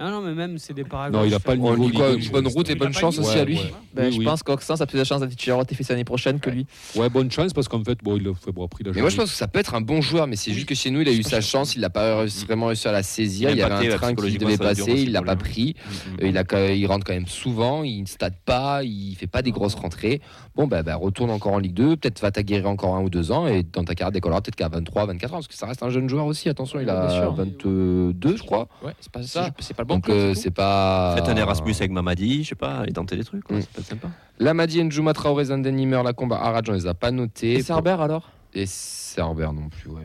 Ah non, mais même, c'est des paragraphes. Non, il a pas le On niveau lui dit quoi bonne route et bonne chance Ouais, aussi à lui. ouais. Ben, Oui, je oui. pense qu'Oxens a plus de chance d'être titulaire au TFC l'année prochaine que lui. Ouais, bonne chance parce qu'en fait, bon, il a fait bon, après, il a Mais moi, je pense que ça peut être un bon joueur, mais c'est juste que chez nous, il a eu sa chance, il n'a pas réussi- vraiment réussi à la saisir. Il y avait un train qui devait passer, il l'a pas lui. pris. Euh, Il, a, quand- il rentre quand même souvent, il ne stade pas, il fait pas des grosses rentrées. Bon, bah, bah, retourne encore en Ligue 2, peut-être va t'aguerrir encore un ou deux ans, et dans ta carrière décollera peut-être qu'à 23, 24 ans, parce que ça reste un jeune joueur aussi. Attention, il Bien a sûr. 22, je crois. Ouais, c'est pas ça. C'est pas le bon Donc, euh, c'est c'est pas. Faites un Erasmus avec Mamadi, je sais pas, et tenter des trucs. quoi, Mm. Ça peut être sympa. Lamadi, Njouma, Traoré, Zanden, Nimmer, Lacombe, Arad, on les a pas notés. Et Cerber alors? Et Cerber non plus, ouais.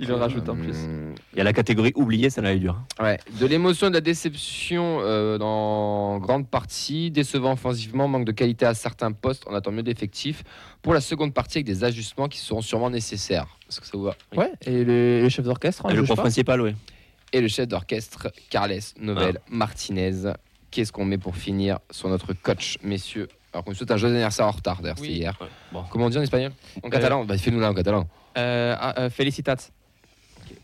Il le rajoute en plus. Il y a la catégorie oubliée, celle-là est dure. Ouais, de l'émotion et de la déception euh, dans grande partie, décevant offensivement, manque de qualité à certains postes, on attend mieux d'effectifs pour la seconde partie avec des ajustements qui seront sûrement nécessaires. Est-ce que ça vous va? Ouais, et le, le chef d'orchestre, Et le prof principal, oui. Et le chef d'orchestre, Carles Novel Martinez. Qu'est-ce qu'on met pour finir sur notre coach, messieurs? Alors qu'on souhaite un joyeux anniversaire en retard, d'ailleurs, c'était Oui. hier. Bon. Comment on dit en espagnol? En catalan? Bah, Fais-nous là en catalan. Euh, ah, euh, Felicitats.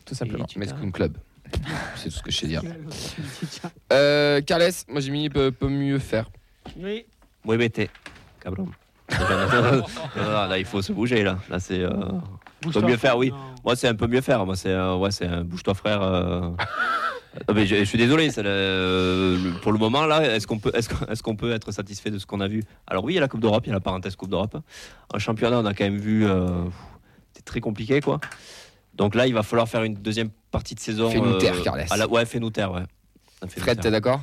Tout simplement. Mesclun Club. C'est tout ce que je sais dire. Euh, Carles, moi j'ai mis peut, peut mieux faire. Oui. Oui, mais t'es. Cabron. Non, là, il faut se bouger, là. Là, c'est. euh, Bouge-toi, mieux faire, oui. non. Moi, c'est un peu mieux faire. Moi, c'est euh, ouais, c'est un bouge-toi, frère. euh. Non, mais je, je suis désolé. c'est le- le- pour le moment, là, est-ce qu'on peut, est-ce est-ce qu'on peut être satisfait de ce qu'on a vu? Alors oui, il y a la Coupe d'Europe, il y a la parenthèse Coupe d'Europe. En championnat, on a quand même vu. euh, c'est très compliqué, quoi. Donc là, il va falloir faire une deuxième partie de saison. Fais-nous euh, taire, Carles. à la- ouais, fais-nous taire, ouais. Fais-nous Fred, t'es d'accord?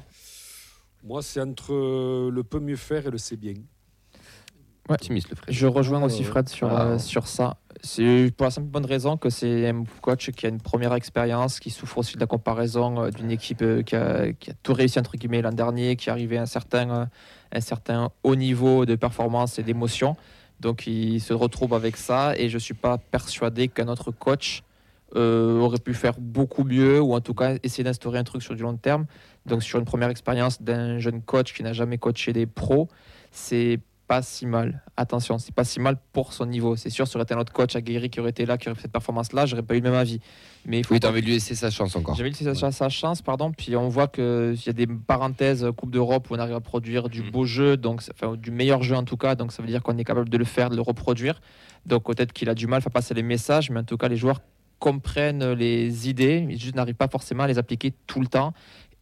Moi, c'est entre euh, le peut mieux faire et le c'est bien. Ouais. Optimiste le Fred. Je rejoins aussi. Fred sur, Ah. euh, sur ça. C'est pour la simple bonne raison que c'est un coach qui a une première expérience, qui souffre aussi de la comparaison euh, d'une équipe euh, qui a, qui a tout réussi entre guillemets l'an dernier, qui est arrivé à un certain, euh, un certain haut niveau de performance et d'émotion. Donc il se retrouve avec ça et je ne suis pas persuadé qu'un autre coach euh, aurait pu faire beaucoup mieux ou en tout cas essayer d'instaurer un truc sur du long terme. Donc sur une première expérience d'un jeune coach qui n'a jamais coaché des pros, c'est pas si mal. Attention, c'est pas si mal pour son niveau. C'est sûr, si aurait été un autre coach aguerri qui aurait été là, qui aurait fait cette performance-là, j'aurais pas eu le même avis. Mais il faut Oui, t'as envie de lui laisser sa chance encore. j'avais laissé sa, sa chance, pardon. Puis on voit qu'il y a des parenthèses euh, Coupe d'Europe où on arrive à produire du Mm. beau jeu, donc enfin, du meilleur jeu en tout cas. Donc ça veut dire qu'on est capable de le faire, de le reproduire. Donc peut-être qu'il a du mal à faire passer les messages, mais en tout cas les joueurs comprennent les idées, ils juste n'arrivent pas forcément à les appliquer tout le temps.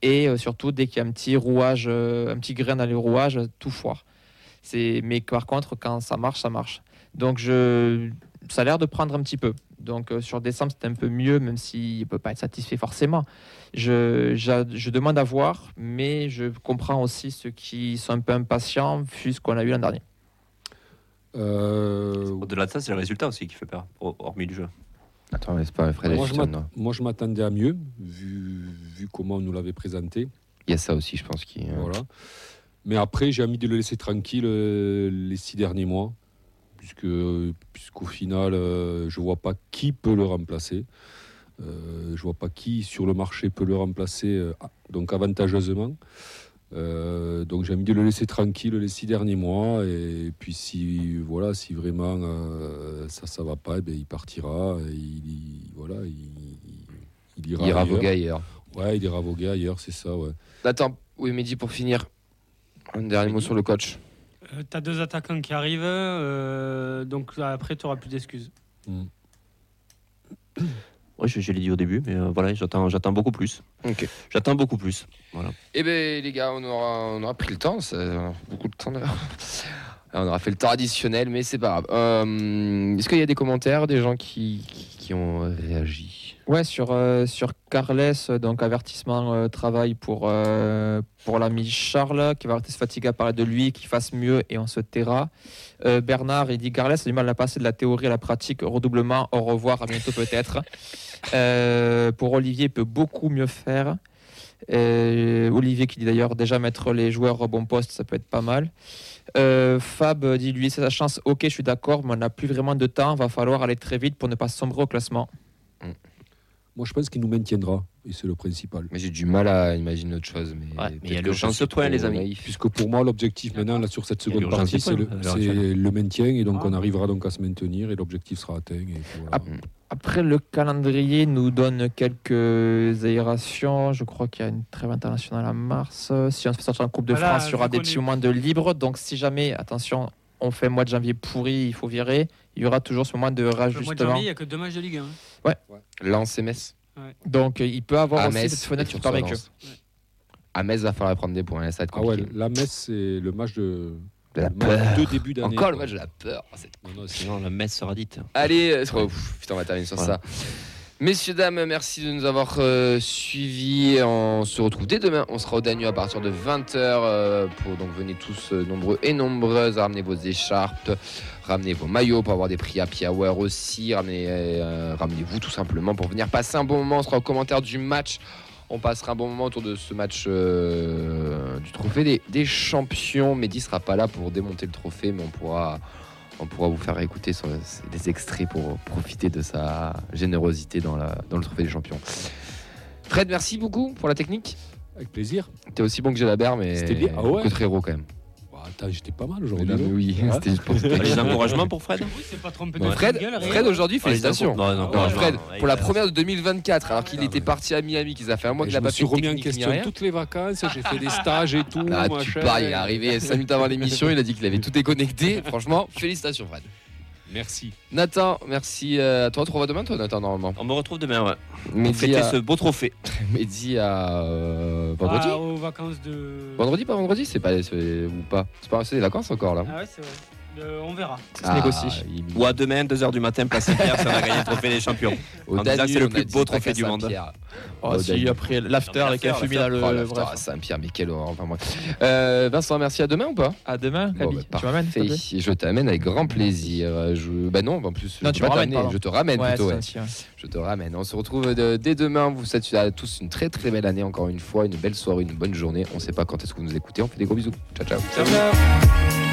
Et euh, surtout dès qu'il y a un petit rouage, euh, un petit grain dans le rouage, tout foire. C'est, mais par contre, quand ça marche, ça marche. Donc je, ça a l'air de prendre un petit peu. Donc euh, sur décembre, c'était un peu mieux, même s'il ne peut pas être satisfait forcément. Je, je demande à voir, mais je comprends aussi ceux qui sont un peu impatients vu ce qu'on a eu l'an dernier. Euh, Au-delà de ça, c'est le résultat aussi qui fait peur, hor- hormis le jeu. Attends, mais c'est pas Fred moi, je moi, m'attendais à mieux, vu, vu comment on nous l'avait présenté. Il y a ça aussi, je pense. Qui, euh, Voilà. Mais après, j'ai envie de le laisser tranquille euh, les six derniers mois, puisque, puisqu'au final, euh, je vois pas qui peut le remplacer. Euh, je vois pas qui sur le marché peut le remplacer, euh, ah, donc avantageusement. Euh, donc j'ai envie de le laisser tranquille les six derniers mois et puis si voilà si vraiment euh, ça ça va pas eh ben, il partira et il, il- voilà il, il- il ira, il ira ailleurs. voguer ailleurs. ouais il ira voguer ailleurs c'est ça ouais Attends, oui, Mehdi, pour finir, un dernier mot sur le coach. Euh, T'as deux attaquants qui arrivent, euh, donc après, tu n'auras plus d'excuses. Oui, je, je l'ai dit au début, mais euh, voilà, j'attends, j'attends beaucoup plus. Ok. J'attends beaucoup plus. Voilà. Eh ben les gars, on aura, on aura pris le temps, ça, on a beaucoup de temps d'ailleurs. On aura fait le temps additionnel, mais c'est pas grave. Euh, Est-ce qu'il y a des commentaires, des gens qui, qui, qui ont réagi? Ouais, sur, euh, sur Carles, euh, donc avertissement euh, travail pour, euh, pour l'ami Charles, qui va arrêter de se fatiguer à parler de lui, qu'il fasse mieux et on se taira. Bernard, il dit Carles a du mal à passer de la théorie à la pratique, redoublement, au revoir, à bientôt peut-être. Pour Olivier, il peut beaucoup mieux faire. Olivier qui dit d'ailleurs déjà mettre les joueurs au bon poste, ça peut être pas mal. Euh, Fab dit lui, c'est sa chance, ok, je suis d'accord, mais on n'a plus vraiment de temps, va falloir aller très vite pour ne pas sombrer au classement. Moi je pense qu'il nous maintiendra et c'est le principal Mais j'ai du mal à imaginer autre chose. Mais, Ouais, mais il y a l'urgence je suis point, les amis. naïf. puisque pour moi l'objectif maintenant là sur cette seconde partie c'est le, à maintien et donc Ah. on arrivera donc à se maintenir et l'objectif sera atteint et voilà. Ah, Après, le calendrier nous donne quelques aérations. Je crois qu'il y a une trêve internationale en mars. Si on se fait sortir en Coupe de Voilà, France, il y aura des petits moments de libre. Donc, si jamais, attention, on fait un mois de janvier pourri, il faut virer, il y aura toujours ce moment de Le mois de rajustement. janvier, il n'y a que deux matchs de Ligue 1. Lance et Metz. Donc, euh, il peut avoir À aussi Metz, cette fenêtre qui sur permet que. Lens. À Metz, va falloir prendre des points. Ça va être ah ouais compliqué. la Metz c'est le match de, De la peur. de début d'année Encore le match de la peur. Oh, Non, non, Sinon, la messe sera dite. Allez, euh, oh, pff, putain, on va terminer sur Voilà. ça. Messieurs, dames, merci de nous avoir euh, suivis. On se retrouve dès demain. On sera au Danube à partir de 20h. pour, donc, venez tous euh, nombreux et nombreuses. Ramenez vos écharpes, ramenez vos maillots pour avoir des prix happy hour aussi. Ramenez, euh, ramenez-vous tout simplement pour venir passer un bon moment. On sera au commentaire du match. On passera un bon moment autour de ce match euh, du trophée des, des champions. Mehdi sera pas là pour démonter le trophée, mais on pourra, on pourra vous faire écouter son- des extraits pour profiter de sa générosité dans, la, dans le trophée des champions. Fred, merci beaucoup pour la technique. avec plaisir T'es aussi bon que Jalabert, mais C'était bien. Ah ouais que très héros quand même. Attends j'étais pas mal Mais aujourd'hui non, mais non oui, Ouais. c'était pour encouragements pour Fred Oui, c'est pas trompé Ouais. de Fred, gueule. Fred aujourd'hui, Ah, félicitations. non, Non, Fred, pour la a- première de 2024, alors qu'il Ah, était parti à Miami, qu'ils a fait un mois qu'il je n'a me pas suis fait de remis en technique ni question toutes les vacances j'ai fait des stages et tout Ah, tu parles, il est arrivé 5 minutes avant l'émission, il a dit qu'il avait tout déconnecté. Franchement, félicitations Fred. Merci Nathan, merci euh, à toi. Tu revois demain, toi, Nathan, normalement. On me retrouve demain, ouais. Pour Mehdi fêter à, ce beau trophée. Mehdi à euh, vendredi. Ah, aux vacances de. Vendredi, pas vendredi, c'est pas ou pas. C'est pas c'est les vacances encore là. Ah ouais, c'est vrai. Euh, on verra. Ça se négocie. il- Ou à demain, 2h du matin, place Saint-Pierre, ça va gagner le trophée des champions. Au c'est le plus beau trophée du monde. Oh, Au si, après l'after avec L'after, un fumier dans Oh, le. l'after bref. à Saint-Pierre, mais horreur. Enfin, moi. Euh, Vincent, merci. À demain ou pas? À demain, Bon, bah, tu m'amènes Je t'amène avec grand plaisir. Je... Bah non, en plus, Non, je tu pas ramènes, te ramène Ouais, plutôt. ouais. ouais. Je te ramène. On se retrouve de- dès demain. Vous souhaite à tous une très très belle année encore une fois, une belle soirée, une bonne journée. On ne sait pas quand est-ce que vous nous écoutez. On fait des gros bisous. Ciao ciao. Ciao, ciao.